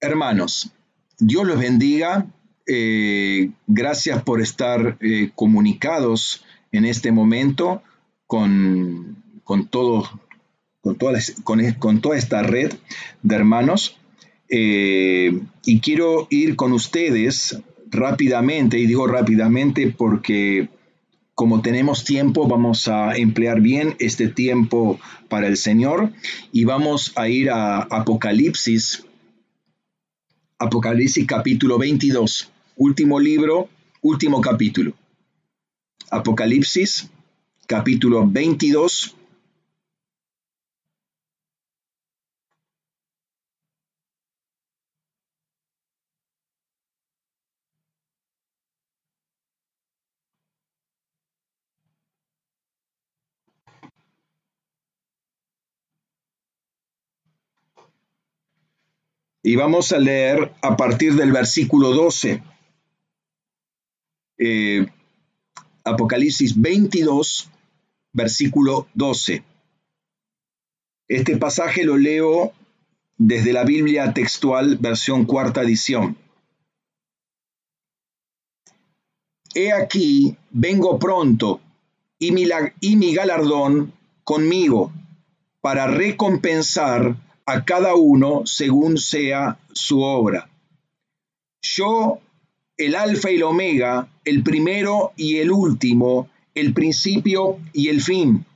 Hermanos, Dios los bendiga. Eh, gracias por estar eh, comunicados en este momento con, con, con, toda esta red de hermanos. Eh, y quiero ir con ustedes rápidamente, y digo rápidamente porque como tenemos tiempo, vamos a emplear bien este tiempo para el Señor y vamos a ir a Apocalipsis Apocalipsis capítulo 22, último libro, último capítulo. Apocalipsis capítulo 22. Y vamos a leer a partir del versículo 12. Eh, Apocalipsis 22, versículo 12. Este pasaje lo leo desde la Biblia textual, versión cuarta edición. He aquí, vengo pronto, y mi, y mi galardón conmigo, para recompensar a cada uno según sea su obra. Yo, el alfa y el omega, el primero y el último, el principio y el fin.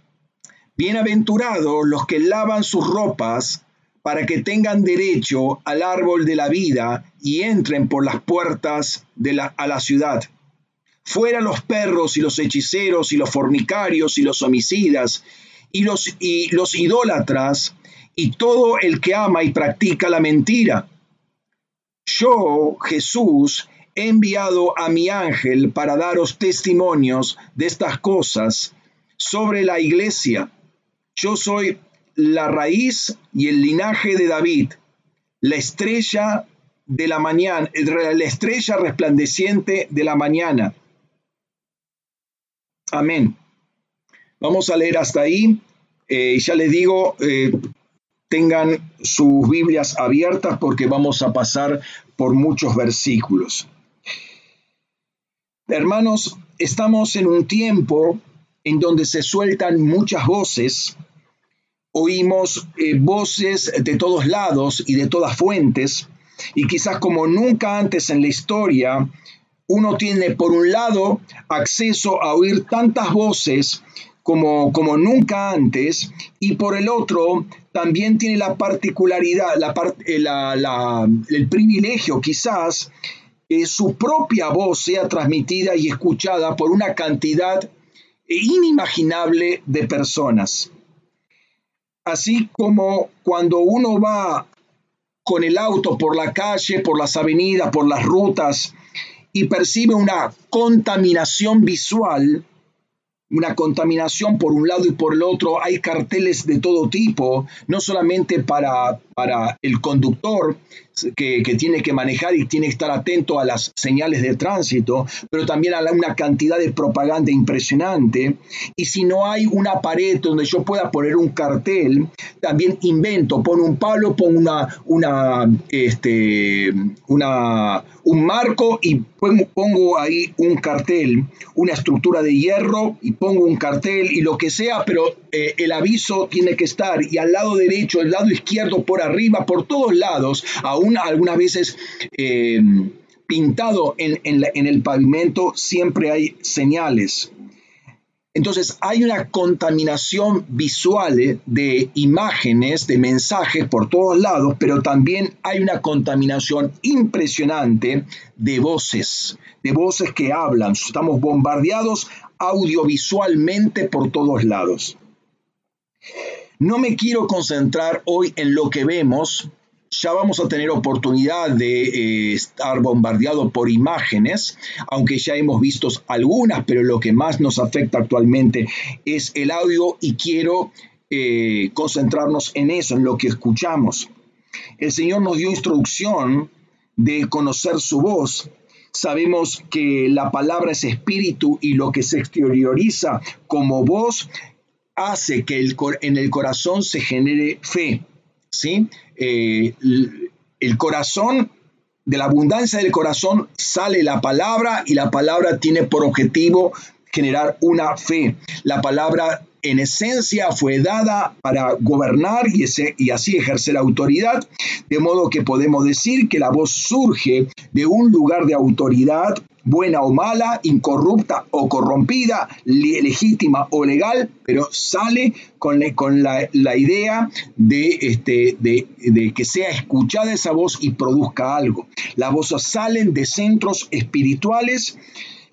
Bienaventurados los que lavan sus ropas para que tengan derecho al árbol de la vida y entren por las puertas de la, a la ciudad. Fuera los perros y los hechiceros y los fornicarios y los homicidas y los, y los idólatras y todo el que ama y practica la mentira. Yo, Jesús, he enviado a mi ángel para daros testimonios de estas cosas sobre la iglesia. Yo soy la raíz y el linaje de David, la estrella de la mañana, la estrella resplandeciente de la mañana. Amén. Vamos a leer hasta ahí. Eh, ya les digo, eh, tengan sus Biblias abiertas porque vamos a pasar por muchos versículos. Hermanos, estamos en un tiempo en donde se sueltan muchas voces, oímos eh, voces de todos lados y de todas fuentes, y quizás como nunca antes en la historia, uno tiene por un lado acceso a oír tantas voces como, como nunca antes, y por el otro también tiene la particularidad, la, eh, el privilegio quizás, que su propia voz sea transmitida y escuchada por una cantidad inimaginable de personas. Así como cuando uno va con el auto por la calle, por las avenidas, por las rutas y percibe una contaminación visual, una contaminación por un lado y por el otro, hay carteles de todo tipo, no solamente para, para el conductor que, tiene que manejar y tiene que estar atento a las señales de tránsito, pero también a una cantidad de propaganda impresionante. Y si no hay una pared donde yo pueda poner un cartel, también invento, pongo un palo, pongo una, una, este, una, un marco y pongo ahí un cartel, una estructura de hierro y pongo un cartel y lo que sea, pero eh, el aviso tiene que estar y al lado derecho, el lado izquierdo, por arriba, por todos lados, aún algunas veces eh, pintado en, el pavimento, siempre hay señales. Entonces hay una contaminación visual de imágenes, de mensajes por todos lados, pero también hay una contaminación impresionante de voces, de voces que hablan. Estamos bombardeados audiovisualmente por todos lados. No me quiero concentrar hoy en lo que vemos, ya vamos a tener oportunidad de eh, estar bombardeado por imágenes, aunque ya hemos visto algunas, pero lo que más nos afecta actualmente es el audio y quiero eh, concentrarnos en eso, en lo que escuchamos. El Señor nos dio instrucción de conocer su voz. Sabemos que la palabra es espíritu y lo que se exterioriza como voz hace que en el corazón se genere fe. ¿sí? Eh, el corazón, de la abundancia del corazón sale la palabra y la palabra tiene por objetivo generar una fe. La palabra en esencia fue dada para gobernar y, y, así ejercer autoridad, de modo que podemos decir que la voz surge de un lugar de autoridad buena o mala, incorrupta o corrompida, legítima o legal, pero sale con, la, idea de, este, de, que sea escuchada esa voz y produzca algo. Las voces salen de centros espirituales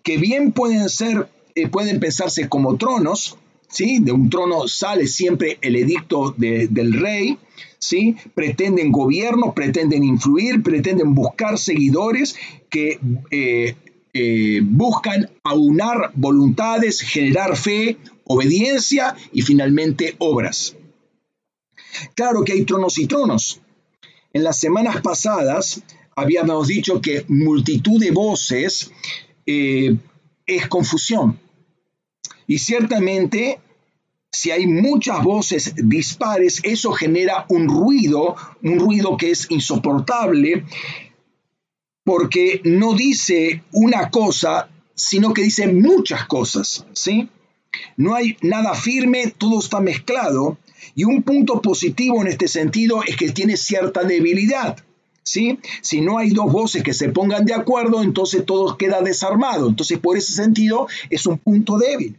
que bien pueden ser, eh, pueden pensarse como tronos, ¿sí? De un trono sale siempre el edicto del rey, ¿sí? Pretenden gobierno, pretenden influir, pretenden buscar seguidores que eh, eh, buscan aunar voluntades, generar fe, obediencia y finalmente obras. Claro que hay tronos y tronos. En las semanas pasadas habíamos dicho que multitud de voces eh, es confusión. Y ciertamente, si hay muchas voces dispares, eso genera un ruido, un ruido que es insoportable porque no dice una cosa, sino que dice muchas cosas, ¿sí? No hay nada firme, todo está mezclado, y un punto positivo en este sentido es que tiene cierta debilidad, ¿sí? Si no hay dos voces que se pongan de acuerdo, entonces todo queda desarmado, entonces por ese sentido es un punto débil.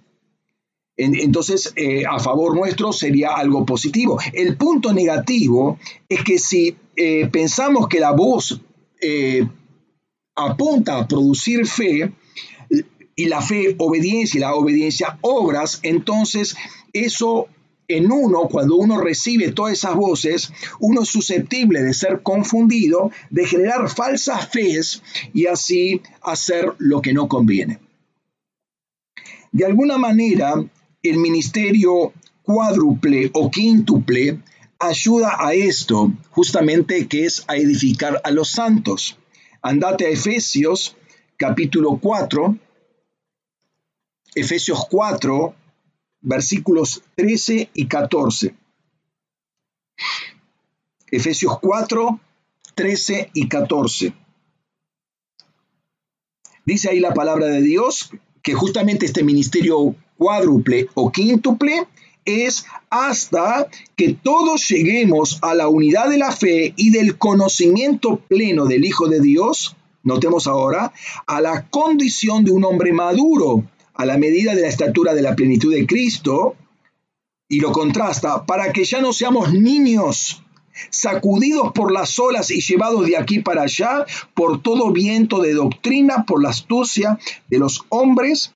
Entonces, eh, a favor nuestro sería algo positivo. El punto negativo es que si eh, pensamos que la voz eh, apunta a producir fe, y la fe obediencia y la obediencia obras, entonces eso en uno, cuando uno recibe todas esas voces, uno es susceptible de ser confundido, de generar falsas fees y así hacer lo que no conviene. De alguna manera, el ministerio cuádruple o quíntuple ayuda a esto, justamente que es a edificar a los santos. Andate a Efesios capítulo 4, Efesios 4, versículos 13 y 14. Efesios 4, 13 y 14. Dice ahí la palabra de Dios que justamente este ministerio cuádruple o quíntuple es hasta que todos lleguemos a la unidad de la fe y del conocimiento pleno del Hijo de Dios, notemos ahora, a la condición de un hombre maduro, a la medida de la estatura de la plenitud de Cristo, y lo contrasta, para que ya no seamos niños, sacudidos por las olas y llevados de aquí para allá por todo viento de doctrina, por la astucia de los hombres,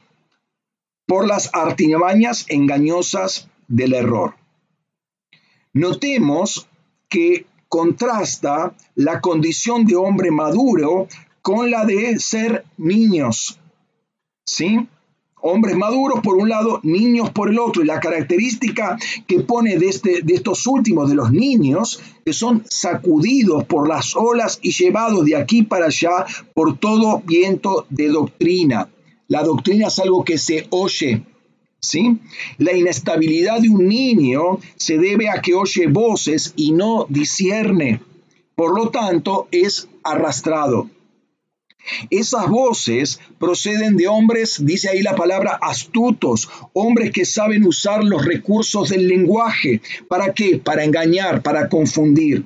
por las artimañas engañosas del error. Notemos que contrasta la condición de hombre maduro con la de ser niños. ¿Sí? Hombres maduros por un lado, niños por el otro. Y la característica que pone de, este, de estos últimos, de los niños, que son sacudidos por las olas y llevados de aquí para allá por todo viento de doctrina. La doctrina es algo que se oye, ¿Sí? La inestabilidad de un niño se debe a que oye voces y no discierne. Por lo tanto, es arrastrado. Esas voces proceden de hombres, dice ahí la palabra, astutos, hombres que saben usar los recursos del lenguaje. ¿Para qué? Para engañar, para confundir.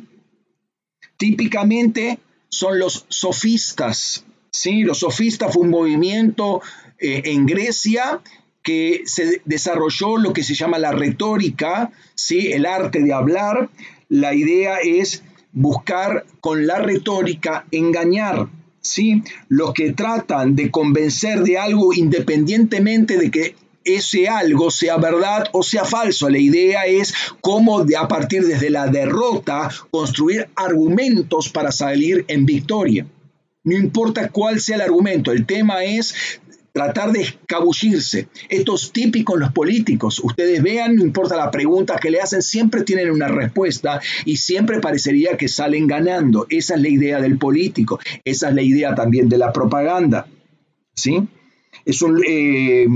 Típicamente son los sofistas. ¿sí? Los sofistas fue un movimiento eh, en Grecia que se desarrolló lo que se llama la retórica, ¿sí? el arte de hablar. La idea es buscar con la retórica engañar. ¿sí? Los que tratan de convencer de algo independientemente de que ese algo sea verdad o sea falso. La idea es cómo de, a partir desde la derrota construir argumentos para salir en victoria. No importa cuál sea el argumento, el tema es tratar de escabullirse. Esto es típico en los políticos. Ustedes vean, no importa la pregunta que le hacen, siempre tienen una respuesta y siempre parecería que salen ganando. Esa es la idea del político. Esa es la idea también de la propaganda. ¿Sí? Es un, eh,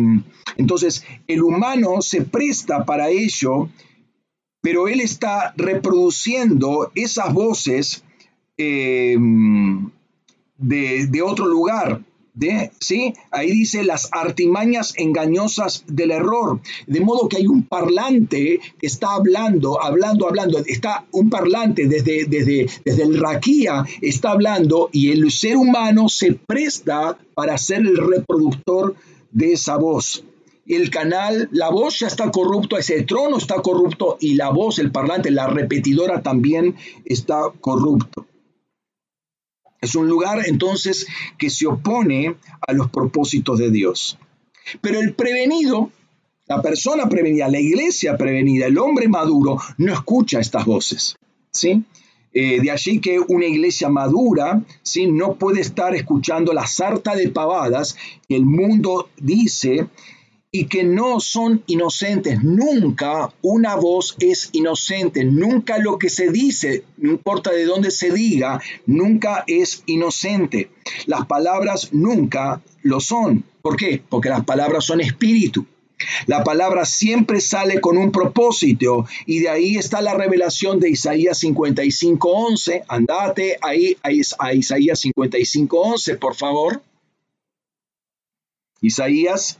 entonces, el humano se presta para ello, pero él está reproduciendo esas voces eh, de, otro lugar. De, ¿sí? Ahí dice las artimañas engañosas del error. De modo que hay un parlante que está hablando, hablando, hablando. Está un parlante desde, desde, desde el raquía, está hablando y el ser humano se presta para ser el reproductor de esa voz el canal, la voz ya está corrupto, ese trono está corrupto y la voz, el parlante, la repetidora también está corrupto. Es un lugar entonces que se opone a los propósitos de Dios. Pero el prevenido, la persona prevenida, la iglesia prevenida, el hombre maduro, no escucha estas voces. ¿sí? Eh, de allí que una iglesia madura ¿sí? no puede estar escuchando la sarta de pavadas que el mundo dice y que no son inocentes. Nunca una voz es inocente, nunca lo que se dice, no importa de dónde se diga, nunca es inocente. Las palabras nunca lo son. ¿Por qué? Porque las palabras son espíritu. La palabra siempre sale con un propósito y de ahí está la revelación de Isaías 55:11. Andate ahí a Isaías 55:11, por favor. Isaías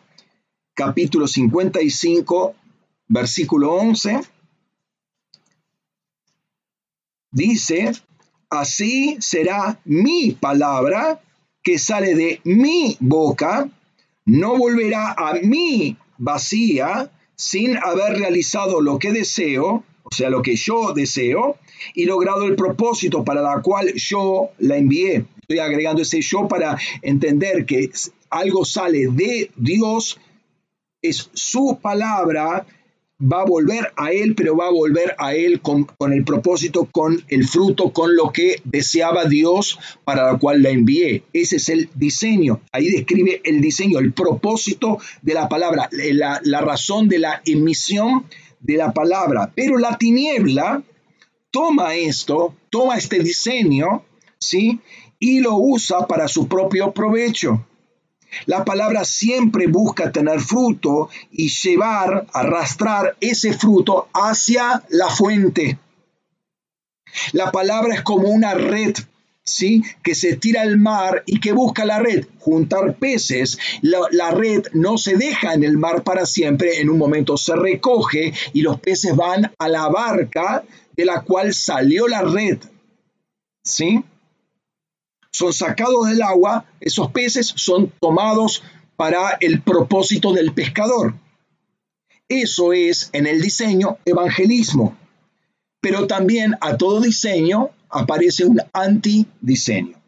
capítulo 55, versículo 11, dice, así será mi palabra que sale de mi boca, no volverá a mí vacía sin haber realizado lo que deseo, o sea, lo que yo deseo, y logrado el propósito para la cual yo la envié. Estoy agregando ese yo para entender que algo sale de Dios es su palabra, va a volver a Él, pero va a volver a Él con, el propósito, con el fruto, con lo que deseaba Dios para la cual la envié. Ese es el diseño. Ahí describe el diseño, el propósito de la palabra, la, la razón de la emisión de la palabra. Pero la tiniebla toma esto, toma este diseño, ¿sí? Y lo usa para su propio provecho. La palabra siempre busca tener fruto y llevar, arrastrar ese fruto hacia la fuente. La palabra es como una red, ¿sí? Que se tira al mar y que busca la red, juntar peces. La, la, red no se deja en el mar para siempre, en un momento se recoge y los peces van a la barca de la cual salió la red, ¿sí? Son sacados del agua, esos peces son tomados para el propósito del pescador. Eso es en el diseño evangelismo. Pero también a todo diseño aparece un antidiseño.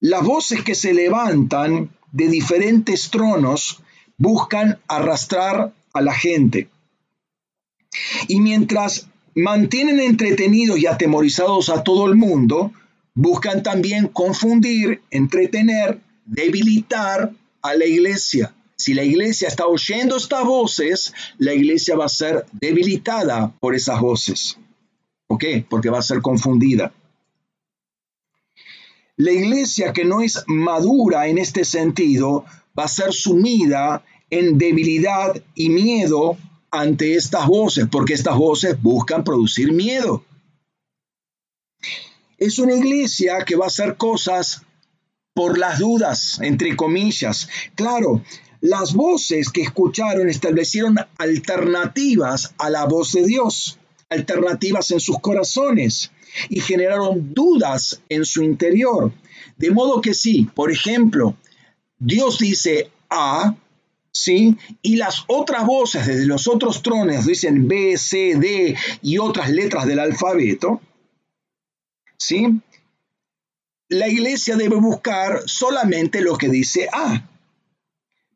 Las voces que se levantan de diferentes tronos buscan arrastrar a la gente. Y mientras mantienen entretenidos y atemorizados a todo el mundo, buscan también confundir, entretener, debilitar a la iglesia. Si la iglesia está oyendo estas voces, la iglesia va a ser debilitada por esas voces. ¿Por qué? Porque va a ser confundida. La iglesia que no es madura en este sentido va a ser sumida en debilidad y miedo ante estas voces, porque estas voces buscan producir miedo es una iglesia que va a hacer cosas por las dudas, entre comillas. Claro, las voces que escucharon establecieron alternativas a la voz de Dios, alternativas en sus corazones y generaron dudas en su interior. De modo que sí, por ejemplo, Dios dice A, ¿sí? Y las otras voces desde los otros trones dicen B, C, D y otras letras del alfabeto. ¿Sí? La iglesia debe buscar solamente lo que dice A.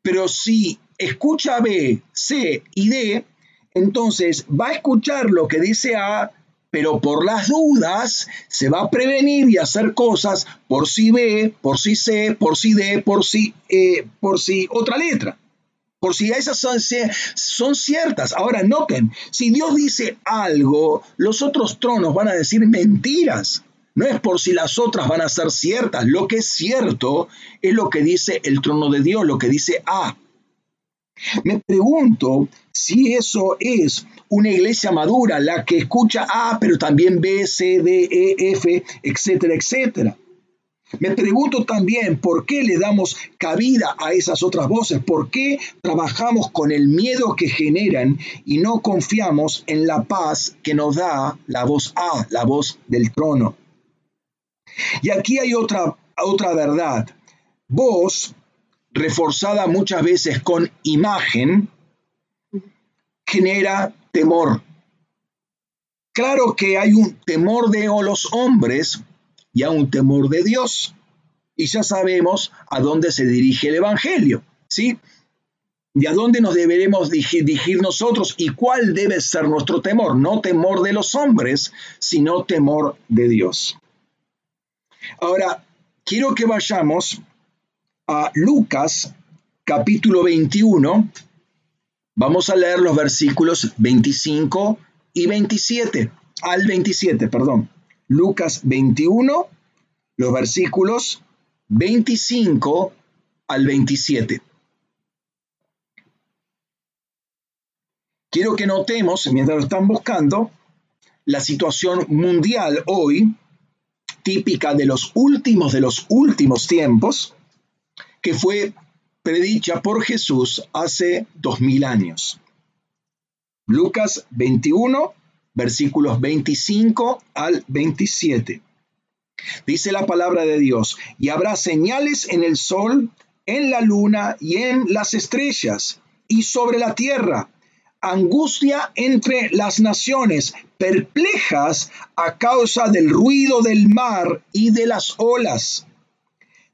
Pero si escucha B, C y D, entonces va a escuchar lo que dice A, pero por las dudas se va a prevenir y hacer cosas por si B, por si C, por si D, por si, E, por si otra letra. Por si esas son, son ciertas. Ahora noten, si Dios dice algo, los otros tronos van a decir mentiras. No es por si las otras van a ser ciertas. Lo que es cierto es lo que dice el trono de Dios, lo que dice A. Me pregunto si eso es una iglesia madura, la que escucha A, pero también B, C, D, E, F, etcétera, etcétera. Me pregunto también por qué le damos cabida a esas otras voces, por qué trabajamos con el miedo que generan y no confiamos en la paz que nos da la voz A, la voz del trono. Y aquí hay otra, otra verdad. Voz, reforzada muchas veces con imagen, genera temor. Claro que hay un temor de los hombres y a un temor de Dios. Y ya sabemos a dónde se dirige el Evangelio, ¿sí? Y a dónde nos deberemos dirigir nosotros y cuál debe ser nuestro temor. No temor de los hombres, sino temor de Dios. Ahora, quiero que vayamos a Lucas capítulo 21. Vamos a leer los versículos 25 y 27, al 27, perdón. Lucas 21, los versículos 25 al 27. Quiero que notemos, mientras lo están buscando, la situación mundial hoy, típica de los últimos de los últimos tiempos, que fue predicha por Jesús hace dos mil años. Lucas 21, versículos 25 al 27. Dice la palabra de Dios, y habrá señales en el sol, en la luna y en las estrellas, y sobre la tierra, angustia entre las naciones, perplejas a causa del ruido del mar y de las olas,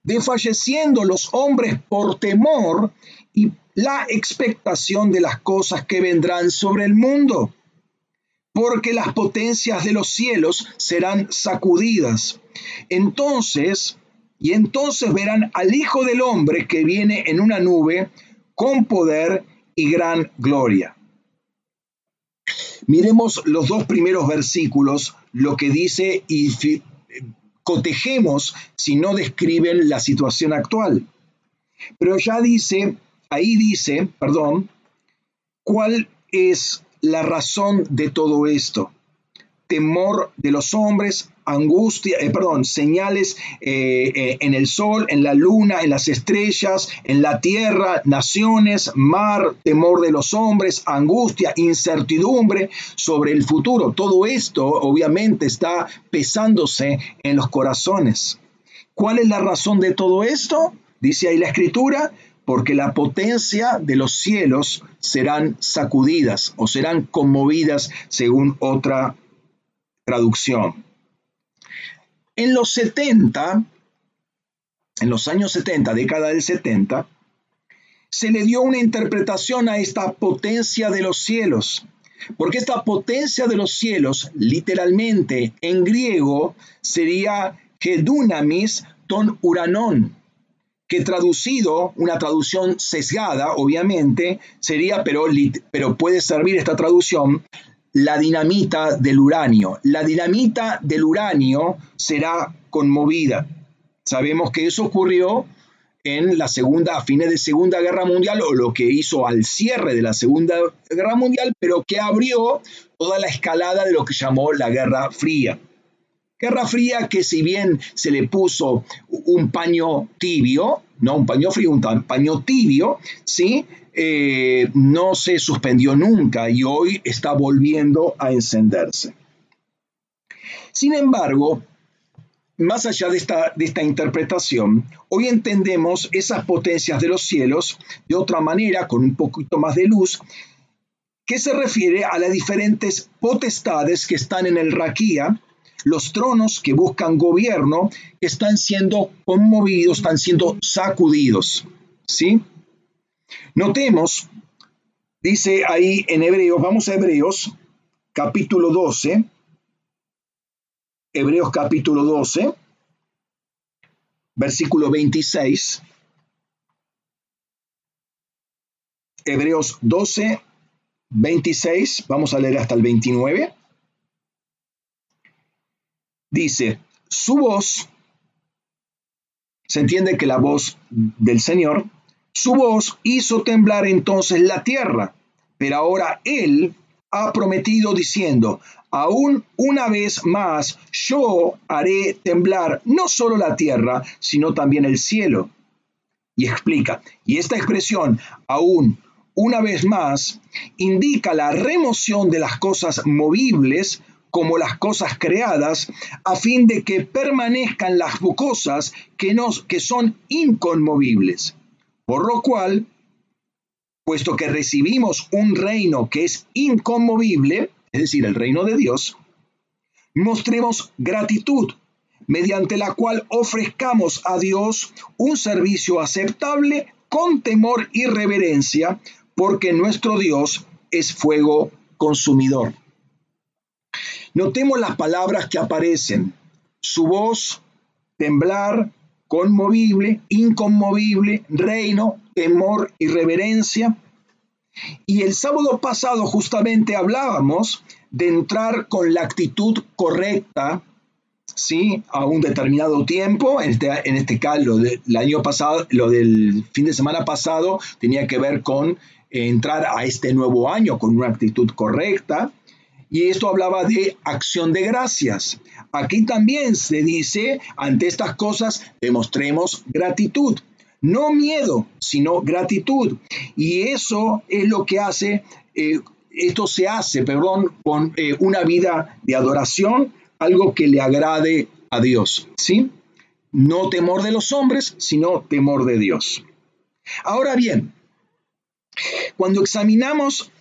desfalleciendo los hombres por temor y la expectación de las cosas que vendrán sobre el mundo porque las potencias de los cielos serán sacudidas. Entonces, y entonces verán al Hijo del Hombre que viene en una nube con poder y gran gloria. Miremos los dos primeros versículos, lo que dice y cotejemos si no describen la situación actual. Pero ya dice, ahí dice, perdón, cuál es la razón de todo esto. Temor de los hombres, angustia, eh, perdón, señales eh, eh, en el sol, en la luna, en las estrellas, en la tierra, naciones, mar, temor de los hombres, angustia, incertidumbre sobre el futuro. Todo esto obviamente está pesándose en los corazones. ¿Cuál es la razón de todo esto? Dice ahí la escritura, porque la potencia de los cielos serán sacudidas o serán conmovidas según otra traducción. En los 70, en los años 70, década del 70, se le dio una interpretación a esta potencia de los cielos, porque esta potencia de los cielos, literalmente en griego, sería Gedunamis ton uranon, que traducido, una traducción sesgada, obviamente, sería, pero, pero puede servir esta traducción, la dinamita del uranio. La dinamita del uranio será conmovida. Sabemos que eso ocurrió en la segunda, a fines de Segunda Guerra Mundial, o lo que hizo al cierre de la Segunda Guerra Mundial, pero que abrió toda la escalada de lo que llamó la Guerra Fría. Guerra Fría que si bien se le puso un paño tibio, no un paño frío, un paño tibio, ¿sí? Eh, no se suspendió nunca y hoy está volviendo a encenderse. Sin embargo, más allá de esta, de esta interpretación, hoy entendemos esas potencias de los cielos de otra manera, con un poquito más de luz, que se refiere a las diferentes potestades que están en el raquía, los tronos que buscan gobierno están siendo conmovidos, están siendo sacudidos. ¿Sí? Notemos, dice ahí en Hebreos, vamos a Hebreos, capítulo 12. Hebreos capítulo 12, versículo 26. Hebreos 12, 26, vamos a leer hasta el 29 dice, su voz, se entiende que la voz del Señor, su voz hizo temblar entonces la tierra, pero ahora Él ha prometido diciendo, aún una vez más yo haré temblar no solo la tierra, sino también el cielo. Y explica, y esta expresión, aún una vez más, indica la remoción de las cosas movibles como las cosas creadas, a fin de que permanezcan las cosas que, que son inconmovibles. Por lo cual, puesto que recibimos un reino que es inconmovible, es decir, el reino de Dios, mostremos gratitud, mediante la cual ofrezcamos a Dios un servicio aceptable con temor y reverencia, porque nuestro Dios es fuego consumidor. Notemos las palabras que aparecen. Su voz, temblar, conmovible, inconmovible, reino, temor y reverencia. Y el sábado pasado justamente hablábamos de entrar con la actitud correcta, ¿sí? A un determinado tiempo. En este, en este caso, lo del año pasado, lo del fin de semana pasado tenía que ver con entrar a este nuevo año con una actitud correcta. Y esto hablaba de acción de gracias. Aquí también se dice, ante estas cosas, demostremos gratitud. No miedo, sino gratitud. Y eso es lo que hace, eh, esto se hace, perdón, con eh, una vida de adoración, algo que le agrade a Dios. ¿Sí? No temor de los hombres, sino temor de Dios. Ahora bien, cuando examinamos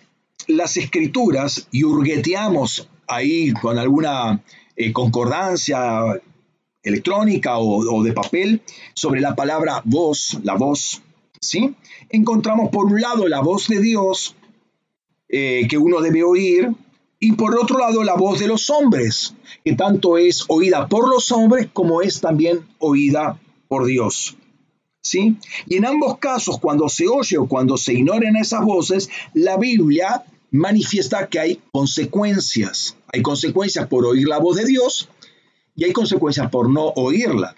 las escrituras y hurgueteamos ahí con alguna eh, concordancia electrónica o, de papel sobre la palabra voz, la voz, ¿sí? Encontramos por un lado la voz de Dios eh, que uno debe oír y por otro lado la voz de los hombres, que tanto es oída por los hombres como es también oída por Dios. ¿Sí? Y en ambos casos, cuando se oye o cuando se ignoran esas voces, la Biblia manifiesta que hay consecuencias. Hay consecuencias por oír la voz de Dios y hay consecuencias por no oírla.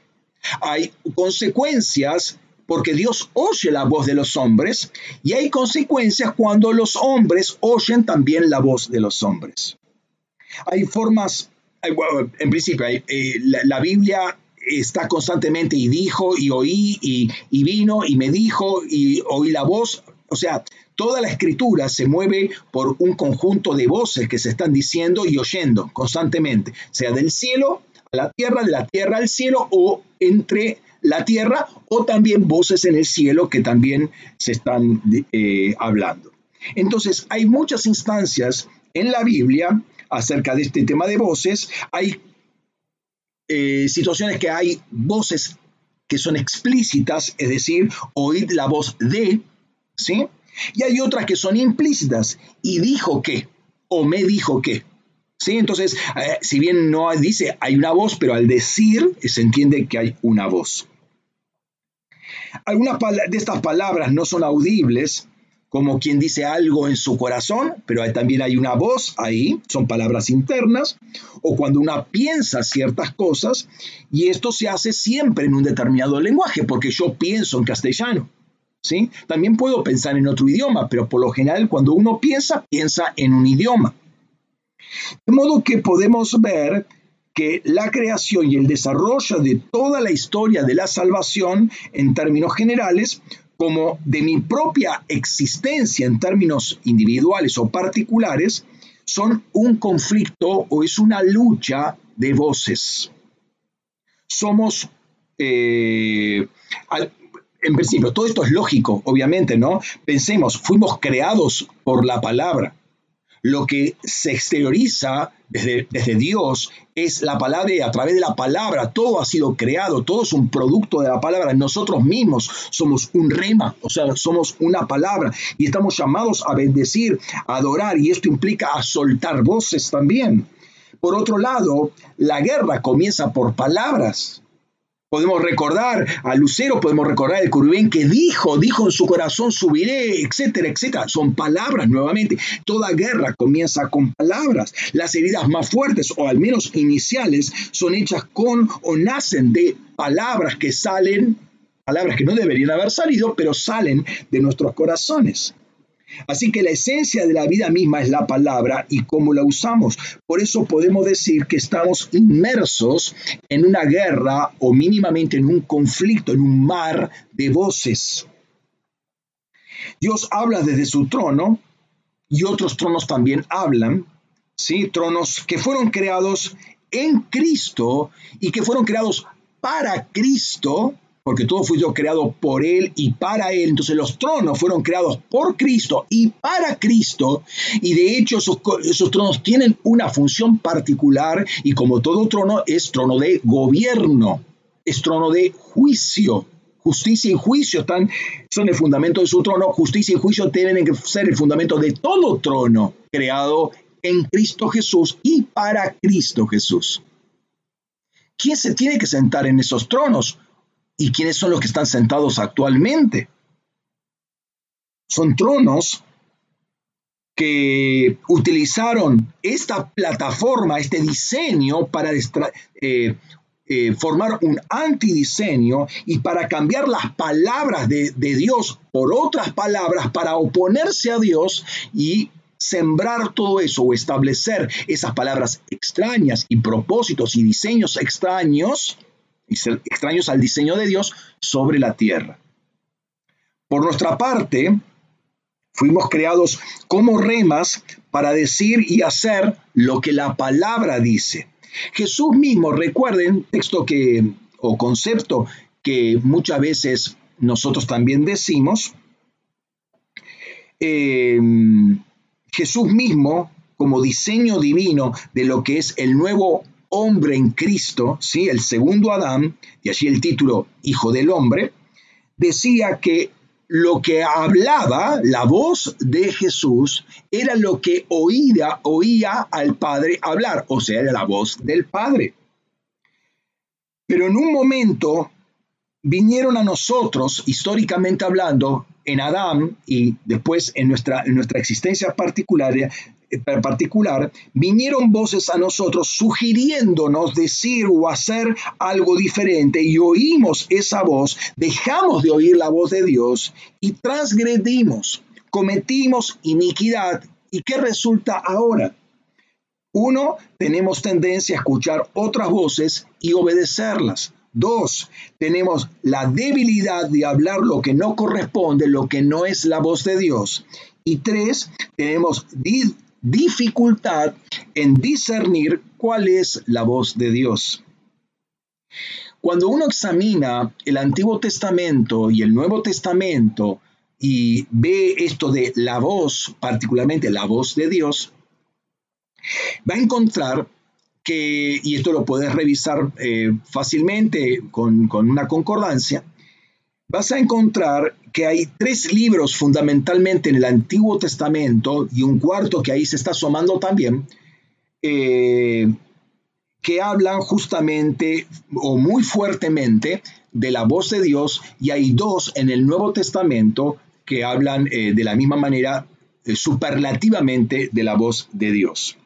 Hay consecuencias porque Dios oye la voz de los hombres y hay consecuencias cuando los hombres oyen también la voz de los hombres. Hay formas, en principio, eh, la, Biblia está constantemente y dijo y oí y vino y me dijo y oí la voz. O sea, Toda la escritura se mueve por un conjunto de voces que se están diciendo y oyendo constantemente, sea del cielo a la tierra, de la tierra al cielo o entre la tierra o también voces en el cielo que también se están eh, hablando. Entonces, hay muchas instancias en la Biblia acerca de este tema de voces. Hay eh, situaciones que hay voces que son explícitas, es decir, oír la voz de, ¿sí? Y hay otras que son implícitas. Y dijo que, o me dijo que. ¿Sí? Entonces, eh, si bien no dice hay una voz, pero al decir se entiende que hay una voz. Algunas de estas palabras no son audibles, como quien dice algo en su corazón, pero también hay una voz ahí, son palabras internas, o cuando uno piensa ciertas cosas, y esto se hace siempre en un determinado lenguaje, porque yo pienso en castellano. ¿Sí? También puedo pensar en otro idioma, pero por lo general cuando uno piensa, piensa en un idioma. De modo que podemos ver que la creación y el desarrollo de toda la historia de la salvación en términos generales, como de mi propia existencia en términos individuales o particulares, son un conflicto o es una lucha de voces. Somos eh, en principio, todo esto es lógico, obviamente, ¿no? Pensemos, fuimos creados por la palabra. Lo que se exterioriza desde, Dios es la palabra y a través de la palabra todo ha sido creado, todo es un producto de la palabra. Nosotros mismos somos un rema, o sea, somos una palabra y estamos llamados a bendecir, a adorar y esto implica soltar voces también. Por otro lado, la guerra comienza por palabras. Podemos recordar a Lucero, podemos recordar el Curubén que dijo, dijo en su corazón, subiré, etcétera, etcétera. Son palabras nuevamente. Toda guerra comienza con palabras. Las heridas más fuertes, o al menos iniciales, son hechas con o nacen de palabras que salen, palabras que no deberían haber salido, pero salen de nuestros corazones. Así que la esencia de la vida misma es la palabra y cómo la usamos. Por eso podemos decir que estamos inmersos en una guerra o mínimamente en un conflicto, en un mar de voces. Dios habla desde su trono y otros tronos también hablan, ¿sí? Tronos que fueron creados en Cristo y que fueron creados para Cristo, porque todo fue creado por Él y para Él. Entonces los tronos fueron creados por Cristo y para Cristo. Y de hecho esos, esos, tronos tienen una función particular y como todo trono es trono de gobierno, es trono de juicio. Justicia y juicio están, son el fundamento de su trono. Justicia y juicio que ser el fundamento de todo trono creado en Cristo Jesús y para Cristo Jesús. ¿Quién se tiene que sentar en esos tronos? ¿Y quiénes son los que están sentados actualmente? Son tronos que utilizaron esta plataforma, este diseño para eh, eh, formar un antidiseño y para cambiar las palabras de, de Dios por otras palabras para oponerse a Dios y sembrar todo eso o establecer esas palabras extrañas y propósitos y diseños extraños, extraños al diseño de Dios sobre la tierra. Por nuestra parte, fuimos creados como remas para decir y hacer lo que la palabra dice. Jesús mismo, recuerden, texto que o concepto que muchas veces nosotros también decimos, eh, Jesús mismo, como diseño divino de lo que es el nuevo hombre en Cristo, ¿sí? el segundo Adán, y allí el título Hijo del Hombre, decía que lo que hablaba, la voz de Jesús, era lo que oía, oía al Padre hablar, o sea, era la voz del Padre. Pero en un momento vinieron a nosotros, históricamente hablando, en Adán y después en nuestra, en nuestra existencia particular, particular, vinieron voces a nosotros sugiriéndonos decir o hacer algo diferente y oímos esa voz, dejamos de oír la voz de Dios y transgredimos, cometimos iniquidad. ¿Y qué resulta ahora? Uno, tenemos tendencia a escuchar otras voces y obedecerlas. Dos, tenemos la debilidad de hablar lo que no corresponde, lo que no es la voz de Dios. Y tres, tenemos dificultad en discernir cuál es la voz de Dios. Cuando uno examina el Antiguo Testamento y el Nuevo Testamento y ve esto de la voz, particularmente la voz de Dios, va a encontrar que, y esto lo puedes revisar eh, fácilmente con, una concordancia, vas a encontrar que hay tres libros fundamentalmente en el Antiguo Testamento y un cuarto que ahí se está sumando también, eh, que hablan justamente o muy fuertemente de la voz de Dios y hay dos en el Nuevo Testamento que hablan eh, de la misma manera superlativamente de la voz de Dios.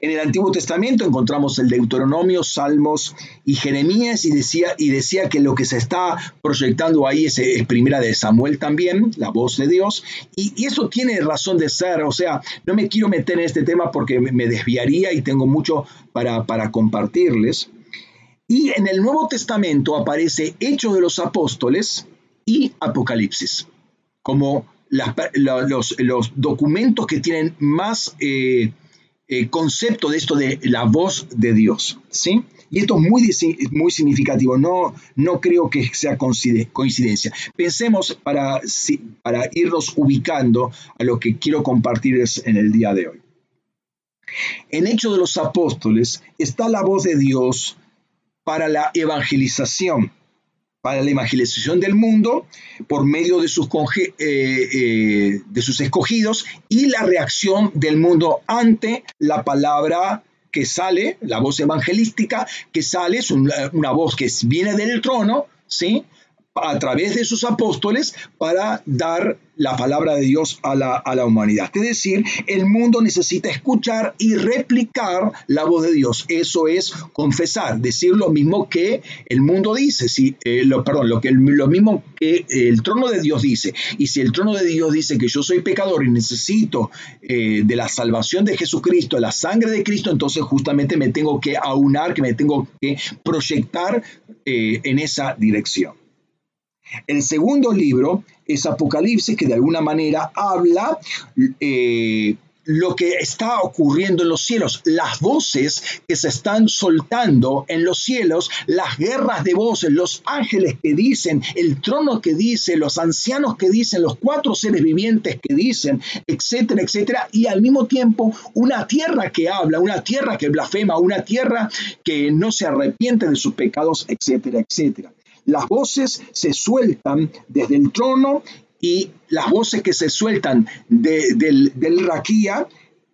En el Antiguo Testamento encontramos el Deuteronomio, Salmos y Jeremías y decía, y decía que lo que se está proyectando ahí es, primera de Samuel también, la voz de Dios, y, eso tiene razón de ser, o sea, no me quiero meter en este tema porque me, desviaría y tengo mucho para, para compartirles. Y en el Nuevo Testamento aparece Hechos de los Apóstoles y Apocalipsis, como los, los, documentos que tienen más... Eh, eh, concepto de esto de la voz de Dios, ¿sí? Y esto es muy, muy significativo, no, no creo que sea coincidencia. Pensemos para, para irnos ubicando a lo que quiero compartirles en el día de hoy. En Hechos de los Apóstoles está la voz de Dios para la evangelización para la evangelización del mundo por medio de sus, eh, eh, de sus escogidos y la reacción del mundo ante la palabra que sale, la voz evangelística que sale, es una, voz que viene del trono, ¿sí? a través de sus apóstoles para dar la palabra de Dios a la, a la, humanidad. Es decir, el mundo necesita escuchar y replicar la voz de Dios. Eso es confesar, decir lo mismo que el mundo dice, si, eh, lo, perdón, lo, que, lo mismo que el trono de Dios dice. Y si el trono de Dios dice que yo soy pecador y necesito eh, de la salvación de Jesucristo, la sangre de Cristo, entonces justamente me tengo que aunar, que me tengo que proyectar eh, en esa dirección. El segundo libro es Apocalipsis, que de alguna manera habla eh, lo que está ocurriendo en los cielos, las voces que se están soltando en los cielos, las guerras de voces, los ángeles que dicen, el trono que dice, los ancianos que dicen, los cuatro seres vivientes que dicen, etcétera, etcétera, y al mismo tiempo una tierra que habla, una tierra que blasfema, una tierra que no se arrepiente de sus pecados, etcétera, etcétera. Las voces se sueltan desde el trono y las voces que se sueltan del, raquía,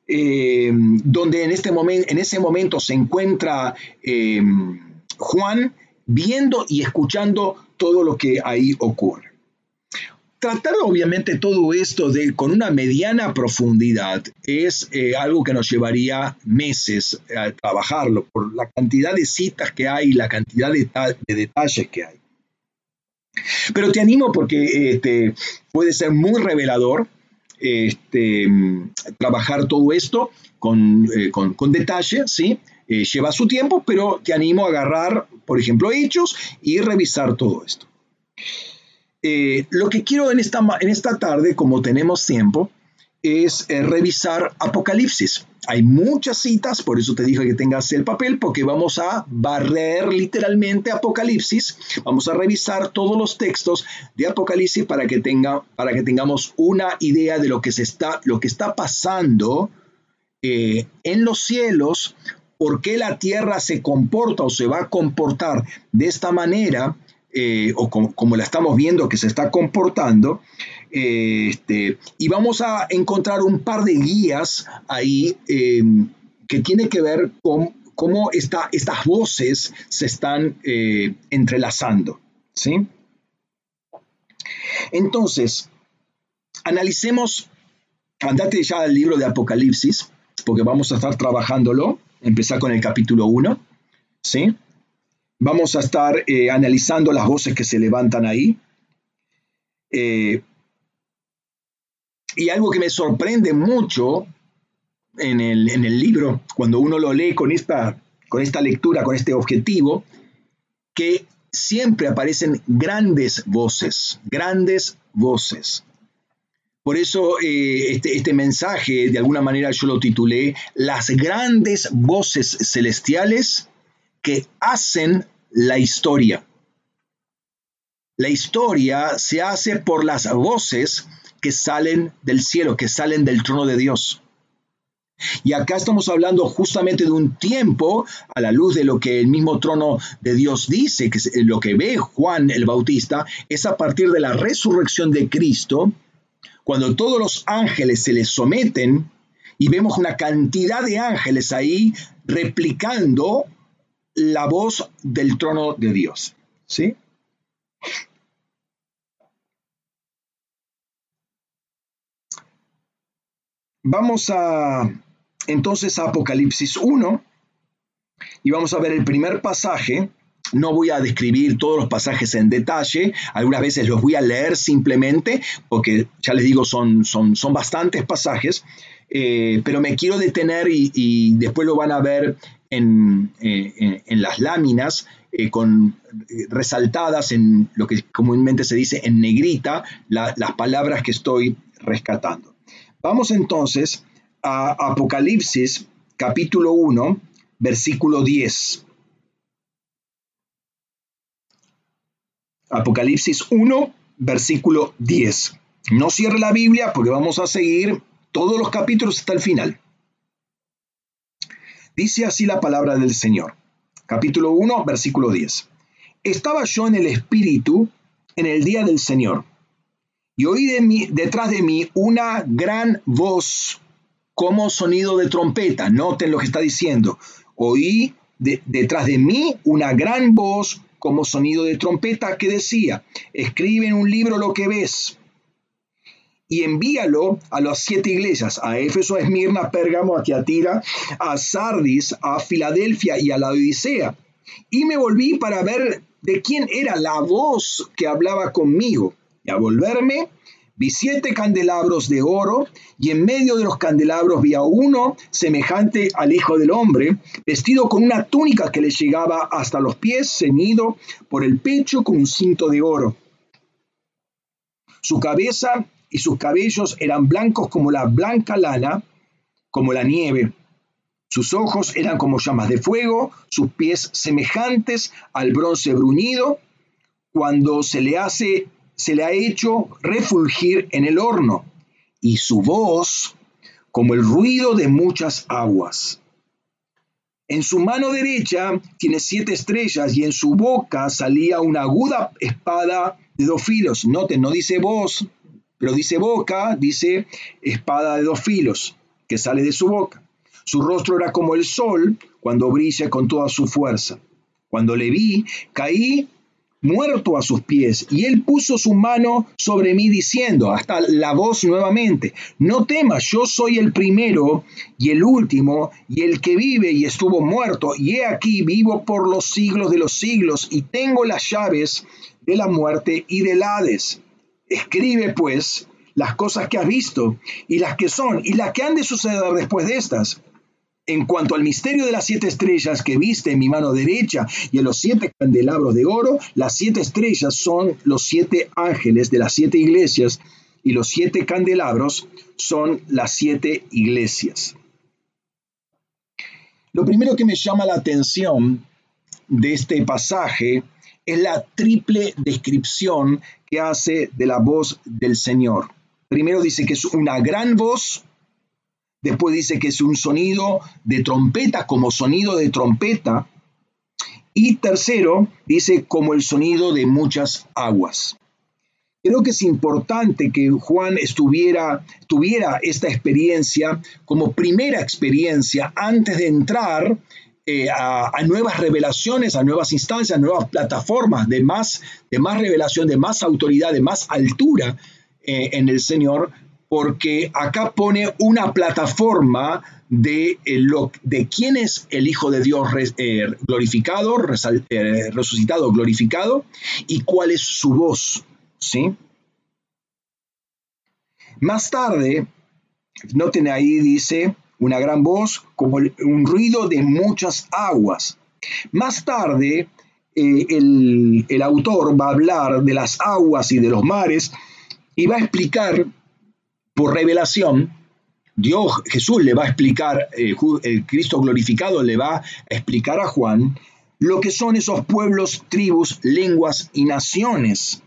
eh, donde en, este en ese momento se encuentra eh, Juan viendo y escuchando todo lo que ahí ocurre. Tratar obviamente todo esto de, con una mediana profundidad es eh, algo que nos llevaría meses a trabajarlo por la cantidad de citas que hay y la cantidad de detalles que hay. Pero te animo porque este, puede ser muy revelador este, trabajar todo esto con, eh, detalle, ¿sí? Eh, lleva su tiempo, pero te animo a agarrar, por ejemplo, hechos y revisar todo esto. Eh, lo que quiero en esta, en esta tarde, como tenemos tiempo, es revisar Apocalipsis. Hay muchas citas, por eso te dije que tengas el papel, porque vamos a barrer literalmente Apocalipsis, vamos a revisar todos los textos de Apocalipsis para que, tenga, para que tengamos una idea de lo que, se está, lo que está pasando eh, en los cielos, por qué la tierra se comporta o se va a comportar de esta manera, eh, o como, la estamos viendo que se está comportando, este, y vamos a encontrar un par de guías ahí em, que tiene que ver con cómo estas voces se están eh, entrelazando. ¿sí? Entonces, analicemos, andate ya al libro de Apocalipsis, porque vamos a estar trabajándolo, empezar con el capítulo 1, ¿sí? Vamos a estar eh, analizando las voces que se levantan ahí. Eh, y algo que me sorprende mucho en el, libro, cuando uno lo lee con esta, con esta lectura, con este objetivo, que siempre aparecen grandes voces, grandes voces. Por eso eh, este, este, mensaje, de alguna manera yo lo titulé, Las grandes voces celestiales que hacen la historia. La historia se hace por las voces que salen del cielo, que salen del trono de Dios. Y acá estamos hablando justamente de un tiempo a la luz de lo que el mismo trono de Dios dice, que lo que ve Juan el Bautista es a partir de la resurrección de Cristo, cuando todos los ángeles se les someten y vemos una cantidad de ángeles ahí replicando la voz del trono de Dios. ¿Sí? Vamos a entonces a Apocalipsis 1 y vamos a ver el primer pasaje. No voy a describir todos los pasajes en detalle, algunas veces los voy a leer simplemente, porque ya les digo, son, son, son bastantes pasajes, eh, pero me quiero detener y, después lo van a ver en, eh, las láminas, eh, con, resaltadas en lo que comúnmente se dice en negrita, las palabras que estoy rescatando. Vamos entonces a Apocalipsis capítulo 1, versículo 10. Apocalipsis 1, versículo 10. No cierre la Biblia porque vamos a seguir todos los capítulos hasta el final. Dice así la palabra del Señor. Capítulo 1, versículo 10. Estaba yo en el Espíritu en el día del Señor y oí de detrás de mí una gran voz como sonido de trompeta. Noten lo que está diciendo. Oí detrás de mí una gran voz como sonido de trompeta que decía, escribe en un libro lo que ves y envíalo a las siete iglesias, a Éfeso, a Esmirna, a Pérgamo, a Tiatira, a Sardis, a Filadelfia y a la Odisea. Y me volví para ver de quién era la voz que hablaba conmigo. Y a volverme, vi siete candelabros de oro, y en medio de los candelabros vi a uno semejante al Hijo del Hombre, vestido con una túnica que le llegaba hasta los pies, ceñido por el pecho con un cinto de oro. Su cabeza y sus cabellos eran blancos como la blanca lana, como la nieve. Sus ojos eran como llamas de fuego, sus pies semejantes al bronce bruñido, cuando se le hace se le ha hecho refulgir en el horno, y su voz como el ruido de muchas aguas. En su mano derecha tiene siete estrellas y en su boca salía una aguda espada de dos filos. Noten, no dice voz, pero dice boca, dice espada de dos filos, que sale de su boca. Su rostro era como el sol cuando brilla con toda su fuerza. Cuando le vi, caí muerto a sus pies, y él puso su mano sobre mí diciendo, hasta la voz nuevamente, no temas, yo soy el primero y el último, y el que vive y estuvo muerto, y he aquí vivo por los siglos de los siglos, y tengo las llaves de la muerte y del Hades. Escribe pues las cosas que has visto y las que son y las que han de suceder después de estas. En cuanto al misterio de las siete estrellas que viste en mi mano derecha y en los siete candelabros de oro, las siete estrellas son los siete ángeles de las siete iglesias y los siete candelabros son las siete iglesias. Lo primero que me llama la atención de este pasaje es la triple descripción que hace de la voz del Señor. Primero dice que es una gran voz, después dice que es un sonido de trompeta, como sonido de trompeta, y tercero dice como el sonido de muchas aguas. Creo que es importante que Juan estuviera, tuviera esta experiencia como primera experiencia antes de entrar eh, a, nuevas revelaciones, a nuevas instancias, a nuevas plataformas de más, de más revelación, de más autoridad, de más altura eh, en el Señor, porque acá pone una plataforma de, eh, lo, de quién es el Hijo de Dios glorificado, resucitado, glorificado, y cuál es su voz. ¿sí? Más tarde, noten ahí, dice, una gran voz como un ruido de muchas aguas. Más tarde, eh, el, autor va a hablar de las aguas y de los mares y va a explicar por revelación, Dios, Jesús le va a explicar, eh, el Cristo glorificado le va a explicar a Juan lo que son esos pueblos, tribus, lenguas y naciones.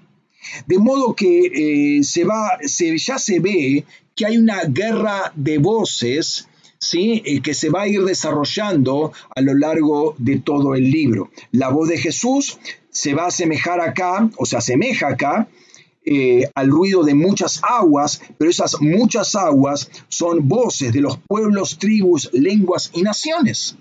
De modo que eh, se va, se, ya se ve que hay una guerra de voces ¿sí? Eh, que se va a ir desarrollando a lo largo de todo el libro. La voz de Jesús se va a asemejar acá, o se asemeja acá, eh, al ruido de muchas aguas, pero esas muchas aguas son voces de los pueblos, tribus, lenguas y naciones.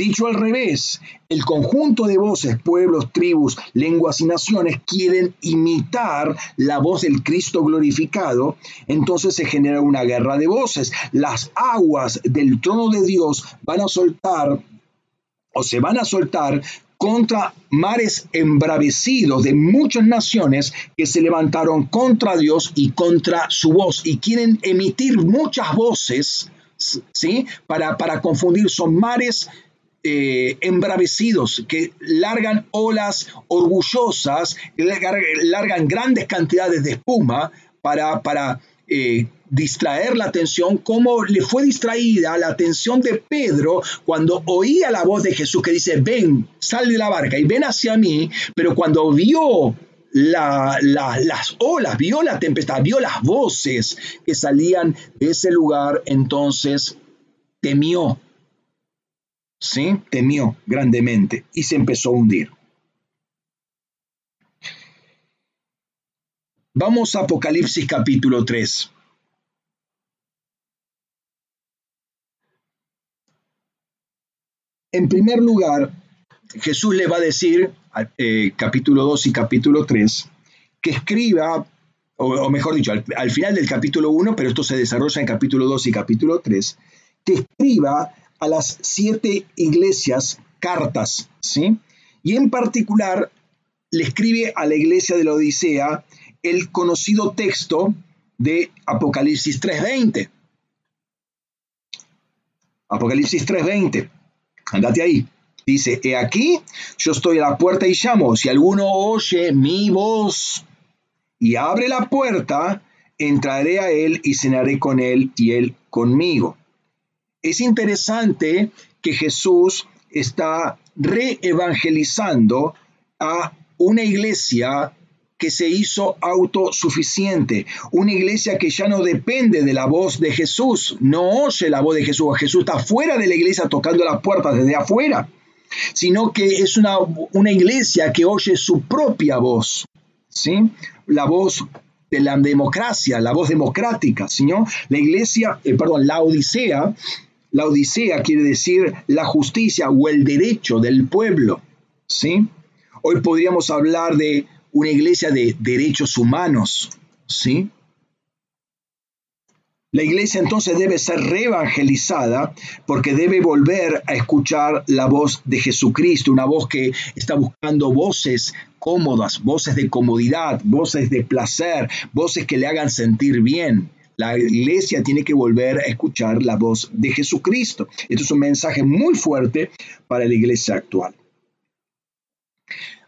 Dicho al revés, el conjunto de voces, pueblos, tribus, lenguas y naciones quieren imitar la voz del Cristo glorificado, entonces se genera una guerra de voces. Las aguas del trono de Dios van a soltar o se van a soltar contra mares embravecidos de muchas naciones que se levantaron contra Dios y contra su voz y quieren emitir muchas voces, ¿sí? Para, para confundir, son mares eh, embravecidos, que largan olas orgullosas, largan grandes cantidades de espuma para, para eh, distraer la atención, como le fue distraída la atención de Pedro cuando oía la voz de Jesús que dice, ven, sal de la barca y ven hacia mí, pero cuando vio las olas, vio la tempestad, vio las voces que salían de ese lugar, entonces temió ¿sí? temió grandemente y se empezó a hundir. Vamos a Apocalipsis capítulo 3. En primer lugar, Jesús le va a decir, eh, capítulo 2 y capítulo 3, que escriba o, mejor dicho, al, final del capítulo 1, pero esto se desarrolla en capítulo 2 y capítulo 3, que escriba a las siete iglesias cartas, ¿sí? Y en particular le escribe a la iglesia de la Odisea el conocido texto de Apocalipsis 3.20. Apocalipsis 3.20. Andate ahí. Dice, he aquí, yo estoy a la puerta y llamo. Si alguno oye mi voz y abre la puerta, entraré a él y cenaré con él y él conmigo. Es interesante que Jesús está reevangelizando a una iglesia que se hizo autosuficiente, una iglesia que ya no depende de la voz de Jesús, no oye la voz de Jesús, Jesús está fuera de la iglesia tocando la puerta desde afuera, sino que es una, una iglesia que oye su propia voz, ¿sí? la voz de la democracia, la voz democrática, sino la iglesia, eh, perdón, la Odisea, la Odisea quiere decir la justicia o el derecho del pueblo, ¿sí? Hoy podríamos hablar de una iglesia de derechos humanos, ¿sí? La iglesia entonces debe ser reevangelizada porque debe volver a escuchar la voz de Jesucristo, una voz que está buscando voces cómodas, voces de comodidad, voces de placer, voces que le hagan sentir bien. La iglesia tiene que volver a escuchar la voz de Jesucristo. Esto es un mensaje muy fuerte para la iglesia actual.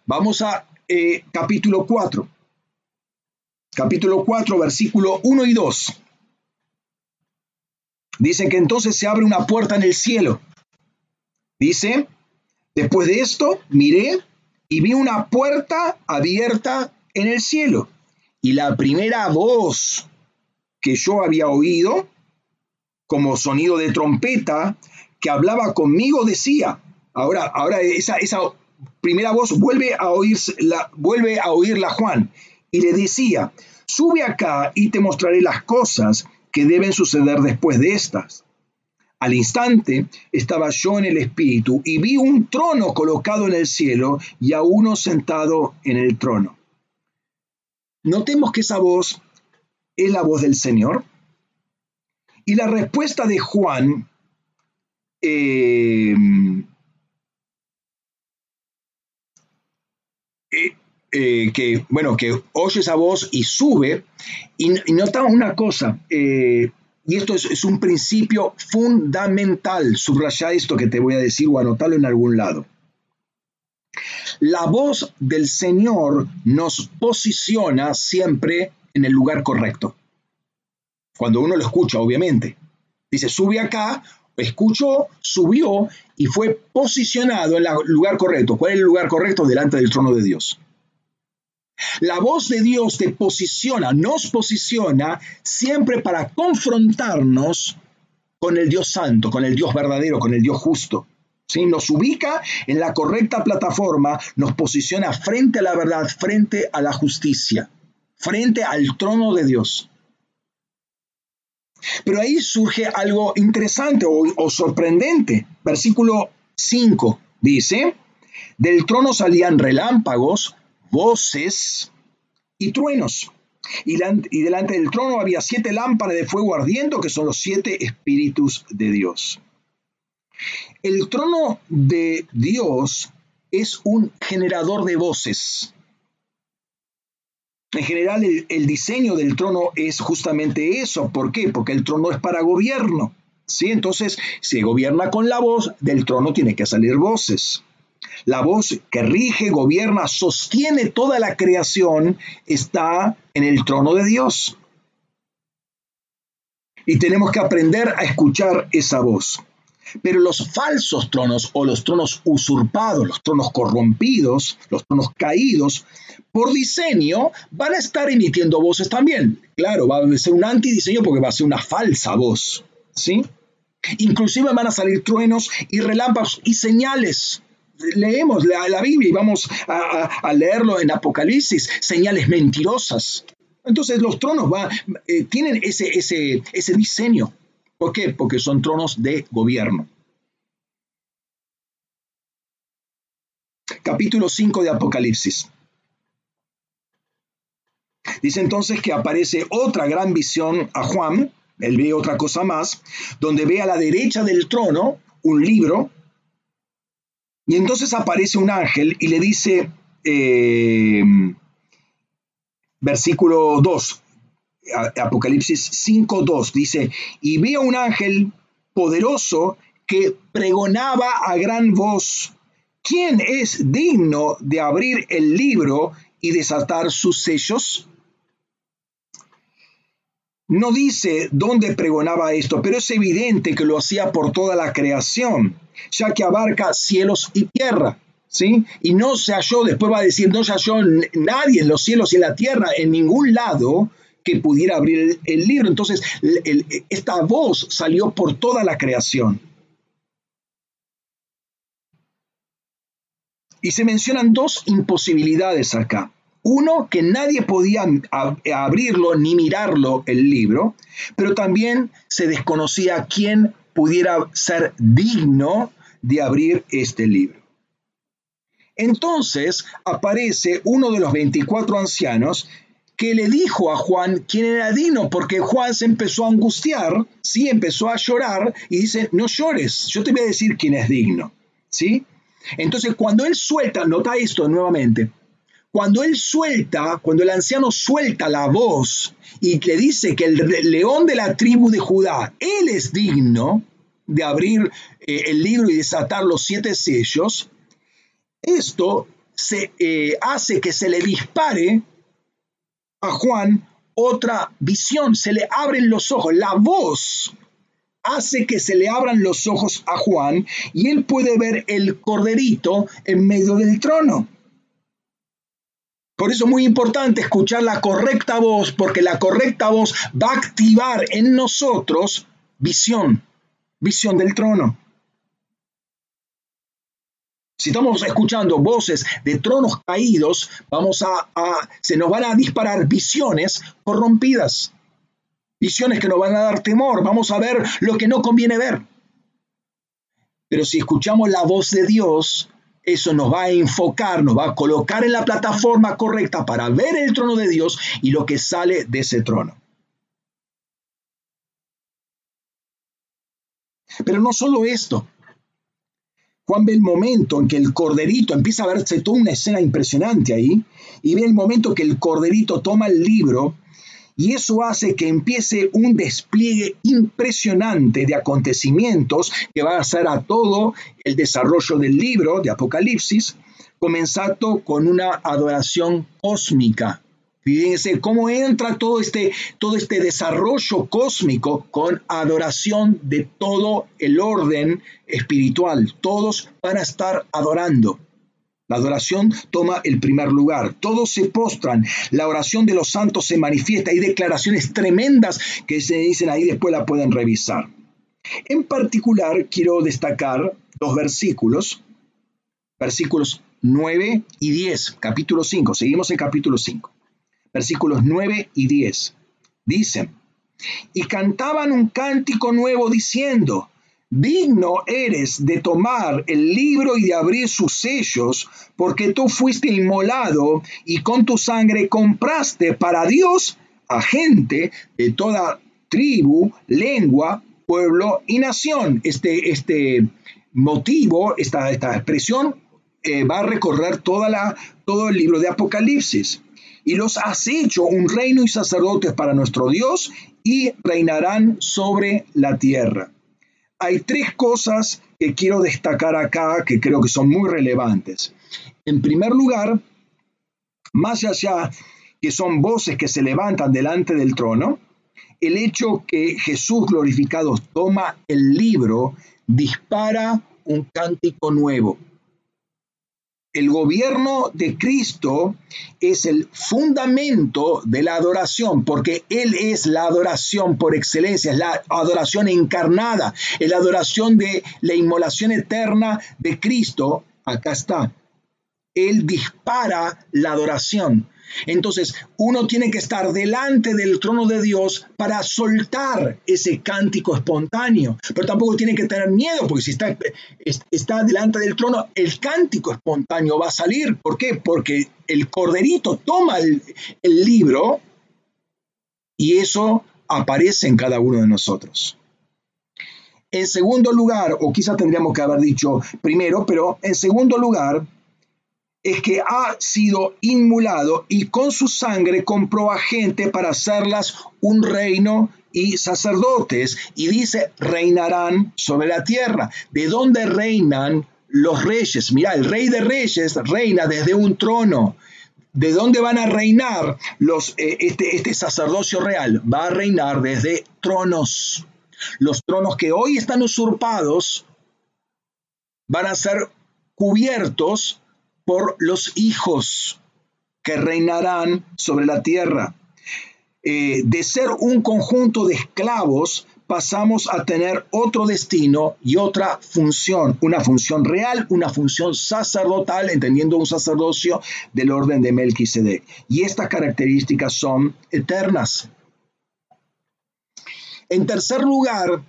Vamos a eh, capítulo 4. Capítulo 4, versículo 1 y 2. Dice que entonces se abre una puerta en el cielo. Dice, después de esto miré y vi una puerta abierta en el cielo. Y la primera voz que yo había oído, como sonido de trompeta, que hablaba conmigo, decía, ahora, ahora esa, esa primera voz vuelve a, oírla, vuelve a oírla Juan y le decía, sube acá y te mostraré las cosas que deben suceder después de estas. Al instante estaba yo en el espíritu y vi un trono colocado en el cielo y a uno sentado en el trono. Notemos que esa voz es la voz del Señor. Y la respuesta de Juan eh, Eh, que, bueno, que oye esa voz y sube, y, notamos una cosa, eh, y esto es, un principio fundamental, subraya esto que te voy a decir o anotarlo en algún lado. La voz del Señor nos posiciona siempre en el lugar correcto. Cuando uno lo escucha, obviamente. Dice, sube acá, escuchó, subió y fue posicionado en el lugar correcto. ¿Cuál es el lugar correcto? Delante del trono de Dios. La voz de Dios te posiciona, nos posiciona siempre para confrontarnos con el Dios santo, con el Dios verdadero, con el Dios justo. ¿Sí? Nos ubica en la correcta plataforma, nos posiciona frente a la verdad, frente a la justicia, frente al trono de Dios. Pero ahí surge algo interesante o, sorprendente. Versículo 5 dice, del trono salían relámpagos, voces y truenos. Y, delante del trono había siete lámparas de fuego ardiendo, que son los siete espíritus de Dios. El trono de Dios es un generador de voces. En general, el, diseño del trono es justamente eso. ¿Por qué? Porque el trono es para gobierno. ¿sí? Entonces, si gobierna con la voz, del trono tiene que salir voces. La voz que rige, gobierna, sostiene toda la creación está en el trono de Dios. Y tenemos que aprender a escuchar esa voz. Pero los falsos tronos o los tronos usurpados, los tronos corrompidos, los tronos caídos, por diseño van a estar emitiendo voces también. Claro, va a ser un antidiseño porque va a ser una falsa voz. ¿sí? Inclusive van a salir truenos y relámpagos y señales leemos la, Biblia y vamos a, leerlo en Apocalipsis, señales mentirosas. Entonces los tronos eh, tienen ese, diseño. ¿Por qué? Porque son tronos de gobierno. Capítulo 5 de Apocalipsis. Dice entonces que aparece otra gran visión a Juan, él ve otra cosa más, donde ve a la derecha del trono un libro, y entonces aparece un ángel y le dice, eh, versículo 2, Apocalipsis 5, 2, dice, y ve a un ángel poderoso que pregonaba a gran voz, ¿quién es digno de abrir el libro y desatar sus sellos? No dice dónde pregonaba esto, pero es evidente que lo hacía por toda la creación, ya que abarca cielos y tierra. ¿Sí? Y no se halló, después va a decir, no se halló nadie en los cielos y en la tierra, en ningún lado, que pudiera abrir el, libro. Entonces, esta voz salió por toda la creación. Y se mencionan dos imposibilidades acá. Uno, que nadie podía abrirlo ni mirarlo el libro, pero también se desconocía quién pudiera ser digno de abrir este libro. Entonces aparece uno de los 24 ancianos que le dijo a Juan quién era digno, porque Juan se empezó a angustiar, sí, empezó a llorar y dice, no llores, yo te voy a decir quién es digno, ¿sí? Entonces cuando él suelta, nota esto nuevamente, cuando él suelta, cuando el anciano suelta la voz y le dice que el león de la tribu de Judá, él es digno de abrir eh, el libro y desatar los siete sellos, esto se, eh, hace que se le dispare a Juan otra visión, se le abren los ojos, la voz hace que se le abran los ojos a Juan y él puede ver el corderito en medio del trono. Por eso es muy importante escuchar la correcta voz, porque la correcta voz va a activar en nosotros visión, visión del trono. Si estamos escuchando voces de tronos caídos, vamos a, se nos van a disparar visiones corrompidas, visiones que nos van a dar temor, vamos a ver lo que no conviene ver. Pero si escuchamos la voz de Dios, eso nos va a enfocar, nos va a colocar en la plataforma correcta para ver el trono de Dios y lo que sale de ese trono. Pero no solo esto. Juan ve el momento en que el corderito empieza a verse toda una escena impresionante ahí, y ve el momento que el corderito toma el libro y eso hace que empiece un despliegue impresionante de acontecimientos que va a hacer a todo el desarrollo del libro de Apocalipsis, comenzando con una adoración cósmica. Fíjense cómo entra todo este, todo este desarrollo cósmico con adoración de todo el orden espiritual. Todos van a estar adorando. La adoración toma el primer lugar. Todos se postran. La oración de los santos se manifiesta. Hay declaraciones tremendas que se dicen ahí, después la pueden revisar. En particular, quiero destacar dos versículos, versículos 9 y 10, capítulo 5. Seguimos en capítulo 5. Versículos 9 y 10. Dicen, y cantaban un cántico nuevo diciendo, Digno eres de tomar el libro y de abrir sus sellos, porque tú fuiste inmolado y con tu sangre compraste para Dios a gente de toda tribu, lengua, pueblo y nación. Este, este motivo, esta, esta expresión, eh, va a recorrer toda la, todo el libro de Apocalipsis. Y los has hecho un reino y sacerdotes para nuestro Dios y reinarán sobre la tierra hay tres cosas que quiero destacar acá que creo que son muy relevantes. En primer lugar, más allá que son voces que se levantan delante del trono, el hecho que Jesús glorificado toma el libro dispara un cántico nuevo el gobierno de Cristo es el fundamento de la adoración, porque Él es la adoración por excelencia, es la adoración encarnada, es la adoración de la inmolación eterna de Cristo. Acá está. Él dispara la adoración. Entonces, uno tiene que estar delante del trono de Dios para soltar ese cántico espontáneo, pero tampoco tiene que tener miedo, porque si está, está delante del trono, el cántico espontáneo va a salir. ¿Por qué? Porque el corderito toma el, libro Y eso aparece en cada uno de nosotros. En segundo lugar, o quizá tendríamos que haber dicho primero, pero en segundo lugar, es que ha sido inmulado y con su sangre compró a gente para hacerlas un reino y sacerdotes. Y dice, reinarán sobre la tierra. ¿De dónde reinan los reyes? Mira, el rey de reyes reina desde un trono. ¿De dónde van a reinar los, eh, este, este sacerdocio real? Va a reinar desde tronos. Los tronos que hoy están usurpados van a ser cubiertos por los hijos que reinarán sobre la tierra. Eh, de ser un conjunto de esclavos, pasamos a tener otro destino y otra función, una función real, una función sacerdotal, entendiendo un sacerdocio del orden de Melquisedec. Y estas características son eternas. En tercer lugar,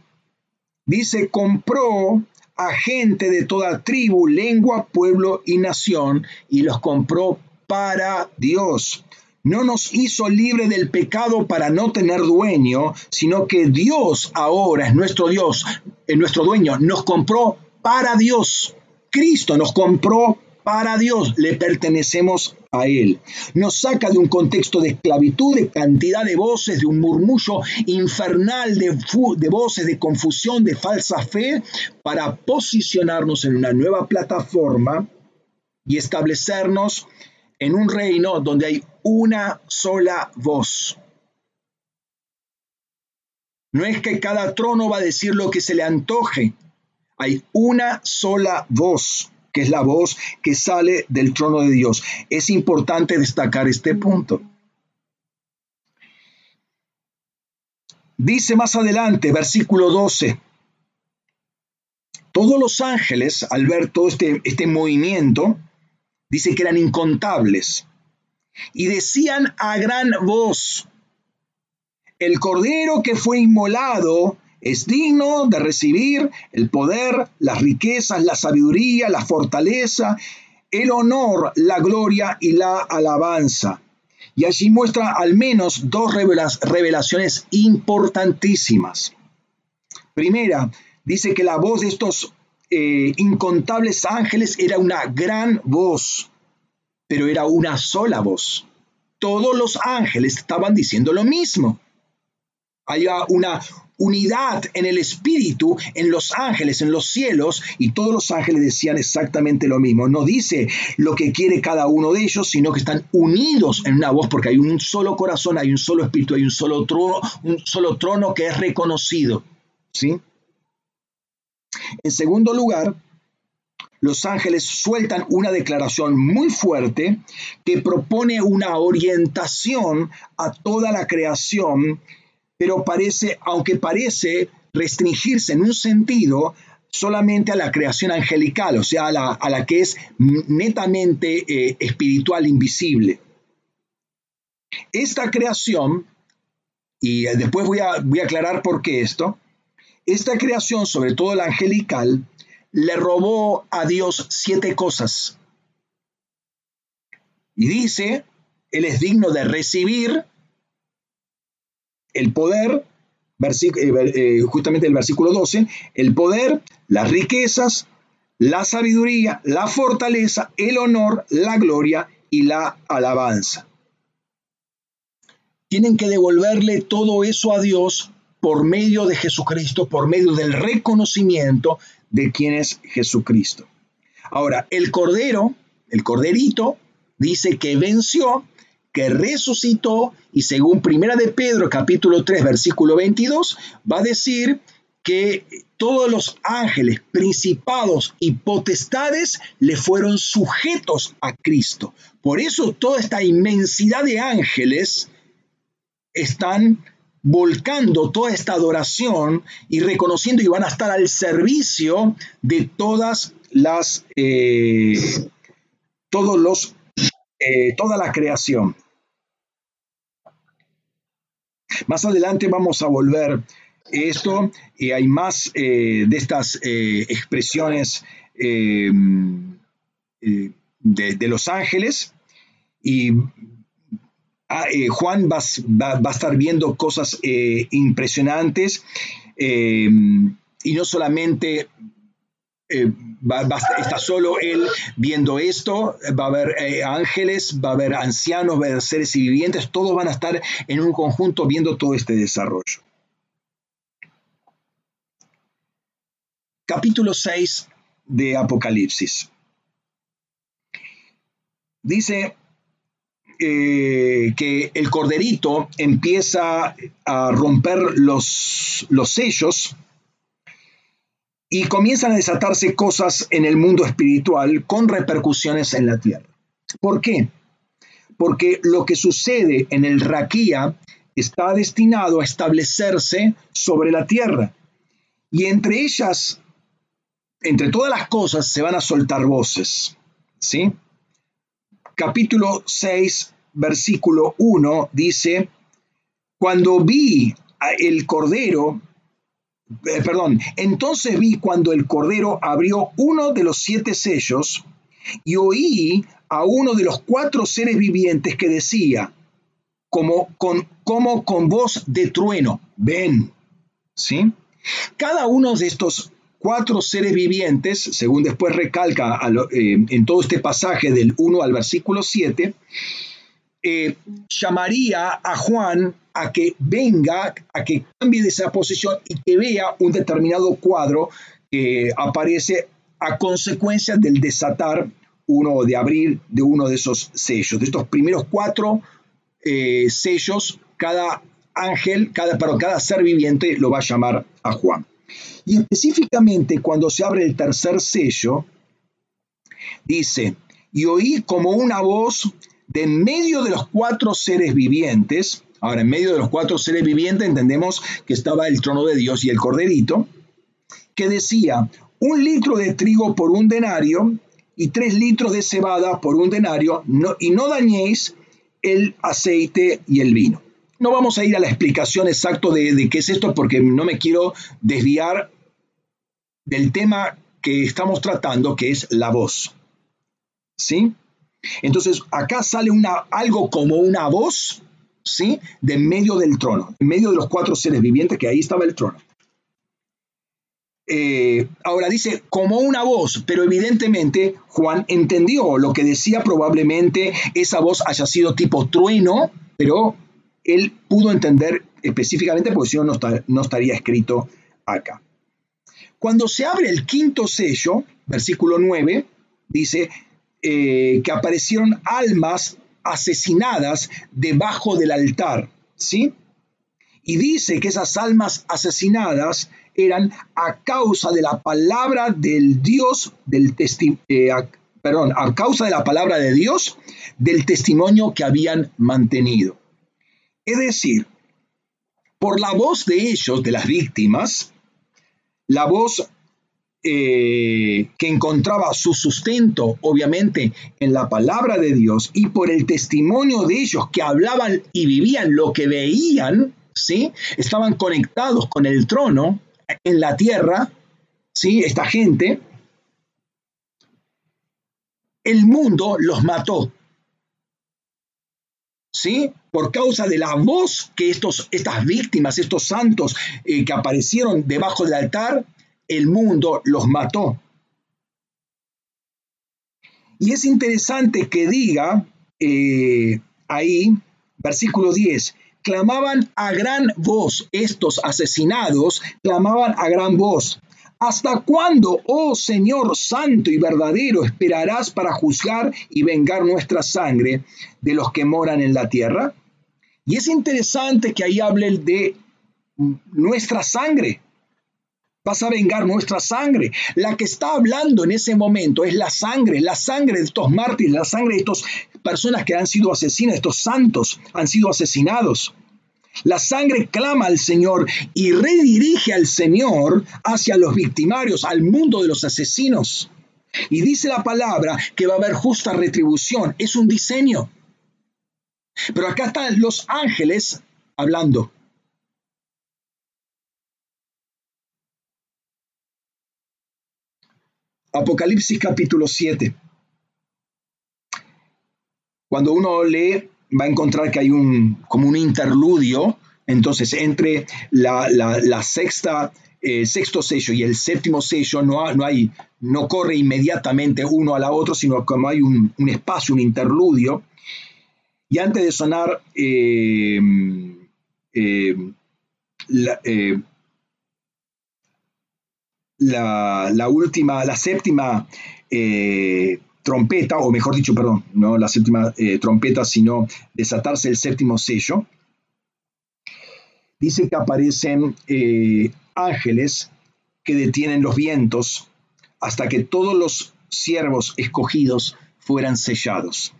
dice, compró a gente de toda tribu, lengua, pueblo y nación, y los compró para Dios. No nos hizo libre del pecado para no tener dueño, sino que Dios ahora es nuestro Dios, es nuestro dueño. Nos compró para Dios. Cristo nos compró para Dios, le pertenecemos a Él. Nos saca de un contexto de esclavitud, de cantidad de voces, de un murmullo infernal de, voces, de confusión, de falsa fe, para posicionarnos en una nueva plataforma y establecernos en un reino donde hay una sola voz. No es que cada trono va a decir lo que se le antoje, hay una sola voz que es la voz que sale del trono de Dios. Es importante destacar este punto. Dice más adelante, versículo 12, todos los ángeles, al ver todo este, este movimiento, dice que eran incontables, y decían a gran voz, el cordero que fue inmolado es digno de recibir el poder, las riquezas, la sabiduría, la fortaleza, el honor, la gloria y la alabanza. Y allí muestra al menos dos revelaciones importantísimas. Primera, dice que la voz de estos eh, incontables ángeles era una gran voz, pero era una sola voz. Todos los ángeles estaban diciendo lo mismo. Había una, unidad en el espíritu, en los ángeles, en los cielos, y todos los ángeles decían exactamente lo mismo. No dice lo que quiere cada uno de ellos, sino que están unidos en una voz, porque hay un solo corazón, hay un solo espíritu, hay un solo trono, un solo trono que es reconocido. ¿Sí? En segundo lugar, los ángeles sueltan una declaración muy fuerte que propone una orientación a toda la creación pero parece, aunque parece restringirse en un sentido solamente a la creación angelical, o sea, a la, que es netamente eh, espiritual, invisible. Esta creación, y después voy a, voy a aclarar por qué esto, esta creación, sobre todo la angelical, le robó a Dios siete cosas. Y dice, Él es digno de recibir el poder, eh, eh, justamente el versículo 12, el poder, las riquezas, la sabiduría, la fortaleza, el honor, la gloria y la alabanza. Tienen que devolverle todo eso a Dios por medio de Jesucristo, por medio del reconocimiento de quién es Jesucristo. Ahora, el Cordero, el Corderito, dice que venció que resucitó y según Primera de Pedro capítulo 3 versículo 22 va a decir que todos los ángeles, principados y potestades le fueron sujetos a Cristo. Por eso toda esta inmensidad de ángeles están volcando toda esta adoración y reconociendo y van a estar al servicio de todas las, eh, todos los, eh, toda la creación. Más adelante vamos a volver esto y hay más eh, de estas eh, expresiones eh, de, los ángeles. Y Ah, Juan va, a estar viendo cosas impresionantes y no solamente está solo él viendo esto, va a haber ángeles, va a haber ancianos, va a haber seres vivientes, todos van a estar en un conjunto viendo todo este desarrollo. Capítulo 6 de Apocalipsis. Dice eh, que el corderito empieza a romper los, los sellos y comienzan a desatarse cosas en el mundo espiritual con repercusiones en la tierra. ¿Por qué? Porque lo que sucede en el Raquía está destinado a establecerse sobre la tierra. Y entre ellas, entre todas las cosas, se van a soltar voces. ¿Sí? capítulo 6, versículo 1 dice, cuando vi el cordero, eh, perdón, entonces vi cuando el cordero abrió uno de los siete sellos y oí a uno de los cuatro seres vivientes que decía, como con, como con voz de trueno, ven, ¿sí? Cada uno de estos cuatro seres vivientes, según después recalca eh, en todo este pasaje del 1 al versículo 7, eh, llamaría a Juan a que venga, a que cambie de esa posición y que vea un determinado cuadro que aparece a consecuencia del desatar uno, de abrir de uno de esos sellos. De estos primeros cuatro eh, sellos, cada ángel, cada, perdón, cada ser viviente lo va a llamar a Juan. Y específicamente cuando se abre el tercer sello, dice, y oí como una voz de en medio de los cuatro seres vivientes, ahora en medio de los cuatro seres vivientes entendemos que estaba el trono de Dios y el corderito, que decía, un litro de trigo por un denario y tres litros de cebada por un denario, y no dañéis el aceite y el vino. No vamos a ir a la explicación exacta de, de, qué es esto porque no me quiero desviar del tema que estamos tratando, que es la voz. ¿Sí? Entonces, acá sale una, algo como una voz, ¿sí? De medio del trono, en medio de los cuatro seres vivientes, que ahí estaba el trono. Eh, ahora dice como una voz, pero evidentemente Juan entendió lo que decía, probablemente esa voz haya sido tipo trueno, pero él pudo entender específicamente porque si no, no estaría escrito acá. Cuando se abre el quinto sello, versículo 9, dice eh, que aparecieron almas asesinadas debajo del altar, ¿sí? Y dice que esas almas asesinadas eran a causa de la palabra del Dios, del eh, perdón, a causa de la palabra de Dios, del testimonio que habían mantenido. Es decir, por la voz de ellos, de las víctimas, la voz eh, que encontraba su sustento, obviamente, en la palabra de Dios y por el testimonio de ellos que hablaban y vivían lo que veían, ¿sí? Estaban conectados con el trono en la tierra, ¿sí? Esta gente, el mundo los mató. ¿Sí? Por causa de la voz que estos, estas víctimas, estos santos eh, que aparecieron debajo del altar, el mundo los mató. Y es interesante que diga eh, ahí, versículo 10, clamaban a gran voz, estos asesinados clamaban a gran voz, ¿Hasta cuándo, oh Señor santo y verdadero, esperarás para juzgar y vengar nuestra sangre de los que moran en la tierra? Y es interesante que ahí hable de nuestra sangre. Vas a vengar nuestra sangre. La que está hablando en ese momento es la sangre, la sangre de estos mártires, la sangre de estas personas que han sido asesinas, estos santos han sido asesinados. La sangre clama al Señor y redirige al Señor hacia los victimarios, al mundo de los asesinos. Y dice la palabra que va a haber justa retribución. Es un diseño. Pero acá están los ángeles hablando. Apocalipsis capítulo 7. Cuando uno lee va a encontrar que hay un, como un interludio, entonces entre la, sexta, el sexto sello y el séptimo sello no, no, hay, no corre inmediatamente uno a la otro, sino como hay un, espacio, un interludio. Y antes de sonar eh, eh, eh, la, última, la séptima trompeta, o mejor dicho, perdón, no la séptima eh, trompeta, sino desatarse el séptimo sello, dice que aparecen eh, ángeles que detienen los vientos hasta que todos los siervos escogidos fueran sellados.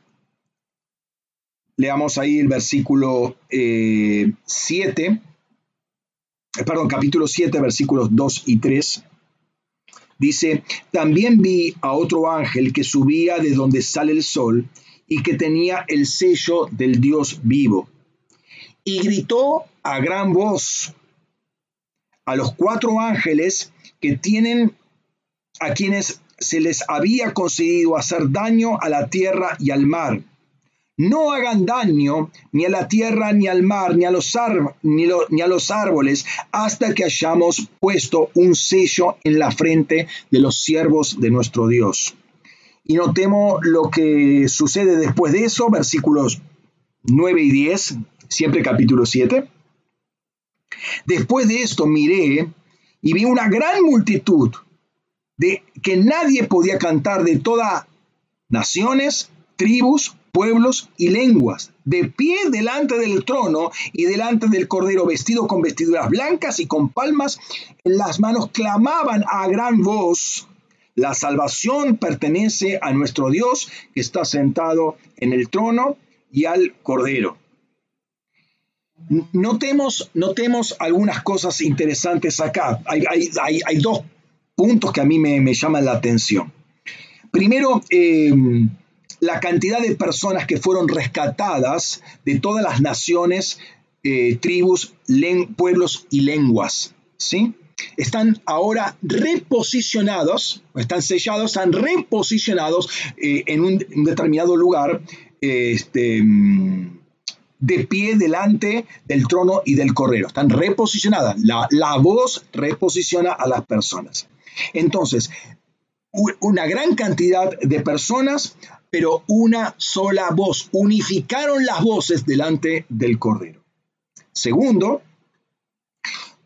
Leamos ahí el versículo 7, eh, perdón, capítulo 7, versículos 2 y 3. Dice, también vi a otro ángel que subía de donde sale el sol y que tenía el sello del Dios vivo. Y gritó a gran voz a los cuatro ángeles que tienen a quienes se les había concedido hacer daño a la tierra y al mar no hagan daño ni a la tierra, ni al mar, ni a los, ni, ni a los árboles, hasta que hayamos puesto un sello en la frente de los siervos de nuestro Dios. Y notemos lo que sucede después de eso, versículos 9 y 10, siempre capítulo 7. Después de esto miré y vi una gran multitud de que nadie podía cantar de todas naciones, tribus, pueblos y lenguas, de pie delante del trono y delante del Cordero, vestido con vestiduras blancas y con palmas en las manos, clamaban a gran voz, la salvación pertenece a nuestro Dios que está sentado en el trono y al Cordero. Notemos, notemos algunas cosas interesantes acá. Hay, dos puntos que a mí me, llaman la atención. Primero, eh, la cantidad de personas que fueron rescatadas de todas las naciones, eh, tribus, pueblos y lenguas. ¿sí? Están ahora reposicionados, están sellados, están reposicionados eh, en un, determinado lugar este, de pie delante del trono y del correo. Están reposicionadas. La, la voz reposiciona a las personas. Entonces, una gran cantidad de personas pero una sola voz. Unificaron las voces delante del Cordero. Segundo,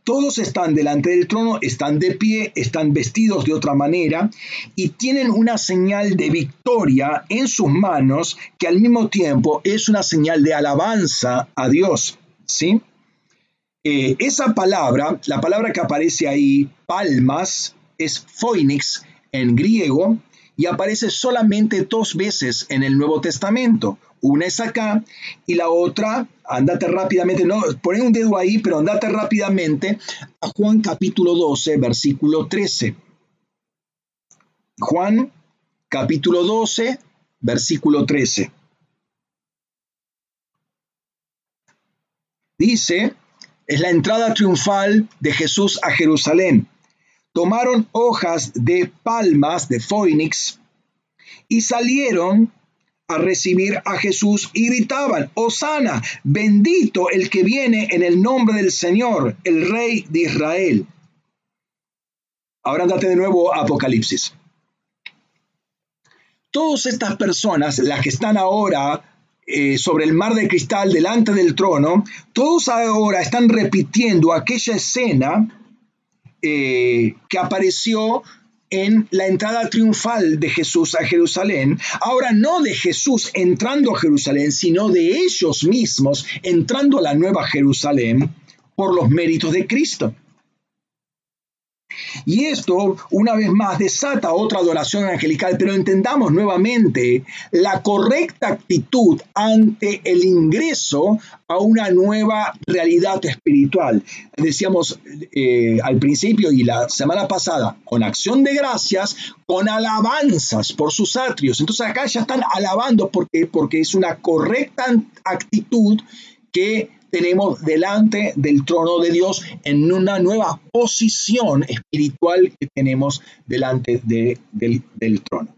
todos están delante del trono, están de pie, están vestidos de otra manera y tienen una señal de victoria en sus manos que al mismo tiempo es una señal de alabanza a Dios. ¿sí? Eh, esa palabra, la palabra que aparece ahí, palmas, es phoenix en griego y aparece solamente dos veces en el Nuevo Testamento. Una es acá y la otra, andate rápidamente, no, ponen un dedo ahí, pero andate rápidamente a Juan capítulo 12, versículo 13. Juan capítulo 12, versículo 13. Dice, es la entrada triunfal de Jesús a Jerusalén tomaron hojas de palmas de Phoenix y salieron a recibir a Jesús y gritaban, Osana, bendito el que viene en el nombre del Señor, el Rey de Israel. Ahora andate de nuevo Apocalipsis. Todas estas personas, las que están ahora eh, sobre el mar de cristal delante del trono, todos ahora están repitiendo aquella escena eh, que apareció en la entrada triunfal de Jesús a Jerusalén, ahora no de Jesús entrando a Jerusalén, sino de ellos mismos entrando a la nueva Jerusalén por los méritos de Cristo. Y esto, una vez más, desata otra adoración angelical, pero entendamos nuevamente la correcta actitud ante el ingreso a una nueva realidad espiritual. Decíamos eh, al principio y la semana pasada, con acción de gracias, con alabanzas por sus atrios. Entonces acá ya están alabando porque, porque es una correcta actitud que tenemos delante del trono de Dios en una nueva posición espiritual que tenemos delante del, del trono.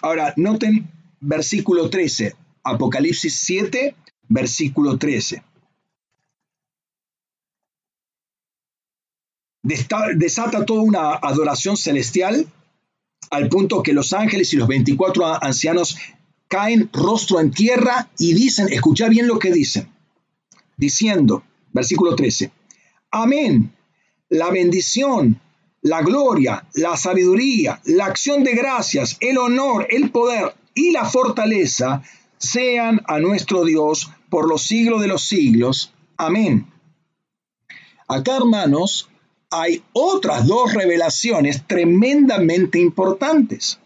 Ahora, noten versículo 13, Apocalipsis 7, versículo 13. Desata toda una adoración celestial al punto que los ángeles y los 24 ancianos caen rostro en tierra y dicen, escucha bien lo que dicen, diciendo, versículo 13, amén, la bendición, la gloria, la sabiduría, la acción de gracias, el honor, el poder y la fortaleza sean a nuestro Dios por los siglos de los siglos. Amén. Acá, hermanos, hay otras dos revelaciones tremendamente importantes.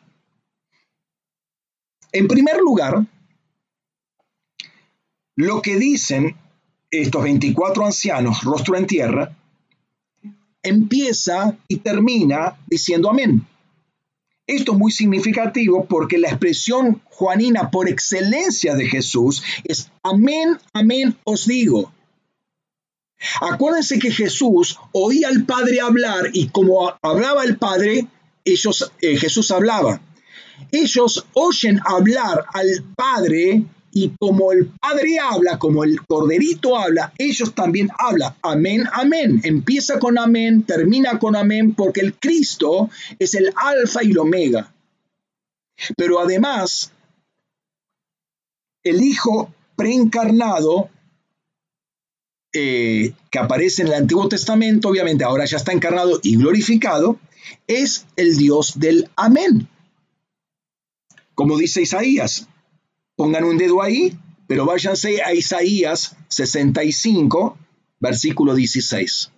En primer lugar, lo que dicen estos 24 ancianos, rostro en tierra, empieza y termina diciendo amén. Esto es muy significativo porque la expresión juanina por excelencia de Jesús es amén, amén os digo. Acuérdense que Jesús oía al Padre hablar y como hablaba el Padre, ellos, eh, Jesús hablaba. Ellos oyen hablar al Padre y como el Padre habla, como el Corderito habla, ellos también hablan. Amén, amén. Empieza con amén, termina con amén, porque el Cristo es el alfa y el omega. Pero además, el Hijo preencarnado eh, que aparece en el Antiguo Testamento, obviamente ahora ya está encarnado y glorificado, es el Dios del amén. Como dice Isaías, Pongan un dedo ahí, pero váyanse a Isaías 65, versículo 16.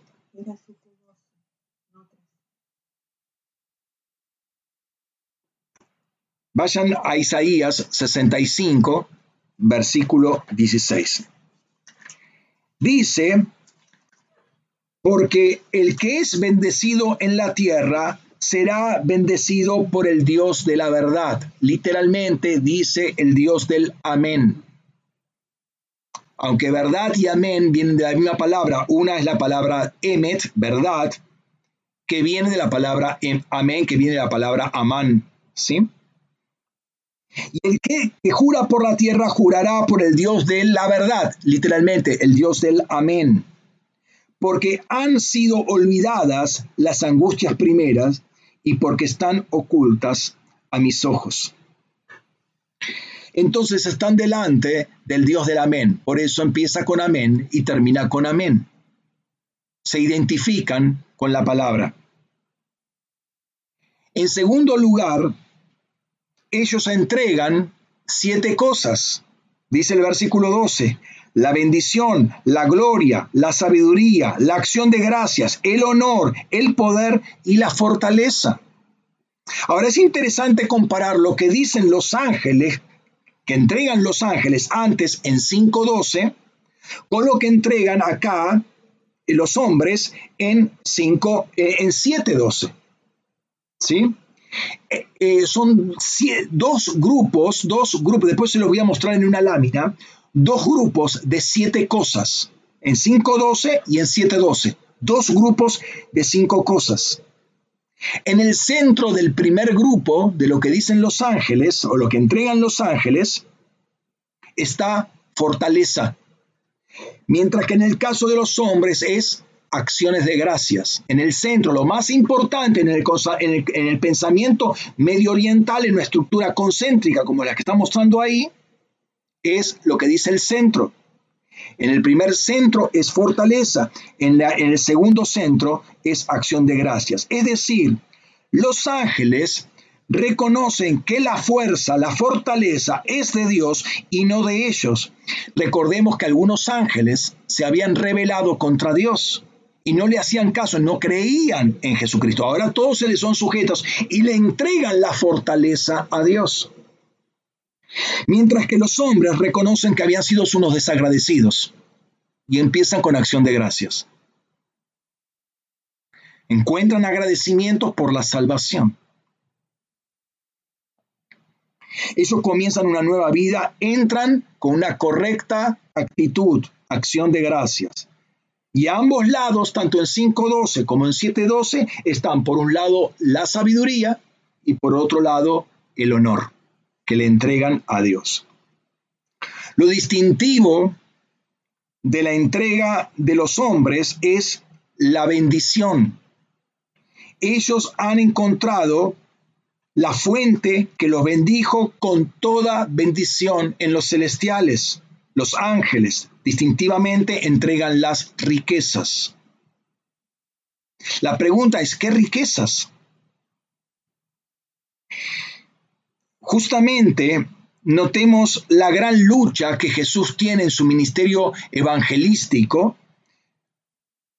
Vayan a Isaías 65, versículo 16. Dice, porque el que es bendecido en la tierra será bendecido por el Dios de la verdad. Literalmente dice el Dios del amén. Aunque verdad y amén vienen de la misma palabra, una es la palabra emet, verdad, que viene de la palabra em, amén, que viene de la palabra amán, ¿sí? Y el que, jura por la tierra jurará por el Dios de la verdad, literalmente, el Dios del amén porque han sido olvidadas las angustias primeras y porque están ocultas a mis ojos. Entonces están delante del Dios del amén. Por eso empieza con amén y termina con amén. Se identifican con la palabra. En segundo lugar, ellos entregan siete cosas. Dice el versículo 12, la bendición, la gloria, la sabiduría, la acción de gracias, el honor, el poder y la fortaleza. Ahora es interesante comparar lo que dicen los ángeles, que entregan los ángeles antes en 5.12, con lo que entregan acá los hombres en, 5, eh, en 7.12. ¿Sí? Eh, eh, son dos grupos, dos grupos, después se los voy a mostrar en una lámina, dos grupos de siete cosas, en 5.12 y en 7.12, dos grupos de cinco cosas. En el centro del primer grupo de lo que dicen los ángeles o lo que entregan los ángeles está fortaleza, mientras que en el caso de los hombres es acciones de gracias. En el centro, lo más importante en el, en el, pensamiento medio oriental, en una estructura concéntrica como la que está mostrando ahí, es lo que dice el centro. En el primer centro es fortaleza, en, en, el segundo centro es acción de gracias. Es decir, los ángeles reconocen que la fuerza, la fortaleza es de Dios y no de ellos. Recordemos que algunos ángeles se habían rebelado contra Dios y no le hacían caso, no creían en Jesucristo. Ahora todos se les son sujetos y le entregan la fortaleza a Dios. Mientras que los hombres reconocen que habían sido unos desagradecidos y empiezan con acción de gracias. Encuentran agradecimiento por la salvación. Ellos comienzan una nueva vida, entran con una correcta actitud, acción de gracias. Y a ambos lados, tanto en 5.12 como en 7.12, están por un lado la sabiduría y por otro lado el honor. que le entregan a Dios. Lo distintivo de la entrega de los hombres es la bendición. Ellos han encontrado la fuente que los bendijo con toda bendición en los celestiales. Los ángeles distintivamente entregan las riquezas. La pregunta es, ¿qué riquezas? Justamente notemos la gran lucha que Jesús tiene en su ministerio evangelístico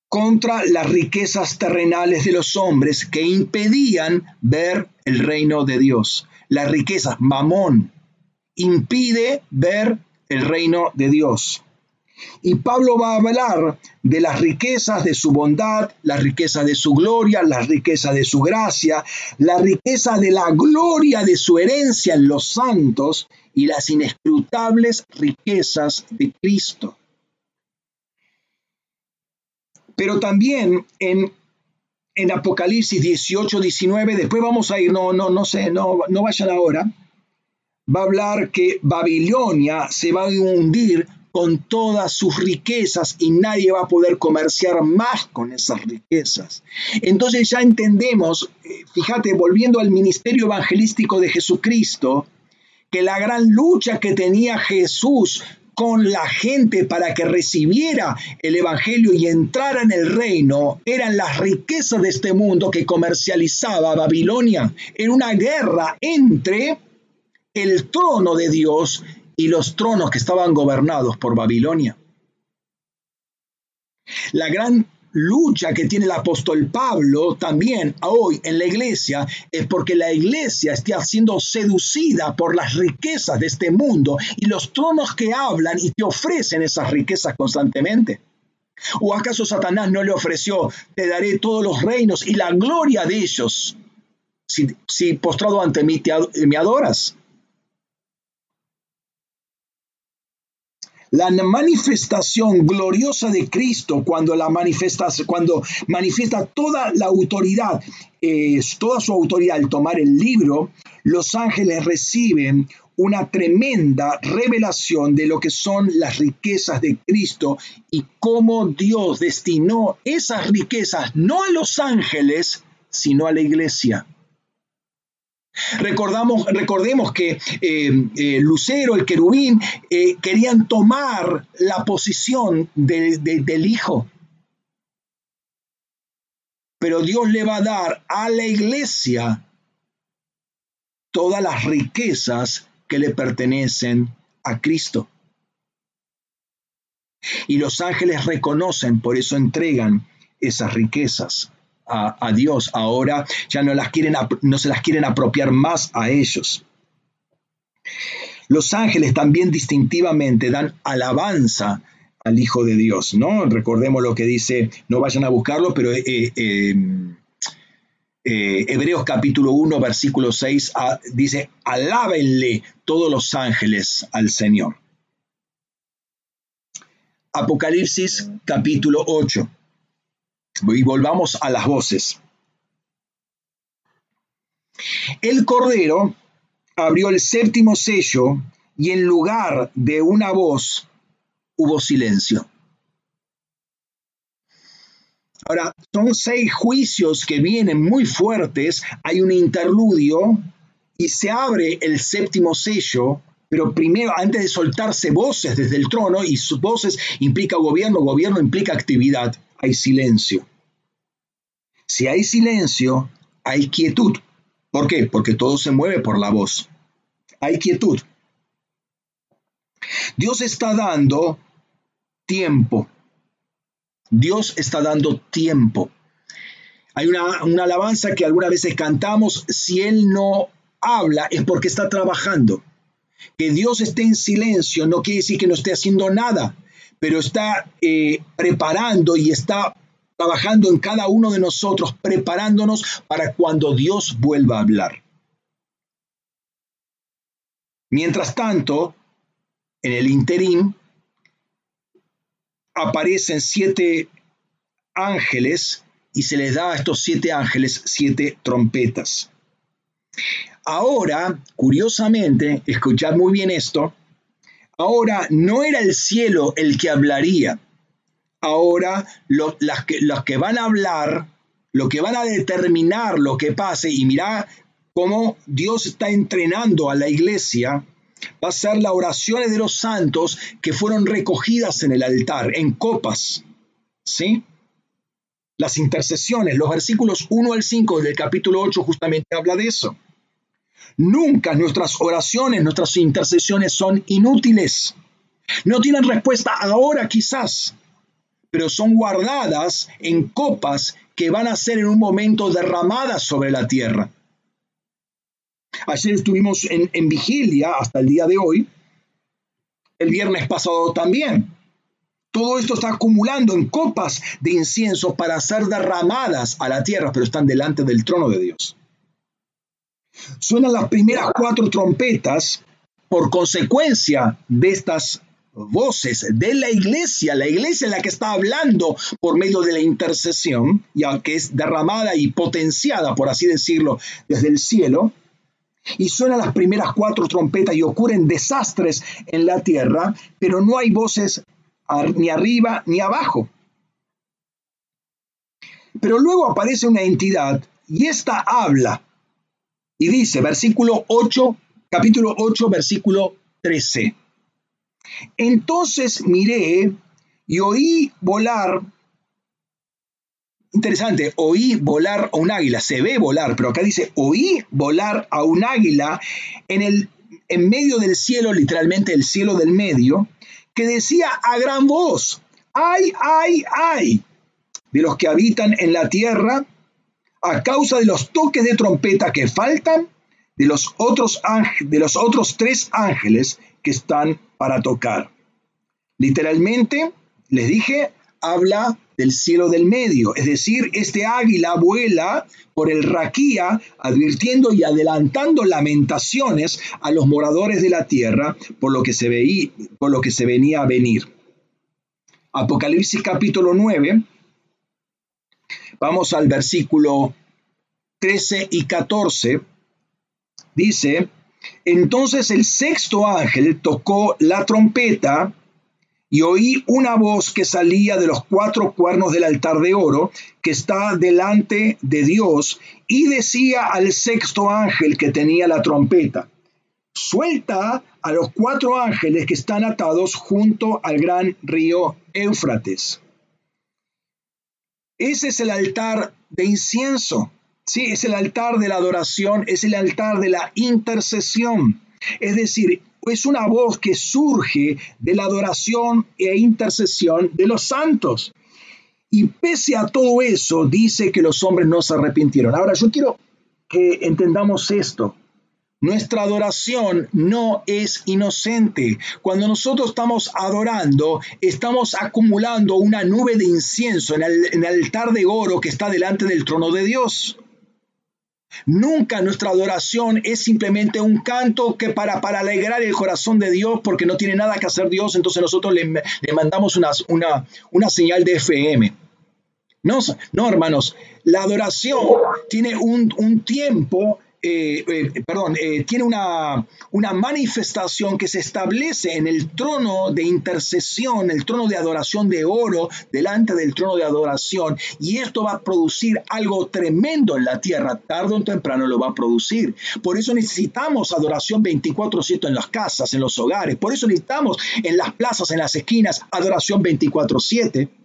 contra las riquezas terrenales de los hombres que impedían ver el reino de Dios. La riqueza, mamón, impide ver el reino de Dios. Y Pablo va a hablar de las riquezas de su bondad, la riqueza de su gloria, la riqueza de su gracia, la riqueza de la gloria de su herencia en los santos y las inescrutables riquezas de Cristo. Pero también en, en Apocalipsis 18, 19, después vamos a ir, no, no, no sé, no, no vayan ahora, va a hablar que Babilonia se va a hundir con todas sus riquezas y nadie va a poder comerciar más con esas riquezas. Entonces ya entendemos, eh, fíjate, volviendo al ministerio evangelístico de Jesucristo, que la gran lucha que tenía Jesús con la gente para que recibiera el Evangelio y entrara en el reino eran las riquezas de este mundo que comercializaba Babilonia. Era una guerra entre el trono de Dios y los tronos que estaban gobernados por Babilonia. La gran lucha que tiene el apóstol Pablo también hoy en la iglesia es porque la iglesia está siendo seducida por las riquezas de este mundo y los tronos que hablan y te ofrecen esas riquezas constantemente. ¿O acaso Satanás no le ofreció, te daré todos los reinos y la gloria de ellos si, si postrado ante mí te, me adoras? La manifestación gloriosa de Cristo, cuando la manifiesta, cuando manifiesta toda la autoridad, eh, toda su autoridad al tomar el libro, los ángeles reciben una tremenda revelación de lo que son las riquezas de Cristo y cómo Dios destinó esas riquezas no a los ángeles, sino a la iglesia. Recordamos, recordemos que eh, eh, Lucero, el querubín, eh, querían tomar la posición del Hijo. Pero Dios le va a dar a la iglesia todas las riquezas que le pertenecen a Cristo. Y los ángeles reconocen, por eso entregan esas riquezas a, Dios. Ahora ya no, las quieren, no se las quieren apropiar más a ellos. Los ángeles también distintivamente dan alabanza al Hijo de Dios, ¿no? Recordemos lo que dice, no vayan a buscarlo, pero eh, eh, em, eh, Hebreos capítulo 1, versículo 6 ah, dice, alábenle todos los ángeles al Señor. Apocalipsis capítulo 8. Y volvamos a las voces. El Cordero abrió el séptimo sello y en lugar de una voz hubo silencio. Ahora, son seis juicios que vienen muy fuertes, hay un interludio y se abre el séptimo sello, pero primero, antes de soltarse voces desde el trono, y sus voces implica gobierno, gobierno implica actividad hay silencio. Si hay silencio, hay quietud. ¿Por qué? Porque todo se mueve por la voz. Hay quietud. Dios está dando tiempo. Dios está dando tiempo. Hay una, una, alabanza que algunas veces cantamos, si Él no habla es porque está trabajando. Que Dios esté en silencio no quiere decir que no esté haciendo nada pero está eh, preparando y está trabajando en cada uno de nosotros, preparándonos para cuando Dios vuelva a hablar. Mientras tanto, en el interín, aparecen siete ángeles y se les da a estos siete ángeles siete trompetas. Ahora, curiosamente, escuchad muy bien esto, ahora no era el cielo el que hablaría, ahora los que van a hablar, lo que van a determinar lo que pase, y mirá cómo Dios está entrenando a la iglesia, va a ser las oraciones de los santos que fueron recogidas en el altar, en copas. ¿Sí? Las intercesiones, los versículos 1 al 5 del capítulo 8 justamente habla de eso. Nunca nuestras oraciones, nuestras intercesiones son inútiles. No tienen respuesta ahora quizás, pero son guardadas en copas que van a ser en un momento derramadas sobre la tierra. Ayer estuvimos en, vigilia hasta el día de hoy, el viernes pasado también. Todo esto está acumulando en copas de incienso para ser derramadas a la tierra, pero están delante del trono de Dios. Suenan las primeras cuatro trompetas por consecuencia de estas voces de la iglesia, la iglesia en la que está hablando por medio de la intercesión, ya que es derramada y potenciada, por así decirlo, desde el cielo, y suenan las primeras cuatro trompetas y ocurren desastres en la tierra, pero no hay voces ni arriba ni abajo. Pero luego aparece una entidad y esta habla y dice, versículo 8, capítulo 8, versículo 13. Entonces miré y oí volar Interesante, oí volar a un águila, se ve volar, pero acá dice, oí volar a un águila en, el, en medio del cielo, literalmente el cielo del medio, que decía a gran voz, ay, ay, ay, de los que habitan en la tierra, a causa de los toques de trompeta que faltan, de los otros, de los otros tres ángeles que están para tocar. Literalmente, les dije, habla del cielo del medio, es decir, este águila vuela por el Raquía, advirtiendo y adelantando lamentaciones a los moradores de la tierra por lo que se, veía, por lo que se venía a venir. Apocalipsis capítulo 9, vamos al versículo 13 y 14, dice, entonces el sexto ángel tocó la trompeta, y oí una voz que salía de los cuatro cuernos del altar de oro que está delante de Dios y decía al sexto ángel que tenía la trompeta, suelta a los cuatro ángeles que están atados junto al gran río Éufrates. Ese es el altar de incienso, sí, es el altar de la adoración, es el altar de la intercesión. Es decir, es una voz que surge de la adoración e intercesión de los santos. Y pese a todo eso, dice que los hombres no se arrepintieron. Ahora, yo quiero que entendamos esto. Nuestra adoración no es inocente. Cuando nosotros estamos adorando, estamos acumulando una nube de incienso en el, altar de oro que está delante del trono de Dios. Nunca nuestra adoración es simplemente un canto que para, para alegrar el corazón de Dios porque no tiene nada que hacer Dios, entonces nosotros le, mandamos una, una, una señal de FM. No, no, hermanos, la adoración tiene un, un tiempo eh, eh, perdón, eh, tiene una, una manifestación que se establece en el trono de intercesión, el trono de adoración de oro, delante del trono de adoración, y esto va a producir algo tremendo en la tierra, tarde o temprano lo va a producir. Por eso necesitamos adoración 24/7 en las casas, en los hogares, por eso necesitamos en las plazas, en las esquinas, adoración 24/7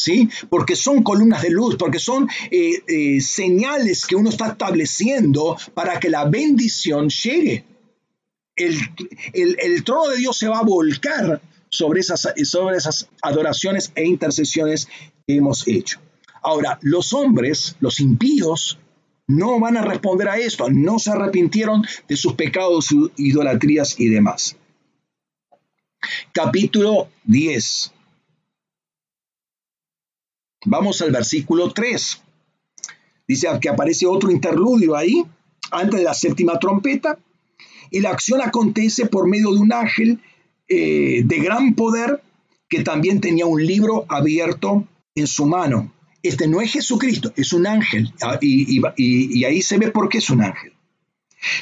¿sí? Porque son columnas de luz, porque son eh, eh, señales que uno está estableciendo para que la bendición llegue. El, el, trono de Dios se va a volcar sobre esas, sobre esas adoraciones e intercesiones que hemos hecho. Ahora, los hombres, los impíos, no van a responder a esto, no se arrepintieron de sus pecados, idolatrías y demás. Capítulo 10. Vamos al versículo 3. Dice que aparece otro interludio ahí, antes de la séptima trompeta, y la acción acontece por medio de un ángel eh, de gran poder que también tenía un libro abierto en su mano. Este no es Jesucristo, es un ángel, ah, y, ahí se ve por qué es un ángel.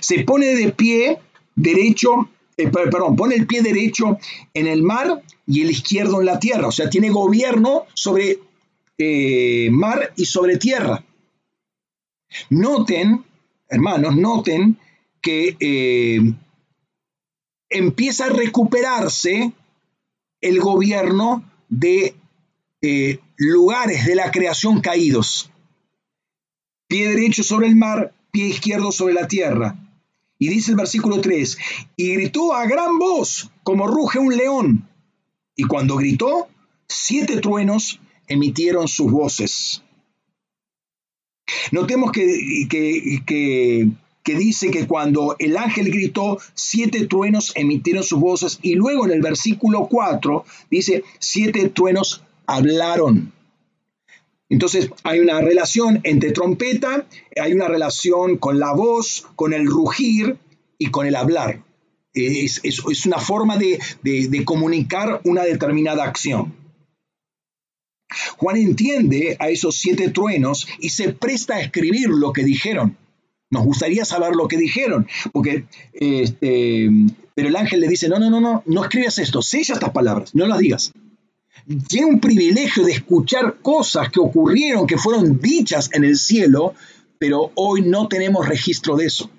Se pone de pie derecho, eh, pone el pie derecho en el mar y el izquierdo en la tierra. O sea, tiene gobierno sobre eh, mar y sobre tierra. Noten, hermanos, noten que eh, empieza a recuperarse el gobierno de lugares de la creación caídos. Pie derecho sobre el mar, pie izquierdo sobre la tierra. Y dice el versículo 3, y gritó a gran voz como ruge un león. Y cuando gritó, siete truenos emitieron sus voces. Notemos que, que, que, dice que cuando el ángel gritó, siete truenos emitieron sus voces. Y luego en el versículo 4 dice, siete truenos hablaron. Entonces hay una relación entre trompeta, hay una relación con la voz, con el rugir y con el hablar. Es, una forma de, de comunicar una determinada acción. Juan entiende a esos siete truenos y se presta a escribir lo que dijeron. Nos gustaría saber lo que dijeron, porque este, pero el ángel le dice, no, no, no, no, no escribas esto, sella estas palabras, no las digas tiene un privilegio de escuchar cosas que ocurrieron, que fueron dichas en el cielo, pero hoy no tenemos registro de eso.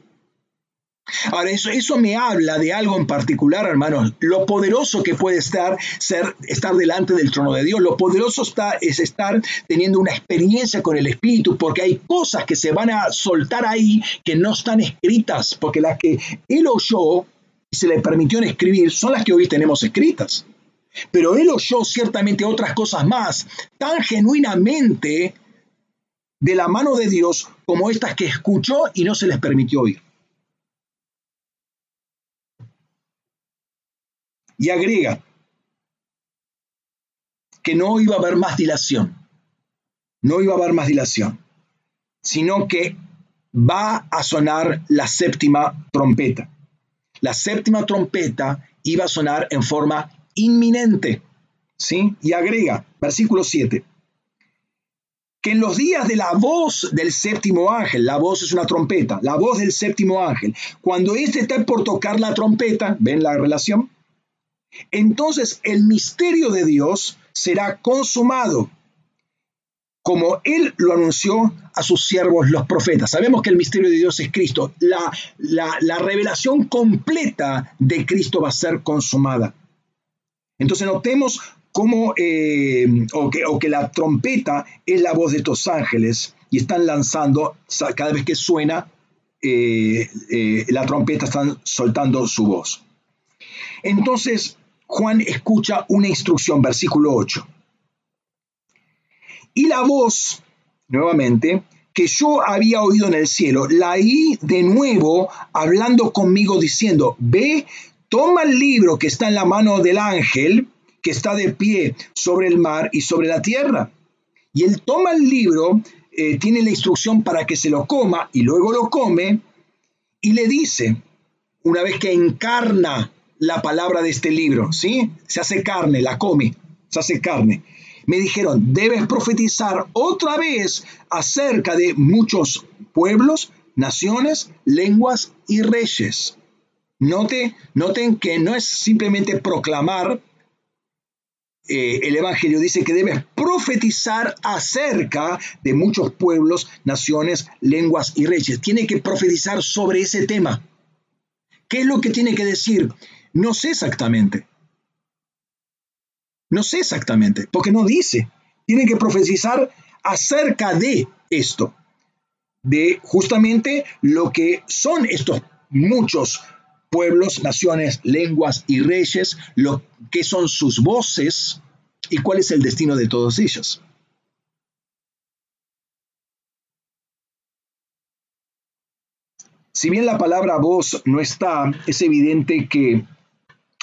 Ahora, eso, eso me habla de algo en particular, hermanos, lo poderoso que puede estar, ser, estar delante del trono de Dios, lo poderoso está, es estar teniendo una experiencia con el Espíritu, porque hay cosas que se van a soltar ahí que no están escritas, porque las que él oyó y se le permitió escribir son las que hoy tenemos escritas. Pero él oyó ciertamente otras cosas más, tan genuinamente de la mano de Dios como estas que escuchó y no se les permitió oír. Y agrega que no iba a haber más dilación, no iba a haber más dilación, sino que va a sonar la séptima trompeta. La séptima trompeta iba a sonar en forma inminente. ¿Sí? Y agrega, versículo 7, que en los días de la voz del séptimo ángel, la voz es una trompeta, la voz del séptimo ángel, cuando éste está por tocar la trompeta, ¿ven la relación? Entonces el misterio de Dios será consumado, como Él lo anunció a sus siervos los profetas. Sabemos que el misterio de Dios es Cristo. La, la, la revelación completa de Cristo va a ser consumada. Entonces notemos cómo, eh, o, que, la trompeta es la voz de estos ángeles y están lanzando, cada vez que suena eh, eh, la trompeta, están soltando su voz. Entonces Juan escucha una instrucción, versículo 8. Y la voz, nuevamente, que yo había oído en el cielo, la oí de nuevo hablando conmigo diciendo, ve, toma el libro que está en la mano del ángel, que está de pie sobre el mar y sobre la tierra. Y él toma el libro, eh, tiene la instrucción para que se lo coma y luego lo come y le dice, una vez que encarna la palabra de este libro, ¿sí? Se hace carne, la come, se hace carne. Me dijeron, debes profetizar otra vez acerca de muchos pueblos, naciones, lenguas y reyes. Note, noten que no es simplemente proclamar eh, el Evangelio, dice que debes profetizar acerca de muchos pueblos, naciones, lenguas y reyes. Tiene que profetizar sobre ese tema. ¿Qué es lo que tiene que decir? No sé exactamente. No sé exactamente, porque no dice. Tiene que profetizar acerca de esto, de justamente lo que son estos muchos pueblos, naciones, lenguas y reyes, lo que son sus voces y cuál es el destino de todos ellos. Si bien la palabra voz no está, es evidente que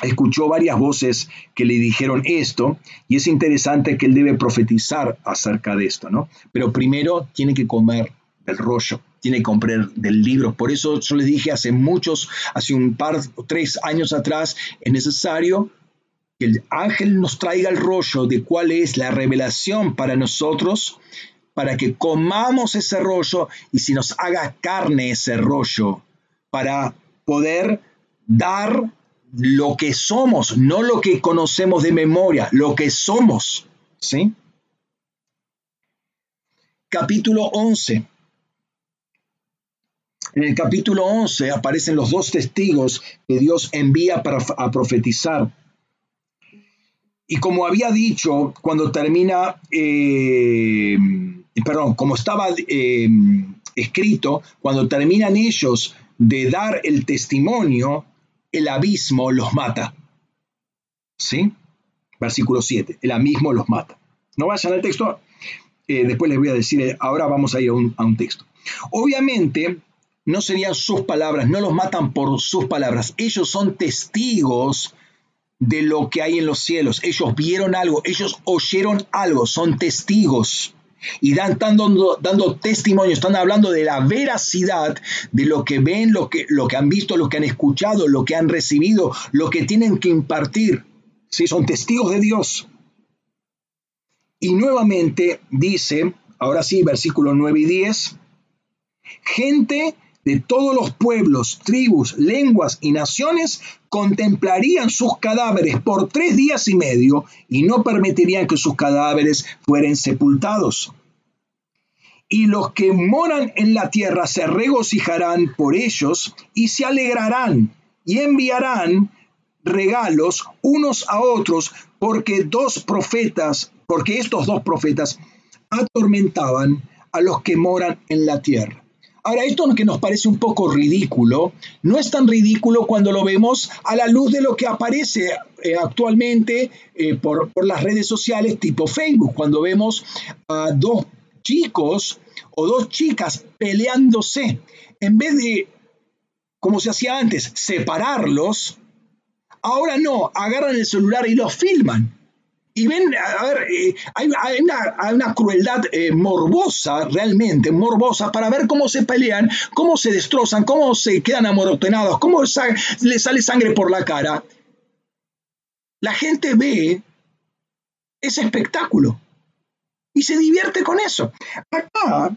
escuchó varias voces que le dijeron esto y es interesante que él debe profetizar acerca de esto, ¿no? Pero primero tiene que comer el rollo tiene que comprar del libro. Por eso yo les dije hace muchos, hace un par, tres años atrás, es necesario que el ángel nos traiga el rollo de cuál es la revelación para nosotros, para que comamos ese rollo y si nos haga carne ese rollo, para poder dar lo que somos, no lo que conocemos de memoria, lo que somos. ¿Sí? Capítulo 11. En el capítulo 11 aparecen los dos testigos que Dios envía para profetizar. Y como había dicho, cuando termina, eh, perdón, como estaba eh, escrito, cuando terminan ellos de dar el testimonio, el abismo los mata. ¿Sí? Versículo 7, el abismo los mata. No vayan al texto, eh, después les voy a decir, ahora vamos a ir a un texto. Obviamente, no serían sus palabras, no los matan por sus palabras, ellos son testigos de lo que hay en los cielos, ellos vieron algo, ellos oyeron algo, son testigos y dan, están dando, dando, testimonio, están hablando de la veracidad de lo que ven, lo que, lo que han visto, lo que han escuchado, lo que han recibido, lo que tienen que impartir. Sí, son testigos de Dios. Y nuevamente dice, ahora sí, versículos 9 y 10, gente de todos los pueblos, tribus, lenguas y naciones contemplarían sus cadáveres por tres días y medio y no permitirían que sus cadáveres fueran sepultados. Y los que moran en la tierra se regocijarán por ellos y se alegrarán y enviarán regalos unos a otros porque dos profetas, porque estos dos profetas atormentaban a los que moran en la tierra. Ahora, esto que nos parece un poco ridículo, no es tan ridículo cuando lo vemos a la luz de lo que aparece eh, actualmente eh, por, las redes sociales tipo Facebook, cuando vemos a dos chicos o dos chicas peleándose. En vez de, como se hacía antes, separarlos, ahora no, agarran el celular y los filman y ven, a ver, eh, hay, una, crueldad eh, morbosa, realmente morbosa, para ver cómo se pelean, cómo se destrozan, cómo se quedan amorotenados, cómo les sale sangre por la cara. La gente ve ese espectáculo y se divierte con eso. Acá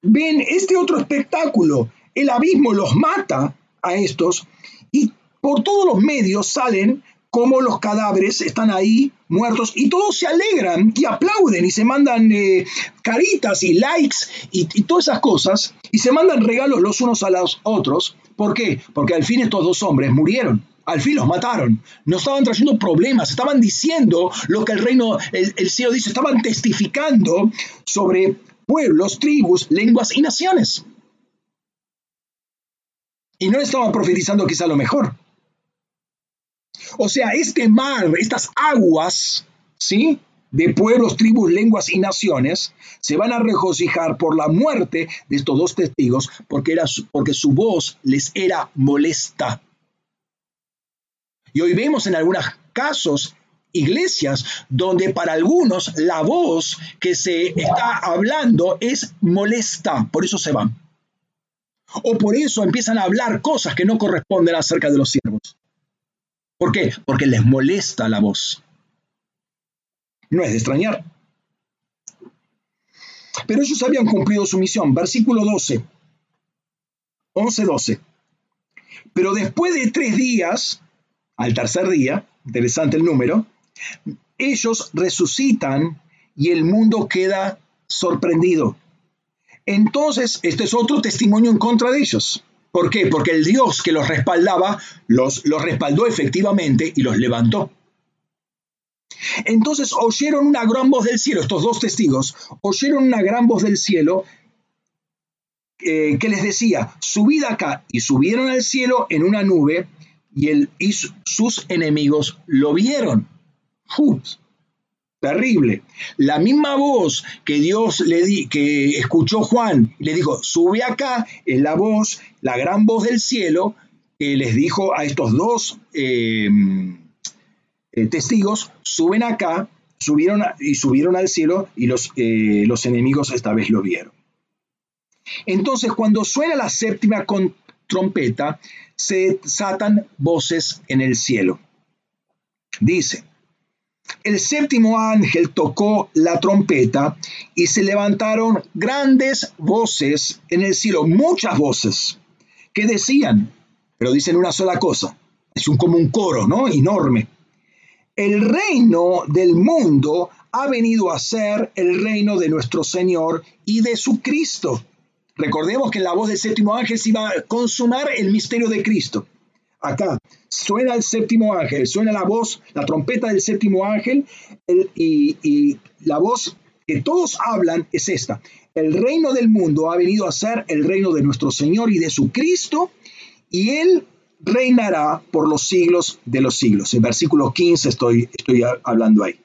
ven este otro espectáculo, el abismo los mata a estos y por todos los medios salen como los cadáveres están ahí muertos y todos se alegran y aplauden y se mandan eh, caritas y likes y, y, todas esas cosas y se mandan regalos los unos a los otros. ¿Por qué? Porque al fin estos dos hombres murieron. Al fin los mataron. No estaban trayendo problemas, estaban diciendo lo que el reino, el, el cielo dice, estaban testificando sobre pueblos, tribus, lenguas y naciones. Y no estaban profetizando quizá lo mejor. O sea, este mar, estas aguas, ¿sí? de pueblos, tribus, lenguas y naciones, se van a regocijar por la muerte de estos dos testigos porque, era, porque su voz les era molesta. Y hoy vemos en algunos casos iglesias donde para algunos la voz que se está hablando es molesta, por eso se van. O por eso empiezan a hablar cosas que no corresponden acerca de los siervos. ¿Por qué? Porque les molesta la voz. No es de extrañar. Pero ellos habían cumplido su misión. Versículo 12. 11-12. Pero después de tres días, al tercer día, interesante el número, ellos resucitan y el mundo queda sorprendido. Entonces, este es otro testimonio en contra de ellos. ¿Por qué? Porque el Dios que los respaldaba los, los respaldó efectivamente y los levantó. Entonces oyeron una gran voz del cielo, estos dos testigos, oyeron una gran voz del cielo eh, que les decía, subid acá, y subieron al cielo en una nube, y, y sus enemigos lo vieron. Terrible. La misma voz que Dios le di, que escuchó Juan le dijo, sube acá, es la voz, la gran voz del cielo, que les dijo a estos dos em, eh, testigos, suben acá, subieron y subieron al cielo y los, eh, los enemigos esta vez lo vieron. Entonces, cuando suena la séptima con trompeta, se desatan voces en el cielo. Dice, el séptimo ángel tocó la trompeta y se levantaron grandes voces en el cielo, muchas voces, ¿Qué decían? Pero dicen una sola cosa. Es un, como un coro, ¿no? Enorme. El reino del mundo ha venido a ser el reino de nuestro Señor y de su Cristo. Recordemos que la voz del séptimo ángel se iba a consumar el misterio de Cristo. Acá suena el séptimo ángel, suena la voz, la trompeta del séptimo ángel y, la voz que todos hablan es esta. El reino del mundo ha venido a ser el reino de nuestro Señor y de su Cristo y Él reinará por los siglos de los siglos. En versículo 15 estoy, estoy hablando ahí.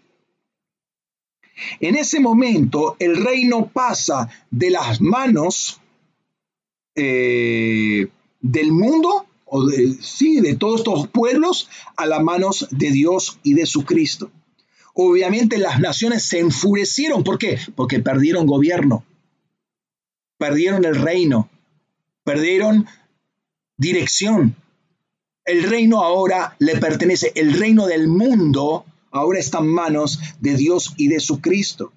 En ese momento el reino pasa de las manos eh, del mundo, de, sí, de todos estos pueblos, a las manos de Dios y de su Cristo. Obviamente las naciones se enfurecieron. ¿Por qué? Porque perdieron gobierno, perdieron el reino, perdieron dirección. El reino ahora le pertenece, el reino del mundo ahora está en manos de Dios y de su Cristo.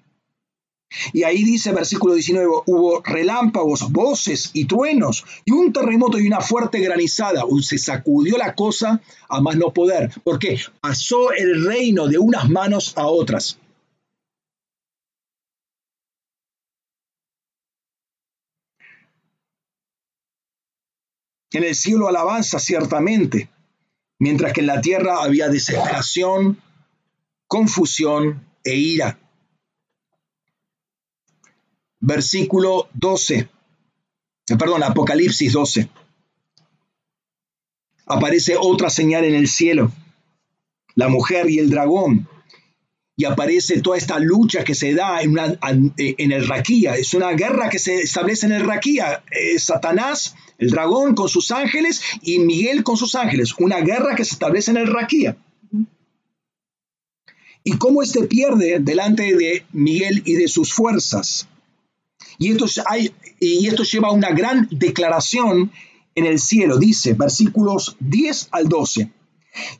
Y ahí dice versículo 19, hubo relámpagos, voces y truenos, y un terremoto y una fuerte granizada. Se sacudió la cosa a más no poder, porque pasó el reino de unas manos a otras. En el cielo alabanza ciertamente, mientras que en la tierra había desesperación, confusión e ira. Versículo 12, eh, perdón, Apocalipsis 12. Aparece otra señal en el cielo, la mujer y el dragón, y aparece toda esta lucha que se da en, en el Raquía. Es una guerra que se establece en el Raquía. Satanás el dragón con sus ángeles y Miguel con sus ángeles, una guerra que se establece en el Raquía. Y cómo éste pierde delante de Miguel y de sus fuerzas. Y esto, lleva a una gran declaración en el cielo, dice versículos 10 al 12.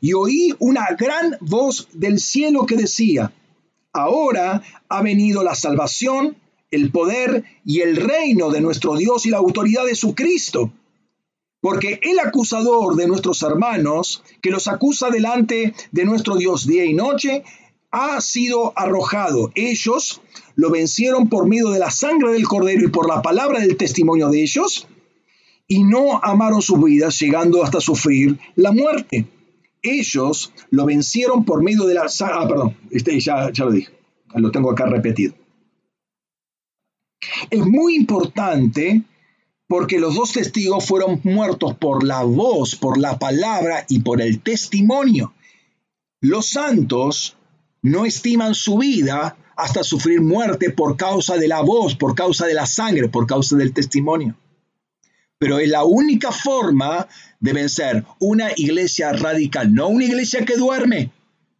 Y oí una gran voz del cielo que decía, ahora ha venido la salvación el poder y el reino de nuestro Dios y la autoridad de su Cristo. Porque el acusador de nuestros hermanos, que los acusa delante de nuestro Dios día y noche, ha sido arrojado. Ellos lo vencieron por medio de la sangre del cordero y por la palabra del testimonio de ellos, y no amaron sus vidas, llegando hasta sufrir la muerte. Ellos lo vencieron por medio de la sangre. Ah, perdón, este ya, ya lo dije, lo tengo acá repetido. Es muy importante porque los dos testigos fueron muertos por la voz, por la palabra y por el testimonio. Los santos no estiman su vida hasta sufrir muerte por causa de la voz, por causa de la sangre, por causa del testimonio. Pero es la única forma de vencer una iglesia radical, no una iglesia que duerme,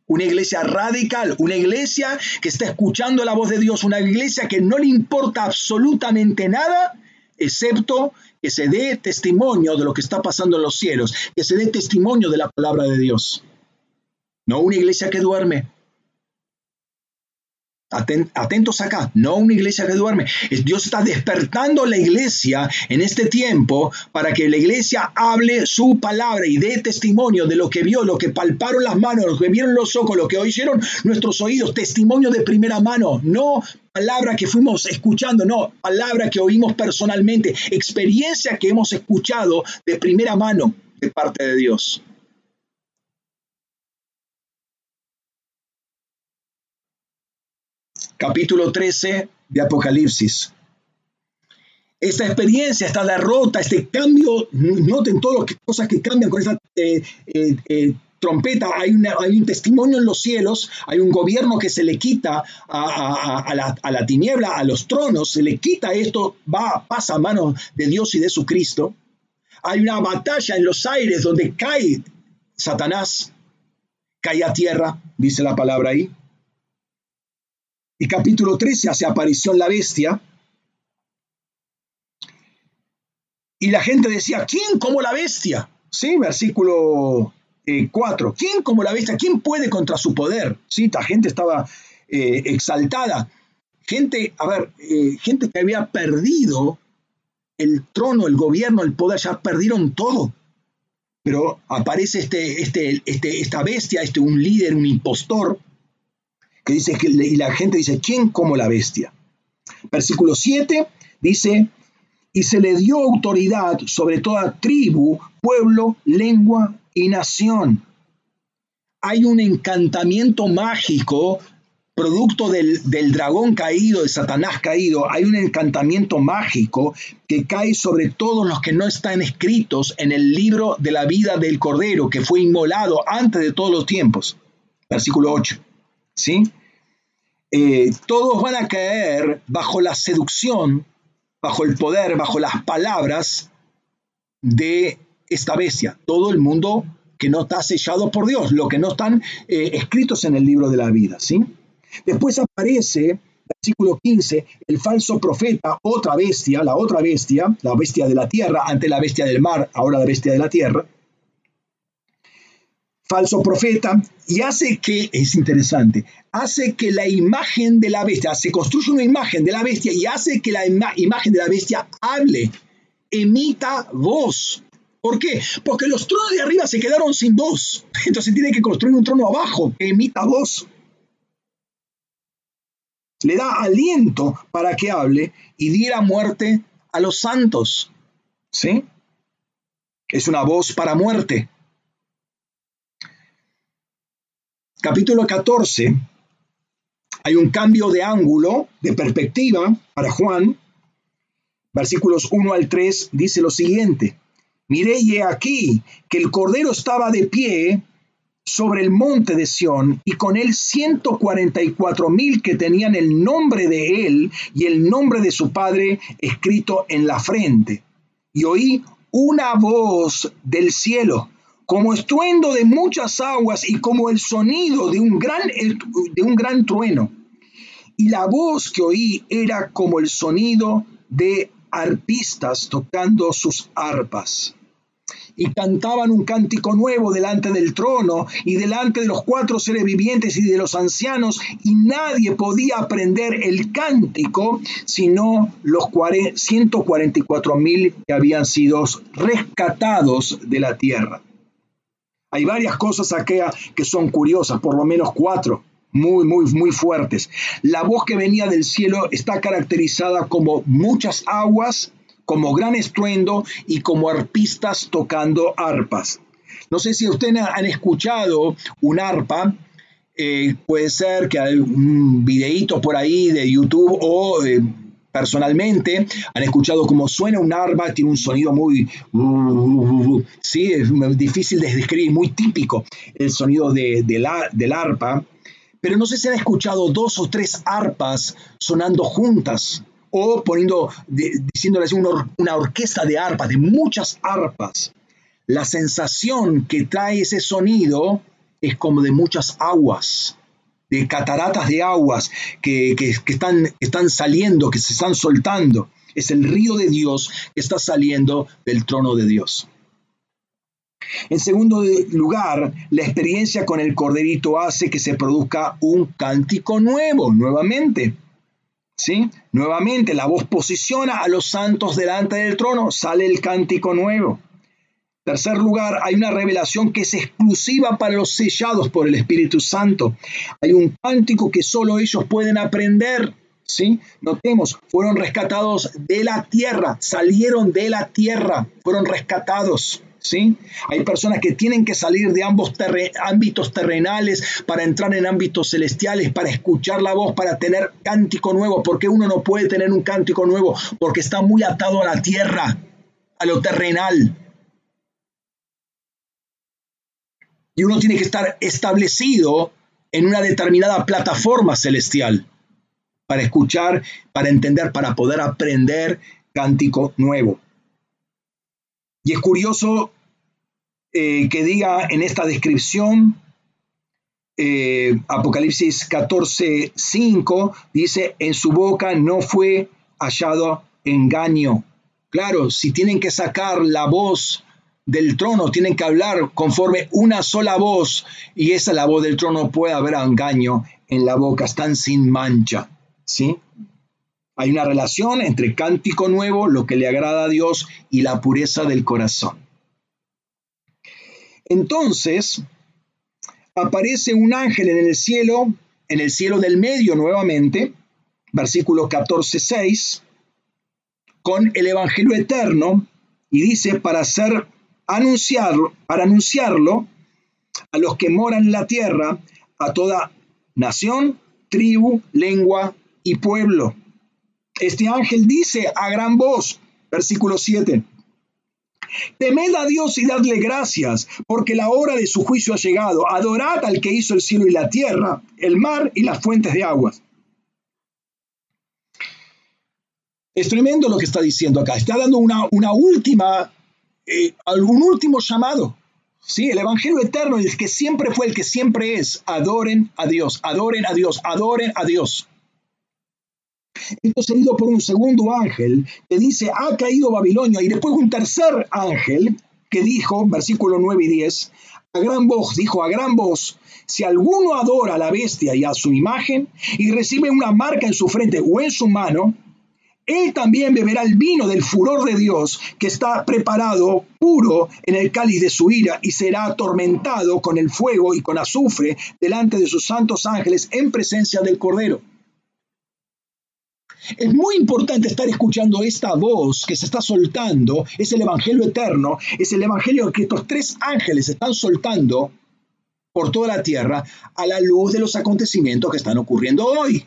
una iglesia radical, una iglesia que está escuchando la voz de Dios, una iglesia que no le importa absolutamente nada, excepto que se dé testimonio de lo que está pasando en los cielos, que se dé testimonio de la palabra de Dios. No una iglesia que duerme, Atentos acá, no una iglesia que duerme. Dios está despertando la iglesia en este tiempo para que la iglesia hable su palabra y dé testimonio de lo que vio, lo que palparon las manos, lo que vieron los ojos, lo que oyeron nuestros oídos, testimonio de primera mano, no palabra que fuimos escuchando, no, palabra que oímos personalmente, experiencia que hemos escuchado de primera mano de parte de Dios. Capítulo 13 de Apocalipsis. Esta experiencia, esta derrota, este cambio, noten todas las cosas que cambian con esta eh, eh, eh, trompeta, hay, un testimonio en los cielos, hay un gobierno que se le quita a, la, a, la, tiniebla, a los tronos, se le quita esto, va, pasa a manos de Dios y de su Cristo. Hay una batalla en los aires donde cae Satanás, cae a tierra, dice la palabra ahí. Y capítulo 13 hace aparición la bestia. Y la gente decía, ¿quién como la bestia? Sí, versículo 4. Eh, ¿Quién como la bestia? ¿Quién puede contra su poder? Sí, la gente estaba eh, exaltada. Gente, a ver, eh, gente que había perdido el trono, el gobierno, el poder, ya perdieron todo. Pero aparece este, este, este, esta bestia, este, un líder, un impostor, dice que y la gente dice, ¿quién como la bestia? Versículo 7 dice, y se le dio autoridad sobre toda tribu, pueblo, lengua y nación. Hay un encantamiento mágico producto del, dragón caído, de Satanás caído, hay un encantamiento mágico que cae sobre todos los que no están escritos en el libro de la vida del Cordero, que fue inmolado antes de todos los tiempos. Versículo 8. ¿Sí? Eh, todos van a caer bajo la seducción, bajo el poder, bajo las palabras de esta bestia. Todo el mundo que no está sellado por Dios, lo que no están eh, escritos en el libro de la vida. ¿sí? Después aparece, versículo 15, el falso profeta, otra bestia, la otra bestia, la bestia de la tierra, ante la bestia del mar, ahora la bestia de la tierra. Falso profeta, y hace que, es interesante, hace que la imagen de la bestia, se construye una imagen de la bestia y hace que la imagen de la bestia hable, emita voz. ¿Por qué? Porque los tronos de arriba se quedaron sin voz. Entonces tiene que construir un trono abajo que emita voz le da aliento para que hable y diera muerte a los santos. ¿Sí? Es una voz para muerte. Capítulo 14. Hay un cambio de ángulo, de perspectiva para Juan. Versículos 1 al 3 dice lo siguiente. Miré y he aquí que el cordero estaba de pie sobre el monte de Sión y con él 144 mil que tenían el nombre de él y el nombre de su padre escrito en la frente. Y oí una voz del cielo, como estruendo de muchas aguas y como el sonido de un gran, de un gran trueno. Y la voz que oí era como el sonido de arpistas tocando sus arpas y cantaban un cántico nuevo delante del trono y delante de los cuatro seres vivientes y de los ancianos, y nadie podía aprender el cántico sino los 144 mil que habían sido rescatados de la tierra. Hay varias cosas aquí que son curiosas, por lo menos cuatro muy, muy, muy fuertes. La voz que venía del cielo está caracterizada como muchas aguas, como gran estruendo y como arpistas tocando arpas. No sé si ustedes han escuchado un arpa, eh, puede ser que hay un videíto por ahí de YouTube o eh, personalmente han escuchado cómo suena un arpa, tiene un sonido muy, sí, es difícil de describir, muy típico el sonido de, la, del arpa, pero no sé si han escuchado dos o tres arpas sonando juntas o poniendo, diciéndole así, una, orquesta de arpas, de muchas arpas. La sensación que trae ese sonido es como de muchas aguas, de cataratas de aguas que, están, están saliendo, que se están soltando. Es el río de Dios que está saliendo del trono de Dios. En segundo lugar, la experiencia con el corderito hace que se produzca un cántico nuevo, nuevamente. ¿Sí? Nuevamente la voz posiciona a los santos delante del trono, sale el cántico nuevo. Tercer lugar, hay una revelación que es exclusiva para los sellados por el Espíritu Santo. Hay un cántico que solo ellos pueden aprender. ¿sí? Notemos, fueron rescatados de la tierra, salieron de la tierra, fueron rescatados. ¿sí? Hay personas que tienen que salir de ambos ámbitos terrenales para entrar en ámbitos celestiales, para escuchar la voz, para tener cántico nuevo, porque uno no puede tener un cántico nuevo, porque está muy atado a la tierra, a lo terrenal. Y uno tiene que estar establecido en una determinada plataforma celestial para escuchar, para entender, para poder aprender cántico nuevo. Y es curioso eh, que diga en esta descripción, eh, Apocalipsis 14, 5, dice, en su boca no fue hallado engaño. Claro, si tienen que sacar la voz del trono, tienen que hablar conforme una sola voz, y esa la voz del trono, puede haber engaño en la boca, están sin mancha. ¿sí? Hay una relación entre cántico nuevo, lo que le agrada a Dios, y la pureza del corazón. Entonces, aparece un ángel en el cielo, en el cielo del medio nuevamente, versículo 14, 6, con el Evangelio eterno, y dice, para hacer anunciarlo, para anunciarlo a los que moran en la tierra, a toda nación, tribu, lengua y pueblo. Este ángel dice a gran voz, versículo 7, Temed a Dios y dadle gracias, porque la hora de su juicio ha llegado. Adorad al que hizo el cielo y la tierra, el mar y las fuentes de aguas. Es tremendo lo que está diciendo acá. Está dando una, una última, eh, algún último llamado. Sí, el Evangelio eterno, el que siempre fue, el que siempre es. Adoren a Dios, adoren a Dios, adoren a Dios. Esto seguido por un segundo ángel que dice, ha caído Babilonia, y después un tercer ángel que dijo, versículo 9 y 10, a gran voz, dijo a gran voz, si alguno adora a la bestia y a su imagen y recibe una marca en su frente o en su mano, él también beberá el vino del furor de Dios que está preparado puro en el cáliz de su ira y será atormentado con el fuego y con azufre delante de sus santos ángeles en presencia del Cordero. Es muy importante estar escuchando esta voz que se está soltando, es el Evangelio eterno, es el Evangelio que estos tres ángeles están soltando por toda la tierra a la luz de los acontecimientos que están ocurriendo hoy.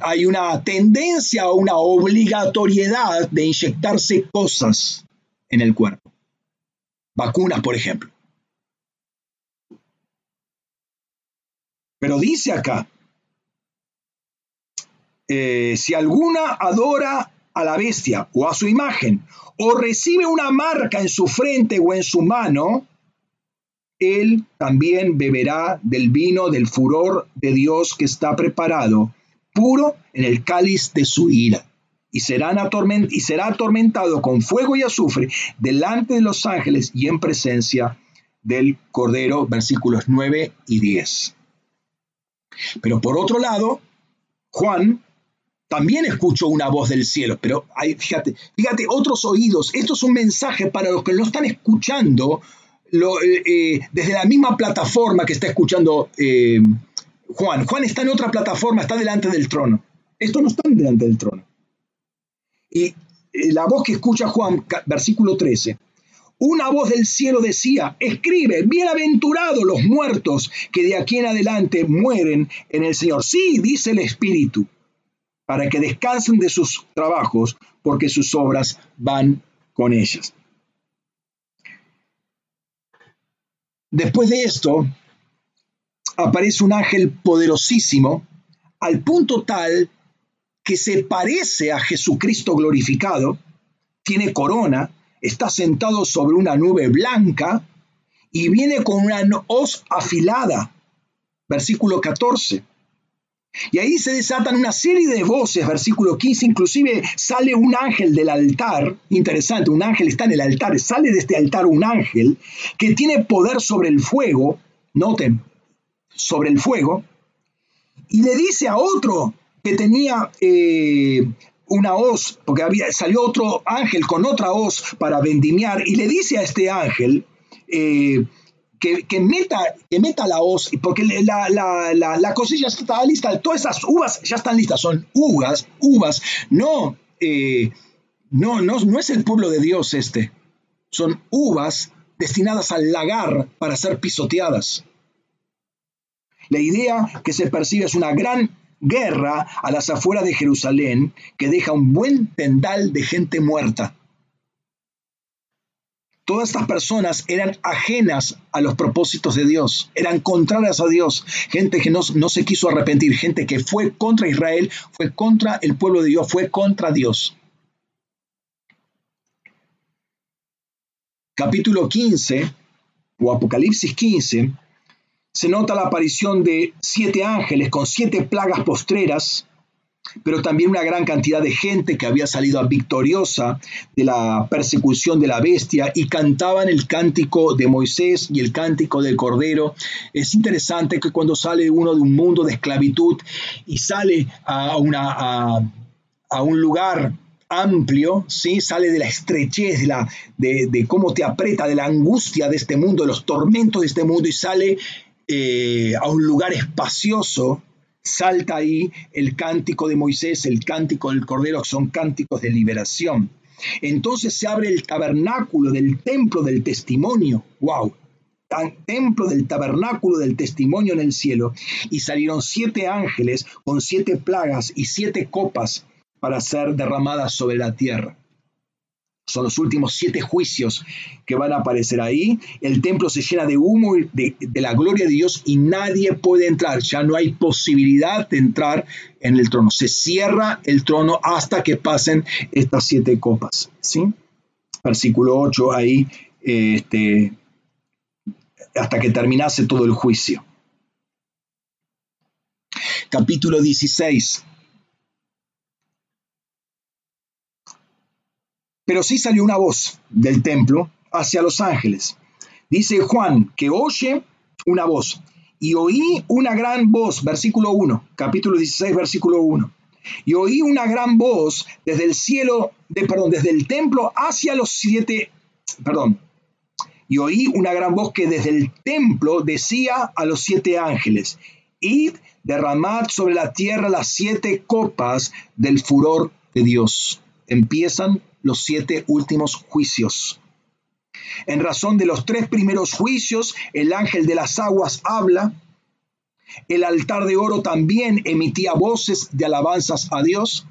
Hay una tendencia o una obligatoriedad de inyectarse cosas en el cuerpo. Vacunas, por ejemplo. Pero dice acá, eh, si alguna adora a la bestia o a su imagen, o recibe una marca en su frente o en su mano, él también beberá del vino del furor de Dios que está preparado, puro en el cáliz de su ira. Y, será atormentado con fuego y azufre delante de los ángeles y en presencia del Cordero, versículos 9 y 10. Pero por otro lado, Juan también escucho una voz del cielo, pero hay, fíjate, fíjate, otros oídos. Esto es un mensaje para los que lo están escuchando eh, eh, desde la misma plataforma que está escuchando eh, Juan. Juan está en otra plataforma, está delante del trono. Esto no está delante del trono. Y la voz que escucha Juan, versículo 13, una voz del cielo decía, escribe, bienaventurados los muertos que de aquí en adelante mueren en el Señor. Sí, dice el Espíritu para que descansen de sus trabajos, porque sus obras van con ellas. Después de esto, aparece un ángel poderosísimo, al punto tal que se parece a Jesucristo glorificado, tiene corona, está sentado sobre una nube blanca y viene con una hoz afilada. Versículo 14. Y ahí se desatan una serie de voces, versículo 15, inclusive sale un ángel del altar, interesante, un ángel está en el altar, sale de este altar un ángel que tiene poder sobre el fuego, noten, sobre el fuego, y le dice a otro que tenía eh, una hoz, porque había, salió otro ángel con otra hoz para vendimiar, y le dice a este ángel, eh, que, meta, que meta la hoz, porque la, la, la, cosilla está lista, todas esas uvas ya están listas, son uvas, uvas, no, eh, no, no, no es el pueblo de Dios este, son uvas destinadas al lagar para ser pisoteadas. La idea que se percibe es una gran guerra a las afueras de Jerusalén que deja un buen tendal de gente muerta. Todas estas personas eran ajenas a los propósitos de Dios, eran contrarias a Dios, gente que no, no, se quiso arrepentir, gente que fue contra Israel, fue contra el pueblo de Dios, fue contra Dios. Capítulo 15 o Apocalipsis 15 se nota la aparición de siete ángeles con siete plagas postreras pero también una gran cantidad de gente que había salido victoriosa de la persecución de la bestia y cantaban el cántico de Moisés y el cántico del Cordero. Es interesante que cuando sale uno de un mundo de esclavitud y sale a, una, a, un lugar amplio, ¿sí? sale de la estrechez, de, la, de, cómo te aprieta, de la angustia de este mundo, de los tormentos de este mundo y sale eh, a un lugar espacioso, salta ahí el cántico de Moisés, el cántico del Cordero, son cánticos de liberación. Entonces se abre el tabernáculo del templo del testimonio. ¡Wow! templo del tabernáculo del testimonio en el cielo, y salieron siete ángeles con siete plagas y siete copas para ser derramadas sobre la tierra. Son los últimos siete juicios que van a aparecer ahí. El templo se llena de humo de, de, la gloria de Dios y nadie puede entrar. Ya no hay posibilidad de entrar en el trono. Se cierra el trono hasta que pasen estas siete copas. ¿sí? Versículo 8 ahí, este, hasta que terminase todo el juicio. Capítulo 16. Pero sí salió una voz del templo hacia los ángeles. Dice Juan que oye una voz. Y oí una gran voz, versículo 1, capítulo 16, versículo 1. Y oí una gran voz desde el cielo, de, perdón, desde el templo hacia los siete, perdón. Y oí una gran voz que desde el templo decía a los siete ángeles, id, derramad sobre la tierra las siete copas del furor de Dios. Empiezan los siete últimos juicios. En razón de los tres primeros juicios, el ángel de las aguas habla, el altar de oro también emitía voces de alabanzas a Dios,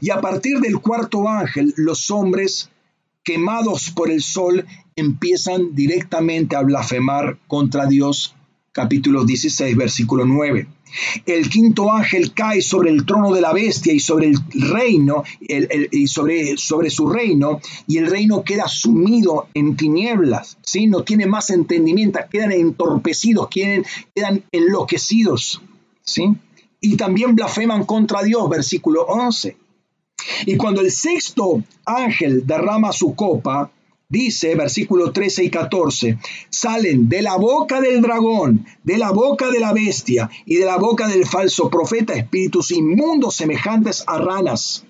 y a partir del cuarto ángel, los hombres quemados por el sol empiezan directamente a blasfemar contra Dios. Capítulo 16, versículo 9. El quinto ángel cae sobre el trono de la bestia y sobre el reino, y sobre, sobre, su reino, y el reino queda sumido en tinieblas, ¿sí? no tiene más entendimiento, quedan entorpecidos, quedan, quedan enloquecidos. ¿sí? Y también blasfeman contra Dios, versículo 11. Y cuando el sexto ángel derrama su copa, Dice, versículo 13 y 14, salen de la boca del dragón, de la boca de la bestia y de la boca del falso profeta espíritus inmundos semejantes a ranas.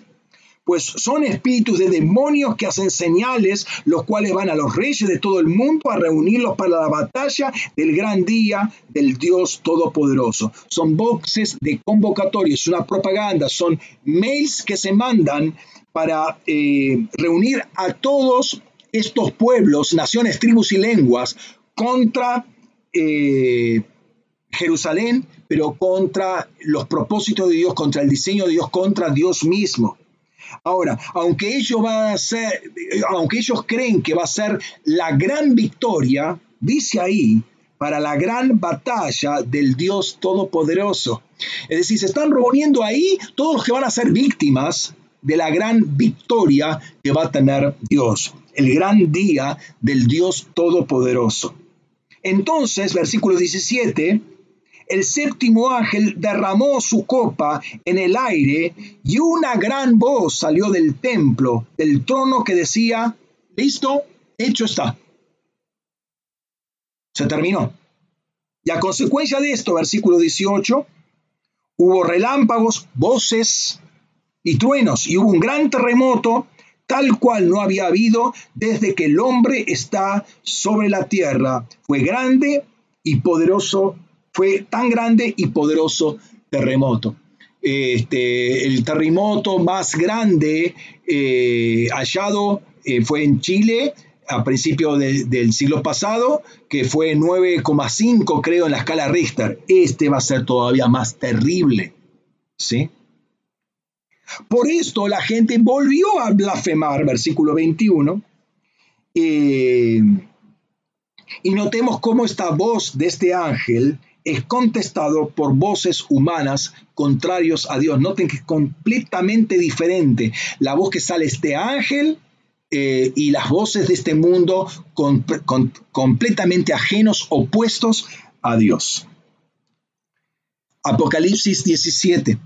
Pues son espíritus de demonios que hacen señales, los cuales van a los reyes de todo el mundo a reunirlos para la batalla del gran día del Dios Todopoderoso. Son boxes de convocatoria, es una propaganda, son mails que se mandan para eh, reunir a todos estos pueblos, naciones, tribus y lenguas contra eh, Jerusalén, pero contra los propósitos de Dios, contra el diseño de Dios, contra Dios mismo. Ahora, aunque ellos a ser, aunque ellos creen que va a ser la gran victoria, dice ahí, para la gran batalla del Dios Todopoderoso. Es decir, se están reuniendo ahí todos los que van a ser víctimas de la gran victoria que va a tener Dios el gran día del Dios Todopoderoso. Entonces, versículo 17, el séptimo ángel derramó su copa en el aire y una gran voz salió del templo, del trono que decía, listo, hecho está. Se terminó. Y a consecuencia de esto, versículo 18, hubo relámpagos, voces y truenos, y hubo un gran terremoto, tal cual no había habido desde que el hombre está sobre la tierra. Fue grande y poderoso, fue tan grande y poderoso terremoto. Este, el terremoto más grande eh, hallado eh, fue en Chile a principios del siglo pasado, que fue 9,5 creo en la escala Richter. Este va a ser todavía más terrible. ¿Sí? Por esto la gente volvió a blasfemar, versículo 21. Eh, y notemos cómo esta voz de este ángel es contestado por voces humanas contrarios a Dios. Noten que es completamente diferente la voz que sale este ángel eh, y las voces de este mundo completamente ajenos, opuestos a Dios. Apocalipsis 17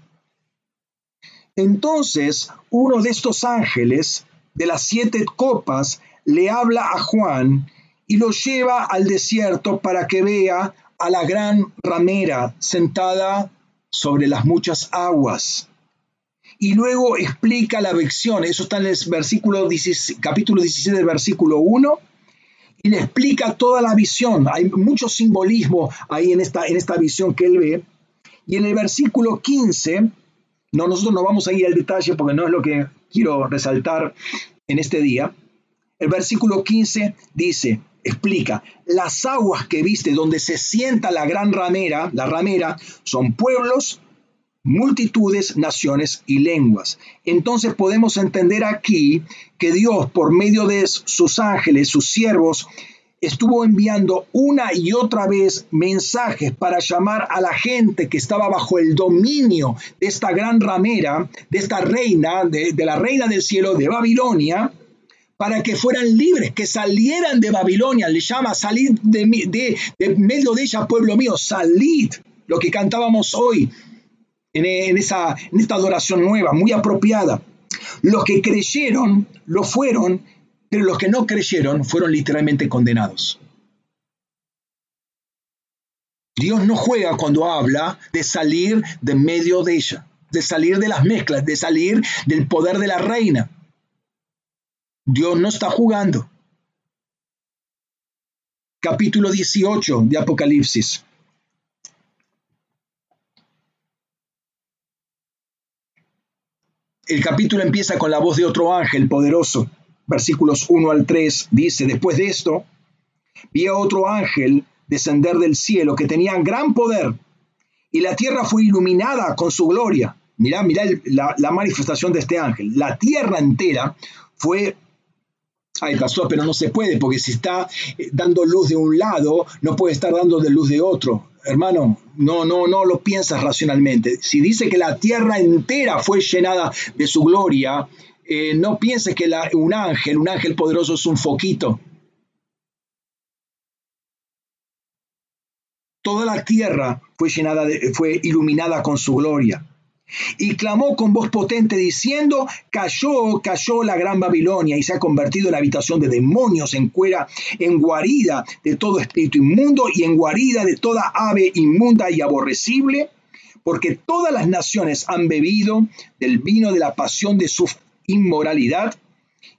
Entonces uno de estos ángeles de las siete copas le habla a Juan y lo lleva al desierto para que vea a la gran ramera sentada sobre las muchas aguas. Y luego explica la visión, eso está en el versículo capítulo 17 del versículo 1, y le explica toda la visión. Hay mucho simbolismo ahí en esta, en esta visión que él ve. Y en el versículo 15, no, nosotros no vamos a ir al detalle porque no es lo que quiero resaltar en este día. El versículo 15 dice, explica, las aguas que viste donde se sienta la gran ramera, la ramera, son pueblos, multitudes, naciones y lenguas. Entonces podemos entender aquí que Dios, por medio de sus ángeles, sus siervos, estuvo enviando una y otra vez mensajes para llamar a la gente que estaba bajo el dominio de esta gran ramera, de esta reina, de, la reina del cielo de Babilonia, para que fueran libres, que salieran de Babilonia. Le llama, salid de, medio de ella, pueblo mío, salid, lo que cantábamos hoy en, esa, en esta adoración nueva, muy apropiada. Los que creyeron lo fueron, pero los que no creyeron fueron literalmente condenados. Dios no juega cuando habla de salir de medio de ella, de salir de las mezclas, de salir del poder de la reina. Dios no está jugando. Capítulo 18 de Apocalipsis. El capítulo empieza con la voz de otro ángel poderoso. Versículos 1 al 3 dice, después de esto, vi a otro ángel descender del cielo que tenía gran poder y la tierra fue iluminada con su gloria. Mirá, mirá la, manifestación de este ángel. La tierra entera fue Ay, pastor, pero no se puede, porque si está eh, dando luz de un lado, no puede estar dando de luz de otro. Hermano, no, no, no lo piensas racionalmente. Si dice que la tierra entera fue llenada de su gloria, eh, no pienses que un ángel, un ángel poderoso es un foquito. Toda la tierra fue llenada, fue iluminada con su gloria. Y clamó con voz potente diciendo, cayó, cayó la gran Babilonia y se ha convertido en habitación de demonios, en cuera, en guarida de todo espíritu inmundo y en guarida de toda ave inmunda y aborrecible, porque todas las naciones han bebido del vino de la pasión de su inmoralidad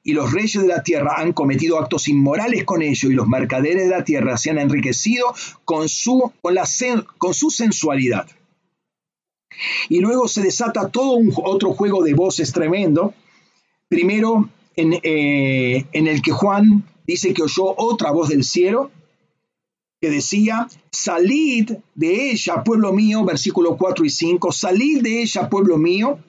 y los reyes de la tierra han cometido actos inmorales con ellos y los mercaderes de la tierra se han enriquecido con su, con la, con su sensualidad. Y luego se desata todo un otro juego de voces tremendo. Primero, en, eh, en el que Juan dice que oyó otra voz del cielo que decía, salid de ella, pueblo mío, versículo 4 y 5, salid de ella, pueblo mío,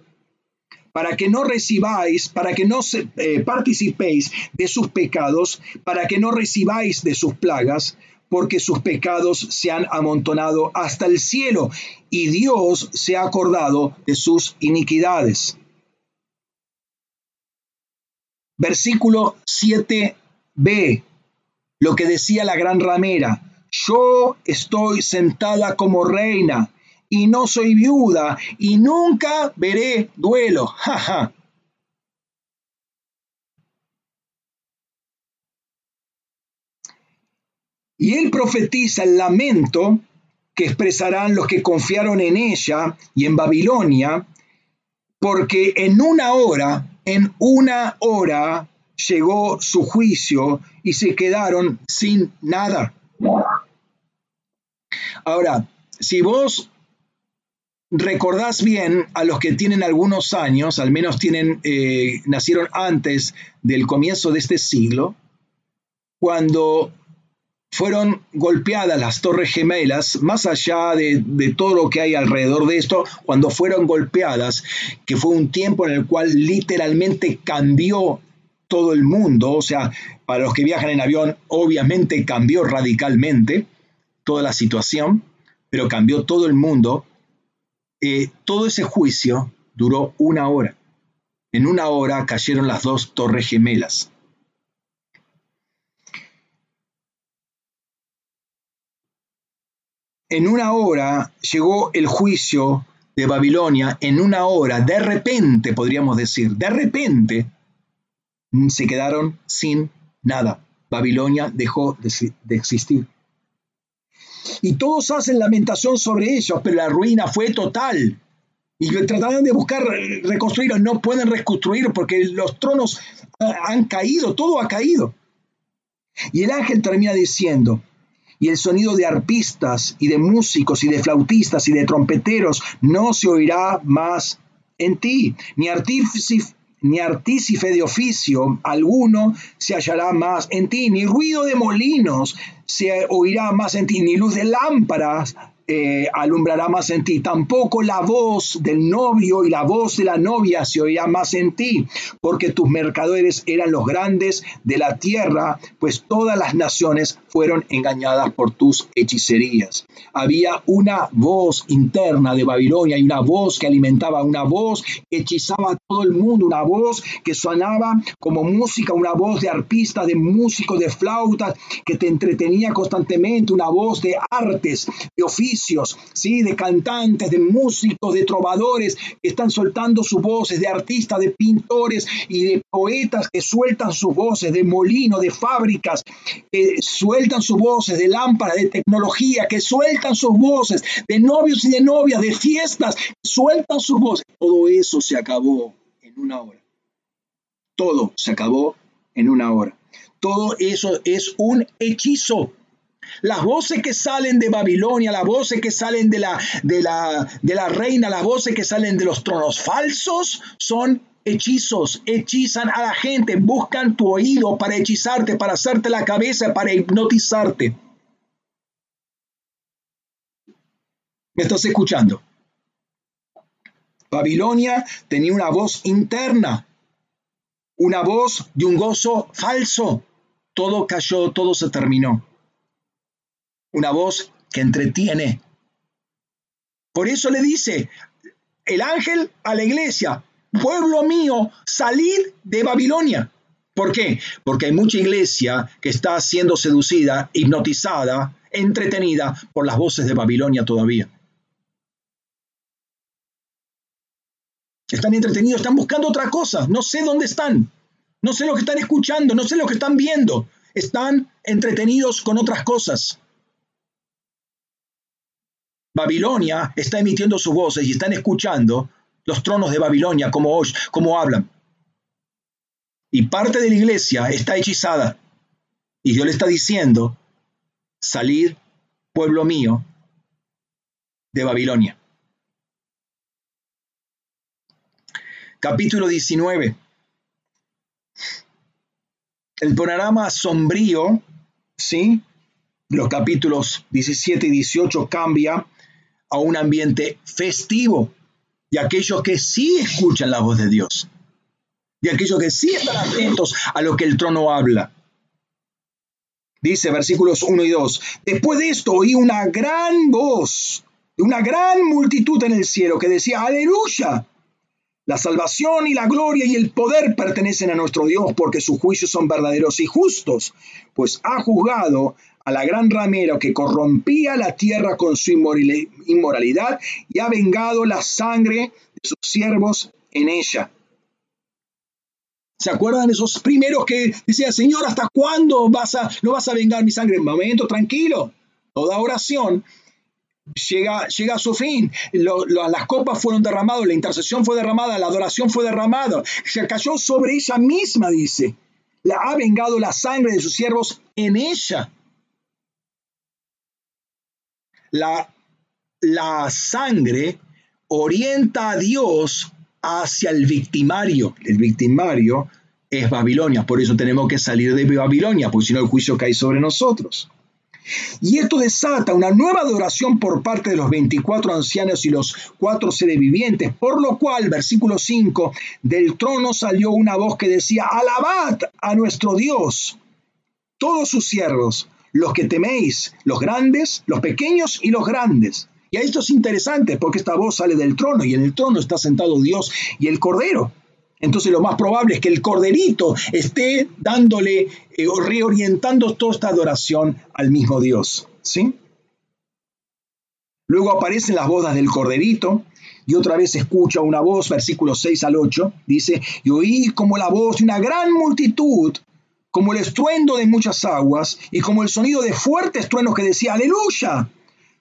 para que no recibáis, para que no eh, participéis de sus pecados, para que no recibáis de sus plagas, porque sus pecados se han amontonado hasta el cielo y Dios se ha acordado de sus iniquidades. Versículo 7b, lo que decía la gran ramera, yo estoy sentada como reina y no soy viuda y nunca veré duelo. Ja, Y él profetiza el lamento que expresarán los que confiaron en ella y en Babilonia, porque en una hora, en una hora llegó su juicio y se quedaron sin nada. Ahora, si vos recordás bien a los que tienen algunos años, al menos tienen, eh, nacieron antes del comienzo de este siglo, cuando fueron golpeadas las torres gemelas, más allá de, todo lo que hay alrededor de esto, cuando fueron golpeadas, que fue un tiempo en el cual literalmente cambió todo el mundo, o sea, para los que viajan en avión, obviamente cambió radicalmente toda la situación, pero cambió todo el mundo. Eh, todo ese juicio duró una hora. En una hora cayeron las dos torres gemelas. en una hora llegó el juicio de Babilonia en una hora, de repente, podríamos decir, de repente, se quedaron sin nada. Babilonia dejó de, existir. Y todos hacen lamentación sobre ellos, pero la ruina fue total. Y trataron de buscar reconstruirlo, no pueden reconstruir porque los tronos han caído, todo ha caído. Y el ángel termina diciendo, y el sonido de arpistas y de músicos y de flautistas y de trompeteros no se oirá más en ti, ni artífice, ni artífice de oficio alguno se hallará más en ti, ni ruido de molinos se oirá más en ti, ni luz de lámparas eh, alumbrará más en ti. Tampoco la voz del novio y la voz de la novia se oirá más en ti, porque tus mercaderes eran los grandes de la tierra, pues todas las naciones fueron engañadas por tus hechicerías. Había una voz interna de Babilonia y una voz que alimentaba, una voz que hechizaba a todo el mundo, una voz que sonaba como música, una voz de arpista, de músico, de flautas, que te entretenía constantemente, una voz de artes, de oficios ¿sí? de cantantes, de músicos, de trovadores que están soltando sus voces, de artistas, de pintores y de poetas que sueltan sus voces, de molinos, de fábricas, que sueltan sus voces, de lámparas, de tecnología, que sueltan sus voces, de novios y de novias, de fiestas, sueltan sus voces. Todo eso se acabó en una hora. Todo se acabó en una hora. Todo eso es un hechizo. Las voces que salen de Babilonia, las voces que salen de la, de la, de la reina, las voces que salen de los tronos falsos son hechizos, hechizan a la gente, buscan tu oído para hechizarte, para hacerte la cabeza, para hipnotizarte. ¿Me estás escuchando? Babilonia tenía una voz interna, una voz de un gozo falso. Todo cayó, todo se terminó una voz que entretiene. Por eso le dice el ángel a la iglesia, pueblo mío, salid de Babilonia. ¿Por qué? Porque hay mucha iglesia que está siendo seducida, hipnotizada, entretenida por las voces de Babilonia todavía. Están entretenidos, están buscando otra cosa, no sé dónde están, no sé lo que están escuchando, no sé lo que están viendo, están entretenidos con otras cosas. Babilonia está emitiendo sus voces y están escuchando los tronos de Babilonia como, como hablan. Y parte de la iglesia está hechizada. Y Dios le está diciendo, salir, pueblo mío, de Babilonia. Capítulo 19. El panorama sombrío, ¿sí? Los capítulos 17 y 18 cambia a un ambiente festivo de aquellos que sí escuchan la voz de Dios, de aquellos que sí están atentos a lo que el trono habla. Dice versículos 1 y 2, después de esto oí una gran voz una gran multitud en el cielo que decía, aleluya, la salvación y la gloria y el poder pertenecen a nuestro Dios porque sus juicios son verdaderos y justos, pues ha juzgado a la gran ramera que corrompía la tierra con su inmoralidad y ha vengado la sangre de sus siervos en ella. ¿Se acuerdan esos primeros que decían, Señor, ¿hasta cuándo vas a, no vas a vengar mi sangre? Momento, tranquilo. Toda oración llega, llega a su fin. las copas fueron derramadas, la intercesión fue derramada, la adoración fue derramada. Se cayó sobre ella misma, dice. La ha vengado la sangre de sus siervos en ella la, la sangre orienta a Dios hacia el victimario. El victimario es Babilonia, por eso tenemos que salir de Babilonia, porque si no el juicio cae sobre nosotros. Y esto desata una nueva adoración por parte de los 24 ancianos y los cuatro seres vivientes, por lo cual, versículo 5, del trono salió una voz que decía, alabad a nuestro Dios, todos sus siervos, los que teméis, los grandes, los pequeños y los grandes. Y esto es interesante porque esta voz sale del trono y en el trono está sentado Dios y el Cordero. Entonces lo más probable es que el corderito esté dándole eh, reorientando toda esta adoración al mismo Dios. ¿sí? Luego aparecen las bodas del corderito y otra vez escucha una voz, versículos 6 al 8, dice, y oí como la voz de una gran multitud, como el estruendo de muchas aguas, y como el sonido de fuertes truenos que decía, aleluya,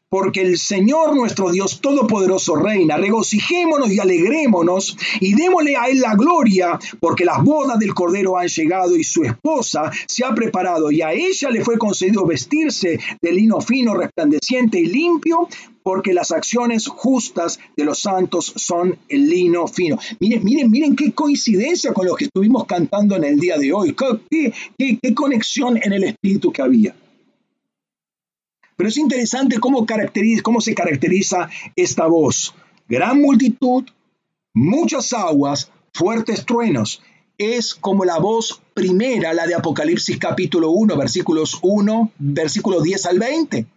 porque el Señor nuestro Dios Todopoderoso reina. Regocijémonos y alegrémonos y démosle a Él la gloria, porque las bodas del Cordero han llegado y su esposa se ha preparado y a ella le fue concedido vestirse de lino fino, resplandeciente y limpio, porque las acciones justas de los santos son el lino fino. Miren, miren, miren qué coincidencia con lo que estuvimos cantando en el día de hoy. qué, qué conexión en el espíritu que había. Pero es interesante cómo, se caracteriza esta voz. Gran multitud, muchas aguas, fuertes truenos. Es como la voz primera, la de Apocalipsis capítulo 1, versículos 1, versículos 10 al 20.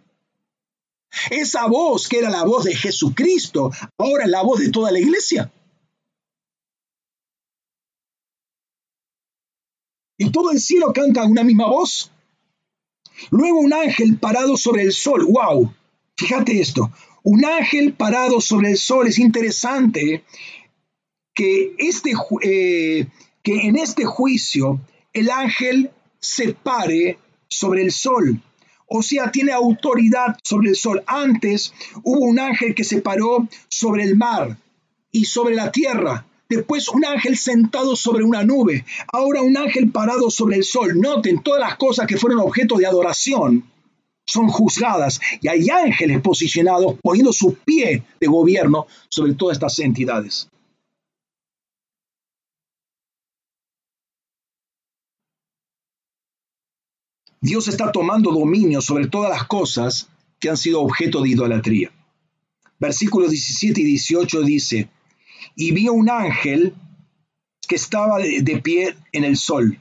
Esa voz que era la voz de Jesucristo, ahora es la voz de toda la iglesia. Y todo el cielo canta una misma voz. Luego un ángel parado sobre el sol. ¡Wow! Fíjate esto. Un ángel parado sobre el sol. Es interesante que, este, eh, que en este juicio el ángel se pare sobre el sol. O sea, tiene autoridad sobre el sol. Antes hubo un ángel que se paró sobre el mar y sobre la tierra. Después un ángel sentado sobre una nube. Ahora un ángel parado sobre el sol. Noten, todas las cosas que fueron objeto de adoración son juzgadas y hay ángeles posicionados poniendo su pie de gobierno sobre todas estas entidades. Dios está tomando dominio sobre todas las cosas que han sido objeto de idolatría. Versículos 17 y 18 dice, y vio un ángel que estaba de, pie en el sol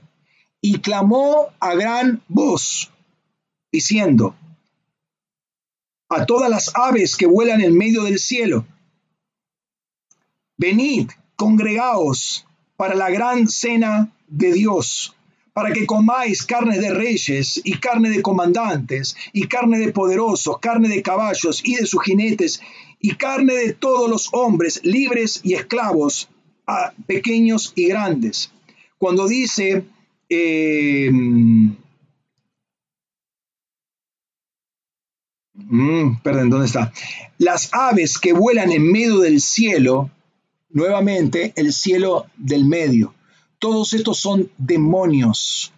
y clamó a gran voz, diciendo, a todas las aves que vuelan en medio del cielo, venid, congregaos para la gran cena de Dios, para que comáis carne de reyes y carne de comandantes y carne de poderosos, carne de caballos y de sus jinetes y carne de todos los hombres, libres y esclavos, pequeños y grandes. Cuando dice, eh, mm, perdón, ¿dónde está? Las aves que vuelan en medio del cielo, nuevamente el cielo del medio. Todos estos son demonios.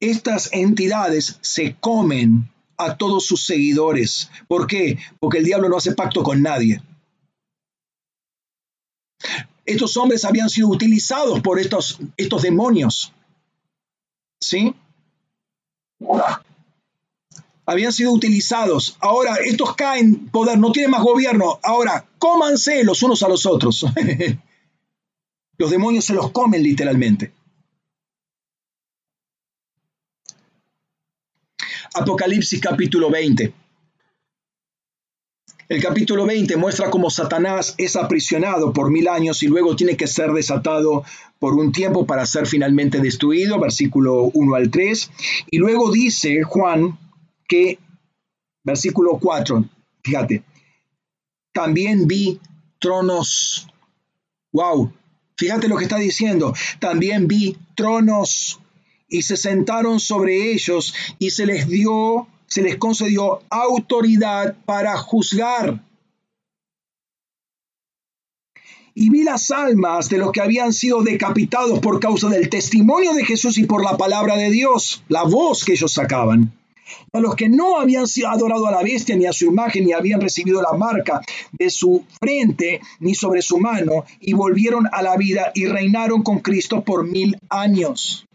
Estas entidades se comen a todos sus seguidores. ¿Por qué? Porque el diablo no hace pacto con nadie. Estos hombres habían sido utilizados por estos, estos demonios. ¿Sí? Habían sido utilizados. Ahora estos caen poder, no tienen más gobierno. Ahora, cómanse los unos a los otros. los demonios se los comen literalmente. Apocalipsis capítulo 20. El capítulo 20 muestra cómo Satanás es aprisionado por mil años y luego tiene que ser desatado por un tiempo para ser finalmente destruido, versículo 1 al 3. Y luego dice Juan que, versículo 4, fíjate, también vi tronos. Wow, fíjate lo que está diciendo. También vi tronos y se sentaron sobre ellos y se les dio, se les concedió autoridad para juzgar. Y vi las almas de los que habían sido decapitados por causa del testimonio de Jesús y por la palabra de Dios, la voz que ellos sacaban. A los que no habían adorado a la bestia ni a su imagen ni habían recibido la marca de su frente ni sobre su mano y volvieron a la vida y reinaron con Cristo por mil años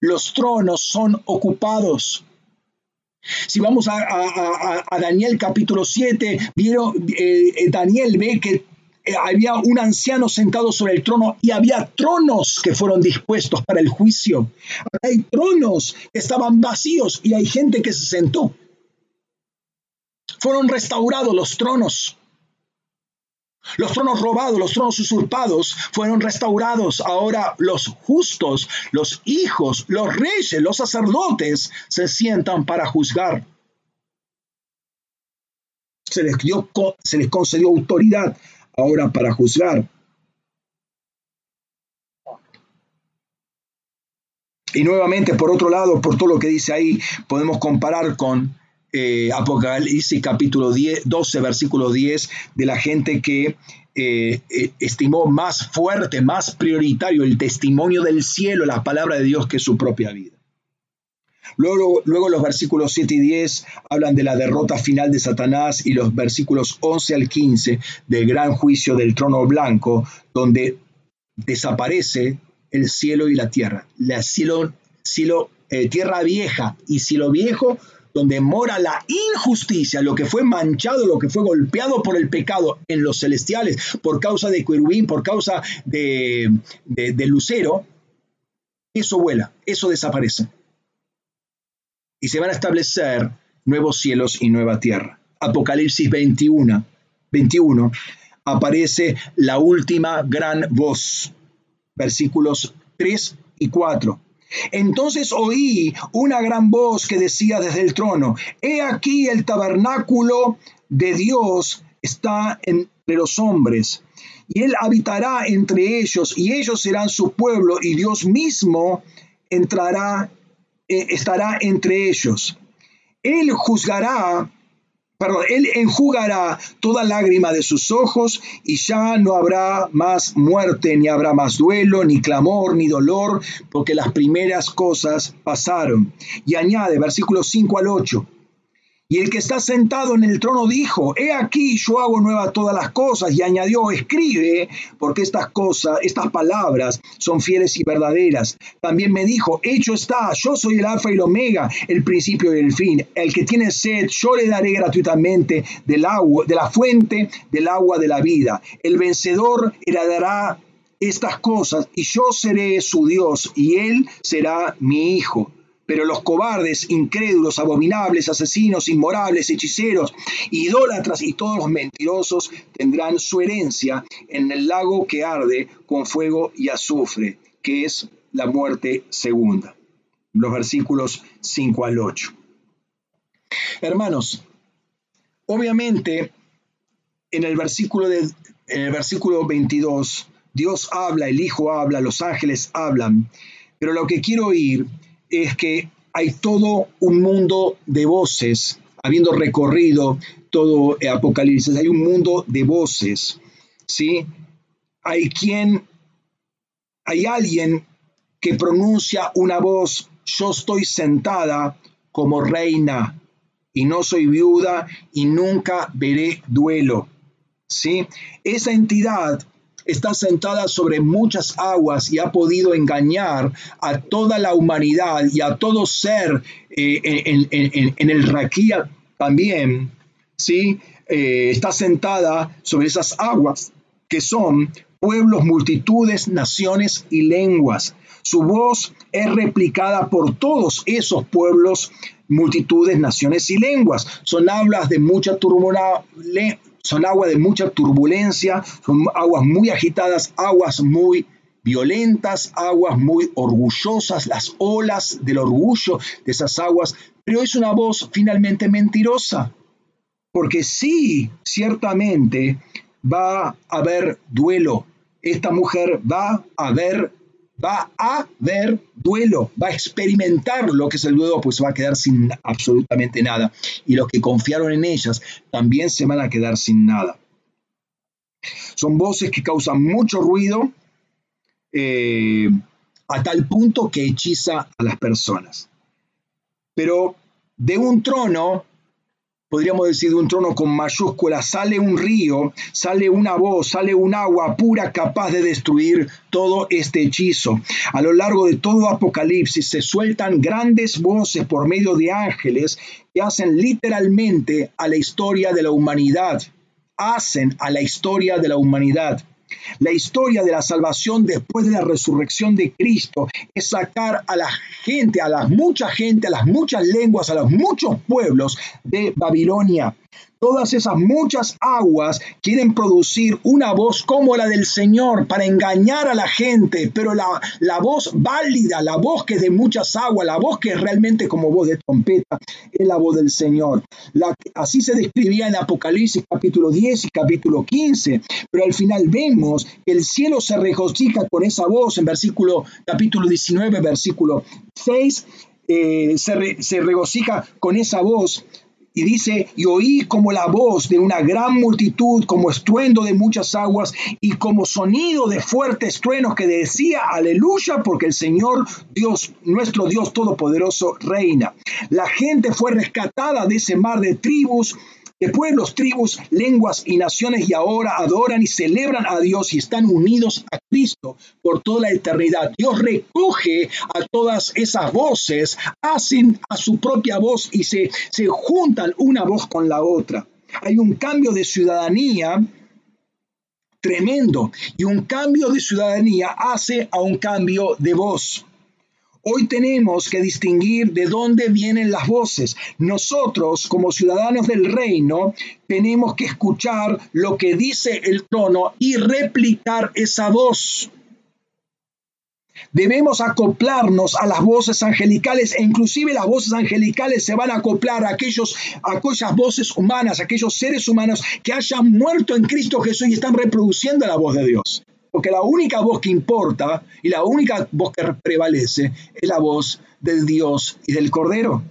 los tronos son ocupados. Si vamos a, Daniel capítulo 7, vieron, eh, eh, Daniel ve que eh, había un anciano sentado sobre el trono y había tronos que fueron dispuestos para el juicio. Hay tronos que estaban vacíos y hay gente que se sentó. Fueron restaurados los tronos. Los tronos robados, los tronos usurpados fueron restaurados. Ahora los justos, los hijos, los reyes, los sacerdotes se sientan para juzgar. se les, dio, se les concedió autoridad ahora para juzgar. Y nuevamente, por otro lado, por todo lo que dice ahí, podemos comparar con eh, Apocalipsis capítulo 10, 12, versículo 10, de la gente que eh, eh, estimó más fuerte, más prioritario el testimonio del cielo, la palabra de Dios, que su propia vida. Luego, luego los versículos 7 y 10 hablan de la derrota final de Satanás y los versículos 11 al 15 del gran juicio del trono blanco, donde desaparece el cielo y la tierra. La cielo, cielo tierra vieja y cielo viejo, donde mora la injusticia, lo que fue manchado, lo que fue golpeado por el pecado en los celestiales por causa de querubín, por causa de, de lucero, eso vuela, eso desaparece. Y se van a establecer nuevos cielos y nueva tierra. Apocalipsis 21, 21 aparece la última gran voz versículos 3 y 4. Entonces oí una gran voz que decía desde el trono, He aquí el tabernáculo de Dios está entre los hombres, y él habitará entre ellos, y ellos serán su pueblo, y Dios mismo entrará, eh, estará entre ellos. Él juzgará perdón, Él enjugará toda lágrima de sus ojos y ya no habrá más muerte, ni habrá más duelo, ni clamor, ni dolor, porque las primeras cosas pasaron. Y añade, versículos 5 al 8, y el que está sentado en el trono dijo, he aquí yo hago nuevas todas las cosas, y añadió, escribe, porque estas cosas, estas palabras son fieles y verdaderas. También me dijo, hecho está, yo soy el alfa y el omega, el principio y el fin. El que tiene sed, yo le daré gratuitamente del agua, de la fuente del agua de la vida. El vencedor heredará estas cosas, y yo seré su Dios, y él será mi hijo. Pero los cobardes, incrédulos, abominables, asesinos, inmorables, hechiceros, idólatras y todos los mentirosos tendrán su herencia en el lago que arde con fuego y azufre, que es la muerte segunda. Los versículos 5 al 8. Hermanos, obviamente en el versículo, de, en el versículo 22, Dios habla, el Hijo habla, los ángeles hablan, pero lo que quiero oír es que hay todo un mundo de voces, habiendo recorrido todo Apocalipsis, hay un mundo de voces, ¿sí? Hay quien, hay alguien que pronuncia una voz, yo estoy sentada como reina y no soy viuda y nunca veré duelo, ¿sí? Esa entidad está sentada sobre muchas aguas y ha podido engañar a toda la humanidad y a todo ser eh, en, el Raquía también, ¿sí? Eh, está sentada sobre esas aguas que son pueblos, multitudes, naciones y lenguas. Su voz es replicada por todos esos pueblos, multitudes, naciones y lenguas. Son hablas de mucha turbulencia son aguas de mucha turbulencia, son aguas muy agitadas, aguas muy violentas, aguas muy orgullosas, las olas del orgullo de esas aguas, pero es una voz finalmente mentirosa, porque sí, ciertamente va a haber duelo, esta mujer va a ver va a ver duelo, va a experimentar lo que es el duelo, pues va a quedar sin absolutamente nada. Y los que confiaron en ellas también se van a quedar sin nada. Son voces que causan mucho ruido eh, a tal punto que hechiza a las personas. Pero de un trono podríamos decir, de un trono con mayúsculas, sale un río, sale una voz, sale un agua pura capaz de destruir todo este hechizo. A lo largo de todo Apocalipsis se sueltan grandes voces por medio de ángeles que hacen literalmente a la historia de la humanidad, hacen a la historia de la humanidad. La historia de la salvación después de la resurrección de Cristo es sacar a la gente, a la mucha gente, a las muchas lenguas, a los muchos pueblos de Babilonia. Todas esas muchas aguas quieren producir una voz como la del Señor para engañar a la gente, pero la, la voz válida, la voz que es de muchas aguas, la voz que es realmente como voz de trompeta, es la voz del Señor. La, así se describía en Apocalipsis capítulo 10 y capítulo 15, pero al final vemos que el cielo se regocija con esa voz en versículo capítulo 19, versículo 6, eh, se, se regocija con esa voz y dice, y oí como la voz de una gran multitud, como estruendo de muchas aguas y como sonido de fuertes truenos que decía, aleluya, porque el Señor Dios, nuestro Dios Todopoderoso, reina. La gente fue rescatada de ese mar de tribus de pueblos, tribus, lenguas y naciones y ahora adoran y celebran a Dios y están unidos a Cristo por toda la eternidad. Dios recoge a todas esas voces, hacen a su propia voz y se, se juntan una voz con la otra. Hay un cambio de ciudadanía tremendo y un cambio de ciudadanía hace a un cambio de voz. Hoy tenemos que distinguir de dónde vienen las voces. Nosotros, como ciudadanos del reino, tenemos que escuchar lo que dice el trono y replicar esa voz. Debemos acoplarnos a las voces angelicales e inclusive las voces angelicales se van a acoplar a, aquellos, a aquellas voces humanas, a aquellos seres humanos que hayan muerto en Cristo Jesús y están reproduciendo la voz de Dios. Porque la única voz que importa y la única voz que prevalece es la voz del Dios y del Cordero.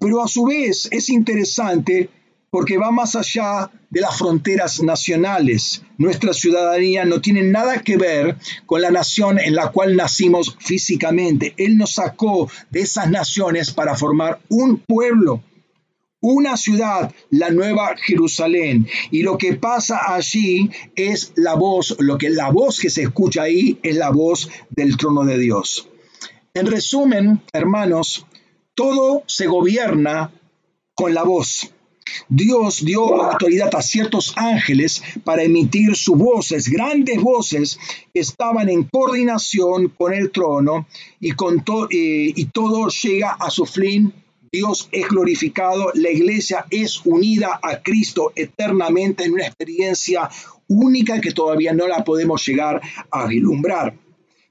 Pero a su vez es interesante porque va más allá de las fronteras nacionales. Nuestra ciudadanía no tiene nada que ver con la nación en la cual nacimos físicamente. Él nos sacó de esas naciones para formar un pueblo una ciudad, la nueva Jerusalén. Y lo que pasa allí es la voz, lo que la voz que se escucha ahí es la voz del trono de Dios. En resumen, hermanos, todo se gobierna con la voz. Dios dio autoridad a ciertos ángeles para emitir sus voces, grandes voces que estaban en coordinación con el trono y, con eh, y todo llega a su fin Dios es glorificado, la iglesia es unida a Cristo eternamente en una experiencia única que todavía no la podemos llegar a vislumbrar.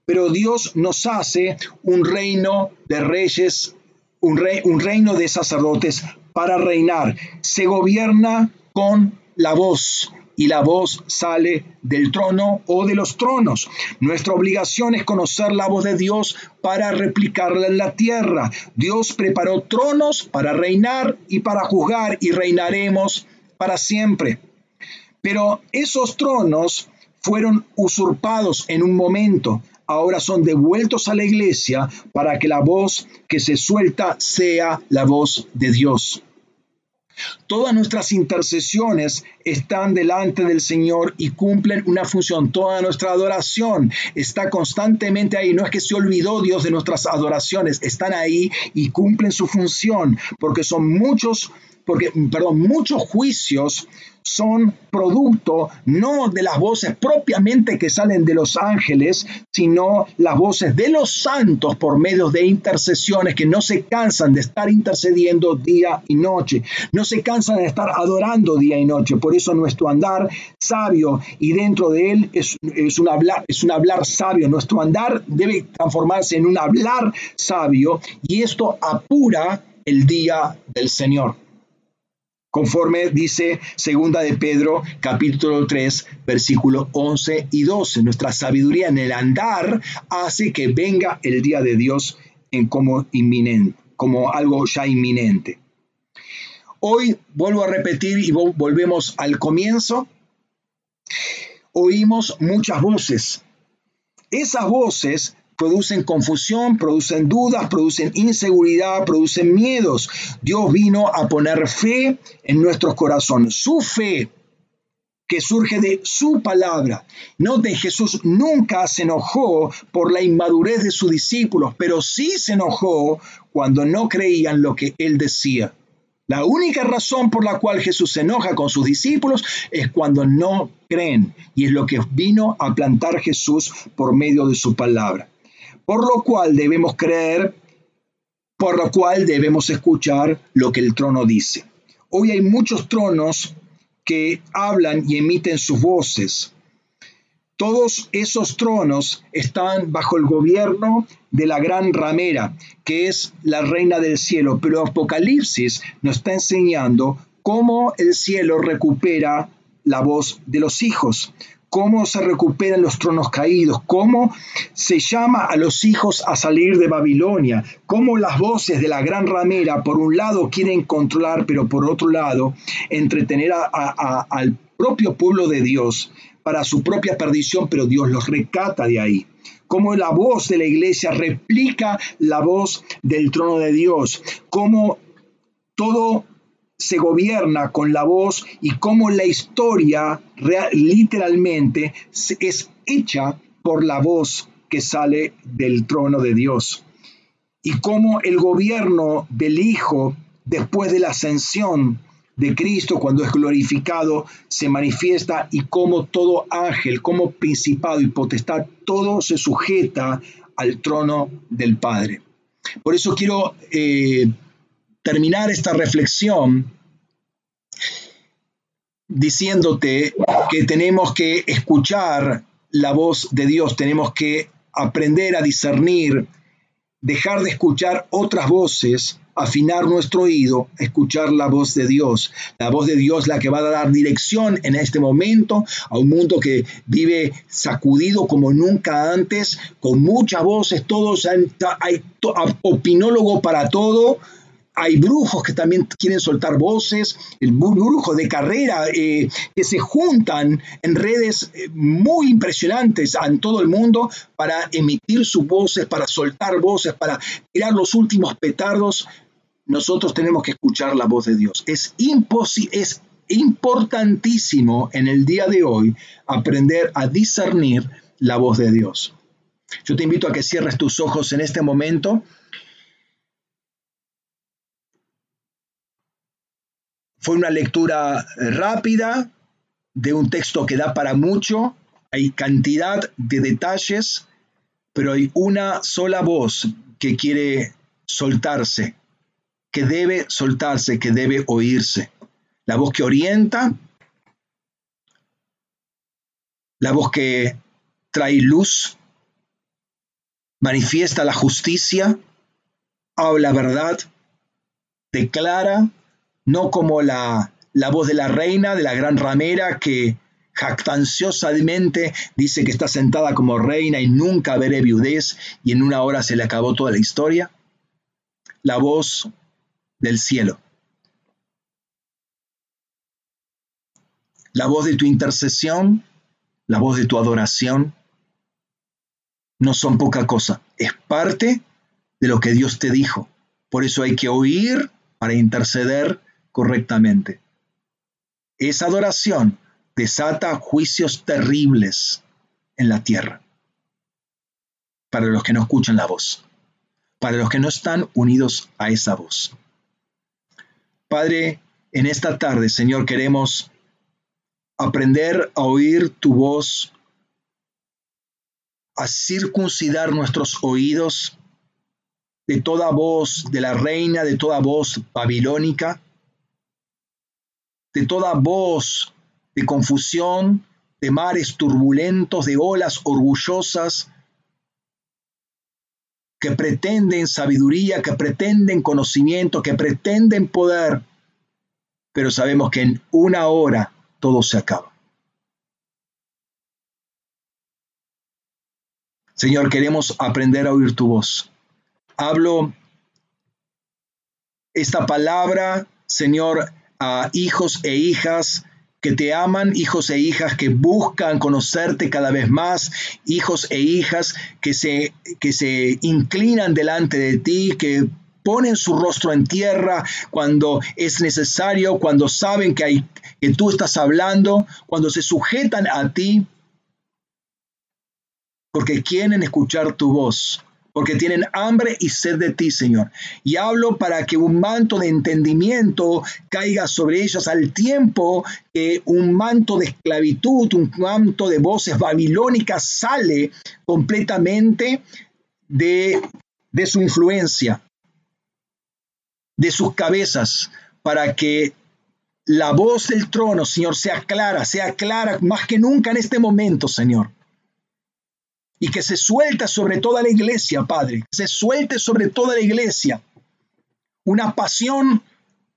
Pero Dios nos hace un reino de reyes, un, un reino de sacerdotes para reinar. Se gobierna con la voz, y la voz sale del trono o de los tronos. Nuestra obligación es conocer la voz de Dios para replicarla en la tierra. Dios preparó tronos para reinar y para juzgar y reinaremos para siempre. Pero esos tronos fueron usurpados en un momento. Ahora son devueltos a la iglesia para que la voz que se suelta sea la voz de Dios. Todas nuestras intercesiones están delante del Señor y cumplen una función. Toda nuestra adoración está constantemente ahí. No es que se olvidó Dios de nuestras adoraciones, están ahí y cumplen su función, porque son muchos, porque, perdón, muchos juicios son producto no de las voces propiamente que salen de los ángeles, sino las voces de los santos por medio de intercesiones que no se cansan de estar intercediendo día y noche, no se cansan de estar adorando día y noche. Por eso nuestro andar sabio y dentro de él es, es, un, hablar, es un hablar sabio. Nuestro andar debe transformarse en un hablar sabio y esto apura el día del Señor conforme dice segunda de Pedro capítulo 3 versículo 11 y 12. Nuestra sabiduría en el andar hace que venga el día de Dios en como inminente, como algo ya inminente. Hoy vuelvo a repetir y volvemos al comienzo. Oímos muchas voces. Esas voces producen confusión, producen dudas, producen inseguridad, producen miedos. Dios vino a poner fe en nuestros corazones. Su fe que surge de su palabra. Noten, Jesús nunca se enojó por la inmadurez de sus discípulos, pero sí se enojó cuando no creían lo que él decía. La única razón por la cual Jesús se enoja con sus discípulos es cuando no creen, y es lo que vino a plantar Jesús por medio de su palabra por lo cual debemos creer, por lo cual debemos escuchar lo que el trono dice. hoy hay muchos tronos que hablan y emiten sus voces. Todos esos tronos están bajo el gobierno de la gran ramera, que es la reina del cielo, pero Apocalipsis nos está enseñando cómo el cielo recupera la voz de los hijos, cómo se recuperan los tronos caídos, cómo se llama a los hijos a salir de Babilonia, cómo las voces de la gran ramera por un lado quieren controlar, pero por otro lado entretener al propio pueblo de Dios para su propia perdición, pero Dios los recata de ahí. Cómo la voz de la iglesia replica la voz del trono de Dios, cómo todo se gobierna con la voz y cómo la historia literalmente es hecha por la voz que sale del trono de Dios. Y cómo el gobierno del Hijo, después de la ascensión de Cristo, cuando es glorificado, se manifiesta y cómo todo ángel, como principado y potestad, todo se sujeta al trono del Padre. Por eso quiero eh, terminar esta reflexión diciéndote que tenemos que escuchar la voz de Dios, tenemos que aprender a discernir, dejar de escuchar otras voces, afinar nuestro oído, escuchar la voz de Dios. La voz de Dios la que va a dar dirección en este momento a un mundo que vive sacudido como nunca antes, con muchas voces, todos hay, opinólogo para todo, hay brujos que también quieren soltar voces, el brujo de carrera eh, que se juntan en redes eh, muy impresionantes en todo el mundo para emitir sus voces, para soltar voces, para tirar los últimos petardos. Nosotros tenemos que escuchar la voz de Dios. Es, es importantísimo en el día de hoy aprender a discernir la voz de Dios. Yo te invito a que cierres tus ojos en este momento Fue una lectura rápida de un texto que da para mucho, hay cantidad de detalles, pero hay una sola voz que quiere soltarse, que debe soltarse, que debe oírse. La voz que orienta, la voz que trae luz, manifiesta la justicia, habla verdad, declara no como la, la voz de la reina, de la gran ramera que jactanciosamente dice que está sentada como reina y nunca veré viudez y en una hora se le acabó toda la historia. La voz del cielo. La voz de tu intercesión, la voz de tu adoración, no son poca cosa, es parte de lo que Dios te dijo. Por eso hay que oír para interceder correctamente. Esa adoración desata juicios terribles en la tierra para los que no escuchan la voz, para los que no están unidos a esa voz. Padre, en esta tarde, Señor, queremos aprender a oír tu voz, a circuncidar nuestros oídos de toda voz de la reina, de toda voz babilónica, de toda voz de confusión, de mares turbulentos, de olas orgullosas que pretenden sabiduría, que pretenden conocimiento, que pretenden poder, pero sabemos que en una hora todo se acaba. Señor, queremos aprender a oír tu voz. Hablo esta palabra, Señor, a hijos e hijas que te aman, hijos e hijas que buscan conocerte cada vez más, hijos e hijas que se, que se inclinan delante de ti, que ponen su rostro en tierra cuando es necesario, cuando saben que, hay, que tú estás hablando, cuando se sujetan a ti, porque quieren escuchar tu voz porque tienen hambre y sed de ti, Señor. Y hablo para que un manto de entendimiento caiga sobre ellos al tiempo que un manto de esclavitud, un manto de voces babilónicas sale completamente de, de su influencia, de sus cabezas, para que la voz del trono, Señor, sea clara, sea clara más que nunca en este momento, Señor. Y que se suelta sobre toda la iglesia, Padre, se suelte sobre toda la iglesia una pasión,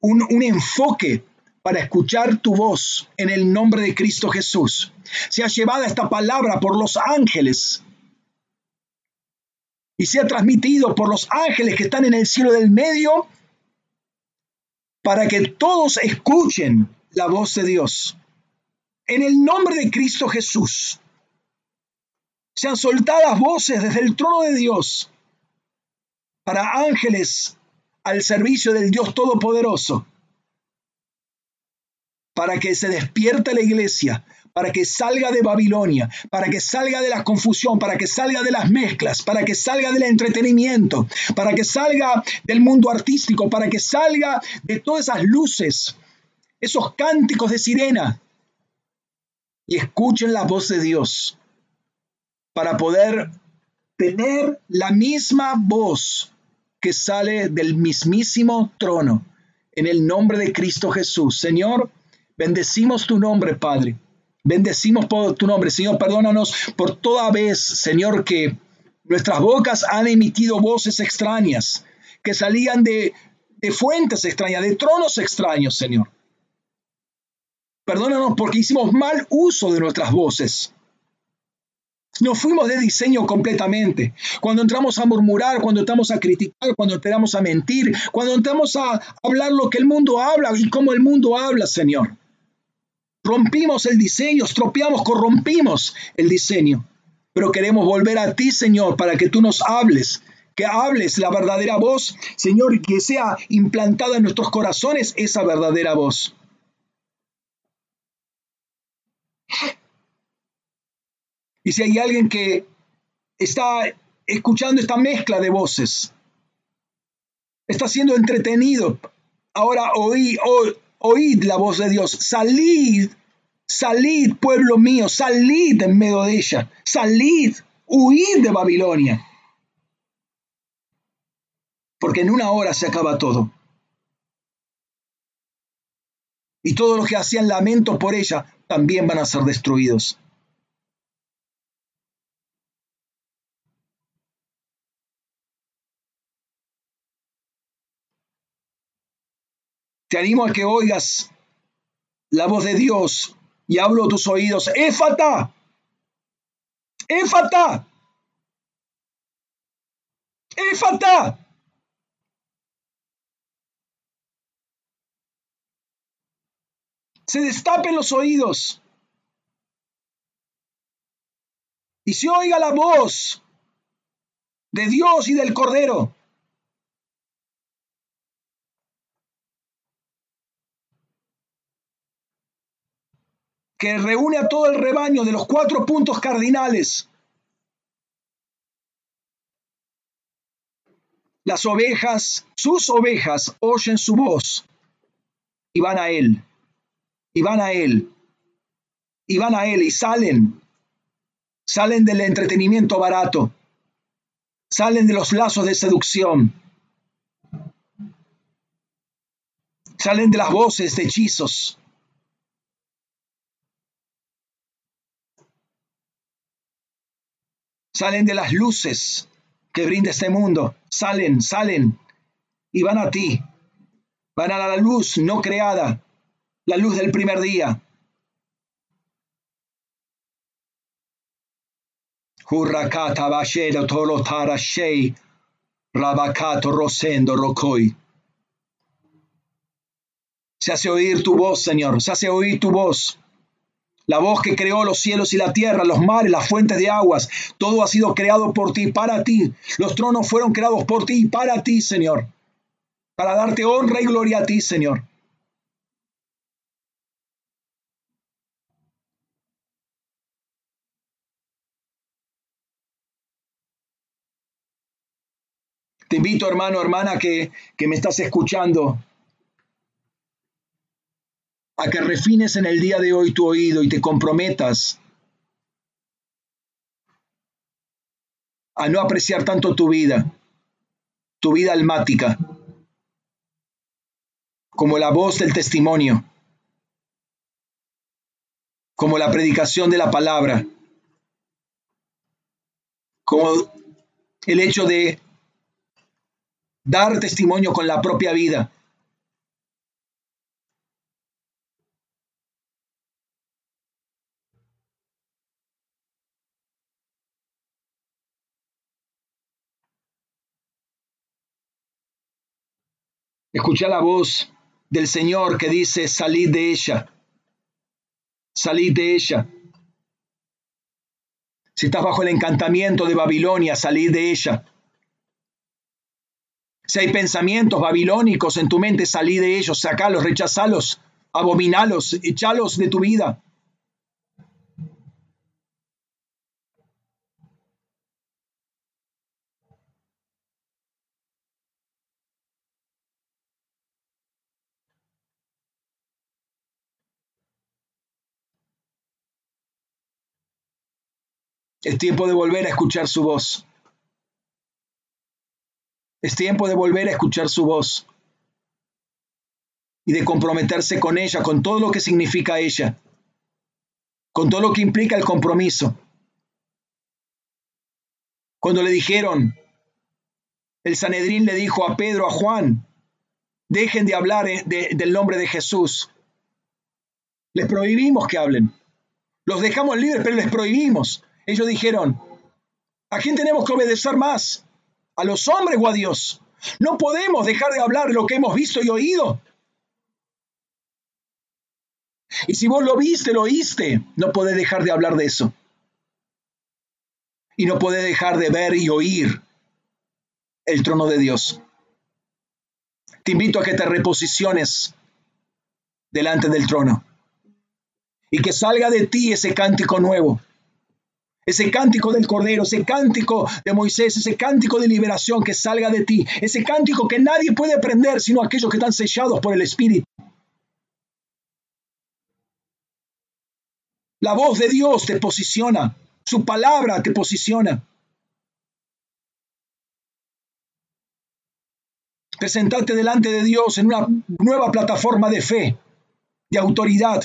un, un enfoque para escuchar tu voz en el nombre de Cristo Jesús. Sea llevada esta palabra por los ángeles y sea transmitido por los ángeles que están en el cielo del medio para que todos escuchen la voz de Dios. En el nombre de Cristo Jesús, sean soltadas voces desde el trono de Dios para ángeles al servicio del Dios Todopoderoso, para que se despierte la iglesia, para que salga de Babilonia, para que salga de la confusión, para que salga de las mezclas, para que salga del entretenimiento, para que salga del mundo artístico, para que salga de todas esas luces, esos cánticos de sirena, y escuchen la voz de Dios para poder tener la misma voz que sale del mismísimo trono. En el nombre de Cristo Jesús. Señor, bendecimos tu nombre, Padre. Bendecimos por tu nombre, Señor. Perdónanos por toda vez, Señor, que nuestras bocas han emitido voces extrañas, que salían de, de fuentes extrañas, de tronos extraños, Señor. Perdónanos porque hicimos mal uso de nuestras voces. Nos fuimos de diseño completamente. Cuando entramos a murmurar, cuando entramos a criticar, cuando entramos a mentir, cuando entramos a hablar lo que el mundo habla y cómo el mundo habla, Señor. Rompimos el diseño, estropeamos, corrompimos el diseño. Pero queremos volver a ti, Señor, para que tú nos hables, que hables la verdadera voz, Señor, que sea implantada en nuestros corazones esa verdadera voz. Y si hay alguien que está escuchando esta mezcla de voces, está siendo entretenido, ahora oí, oí oíd la voz de Dios, salid, salid pueblo mío, salid en medio de ella, salid, huid de Babilonia. Porque en una hora se acaba todo. Y todos los que hacían lamento por ella también van a ser destruidos. Te animo a que oigas la voz de Dios y hablo a tus oídos. ¡Éfata! ¡Éfata! ¡Éfata! Se destapen los oídos. Y se oiga la voz de Dios y del Cordero. Que reúne a todo el rebaño de los cuatro puntos cardinales. Las ovejas, sus ovejas, oyen su voz y van a él, y van a él, y van a él y salen, salen del entretenimiento barato, salen de los lazos de seducción, salen de las voces de hechizos, salen de las luces que brinda este mundo, salen, salen y van a ti, van a la luz no creada, la luz del primer día. Se hace oír tu voz, Señor, se hace oír tu voz la voz que creó los cielos y la tierra, los mares, las fuentes de aguas, todo ha sido creado por ti, para ti. Los tronos fueron creados por ti y para ti, Señor. Para darte honra y gloria a ti, Señor. Te invito, hermano, hermana, que, que me estás escuchando, a que refines en el día de hoy tu oído y te comprometas a no apreciar tanto tu vida, tu vida almática, como la voz del testimonio, como la predicación de la palabra, como el hecho de dar testimonio con la propia vida. Escucha la voz del Señor que dice, salid de ella, salid de ella. Si estás bajo el encantamiento de Babilonia, salid de ella. Si hay pensamientos babilónicos en tu mente, salí de ellos, sacalos, rechazalos, abominalos, echalos de tu vida. Es tiempo de volver a escuchar su voz. Es tiempo de volver a escuchar su voz y de comprometerse con ella, con todo lo que significa ella, con todo lo que implica el compromiso. Cuando le dijeron, el Sanedrín le dijo a Pedro, a Juan, dejen de hablar eh, del nombre de Jesús. Les prohibimos que hablen. Los dejamos libres, pero les prohibimos. Ellos dijeron, ¿a quién tenemos que obedecer más? ¿A los hombres o a Dios? No podemos dejar de hablar lo que hemos visto y oído. Y si vos lo viste, lo oíste, no podés dejar de hablar de eso. Y no podés dejar de ver y oír el trono de Dios. Te invito a que te reposiciones delante del trono y que salga de ti ese cántico nuevo ese cántico del Cordero, ese cántico de Moisés, ese cántico de liberación que salga de ti, ese cántico que nadie puede aprender sino aquellos que están sellados por el Espíritu. La voz de Dios te posiciona, su palabra te posiciona. Presentarte delante de Dios en una nueva plataforma de fe, de autoridad,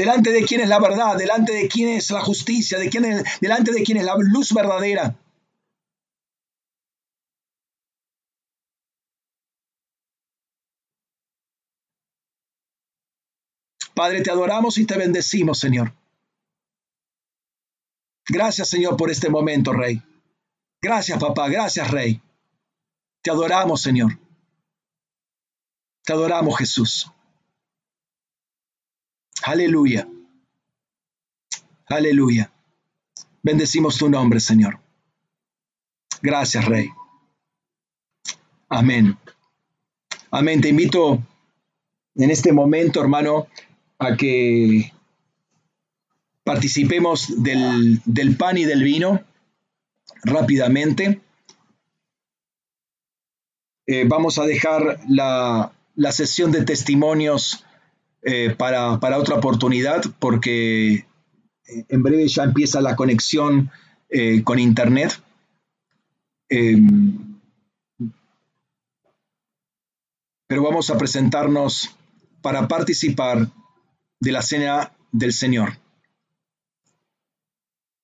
delante de quién es la verdad, delante de quién es la justicia, de quién es, delante de quién es la luz verdadera. Padre, te adoramos y te bendecimos, Señor. Gracias, Señor, por este momento, Rey. Gracias, papá. Gracias, Rey. Te adoramos, Señor. Te adoramos, Jesús. Aleluya. Aleluya. Bendecimos tu nombre, Señor. Gracias, Rey. Amén. Amén. Te invito en este momento, hermano, a que participemos del, pan y del vino rápidamente. Eh, vamos a dejar la, la sesión de testimonios eh, para, otra oportunidad porque eh, en breve ya empieza la conexión eh, con Internet. Em, pero vamos a presentarnos para participar de la cena del Señor.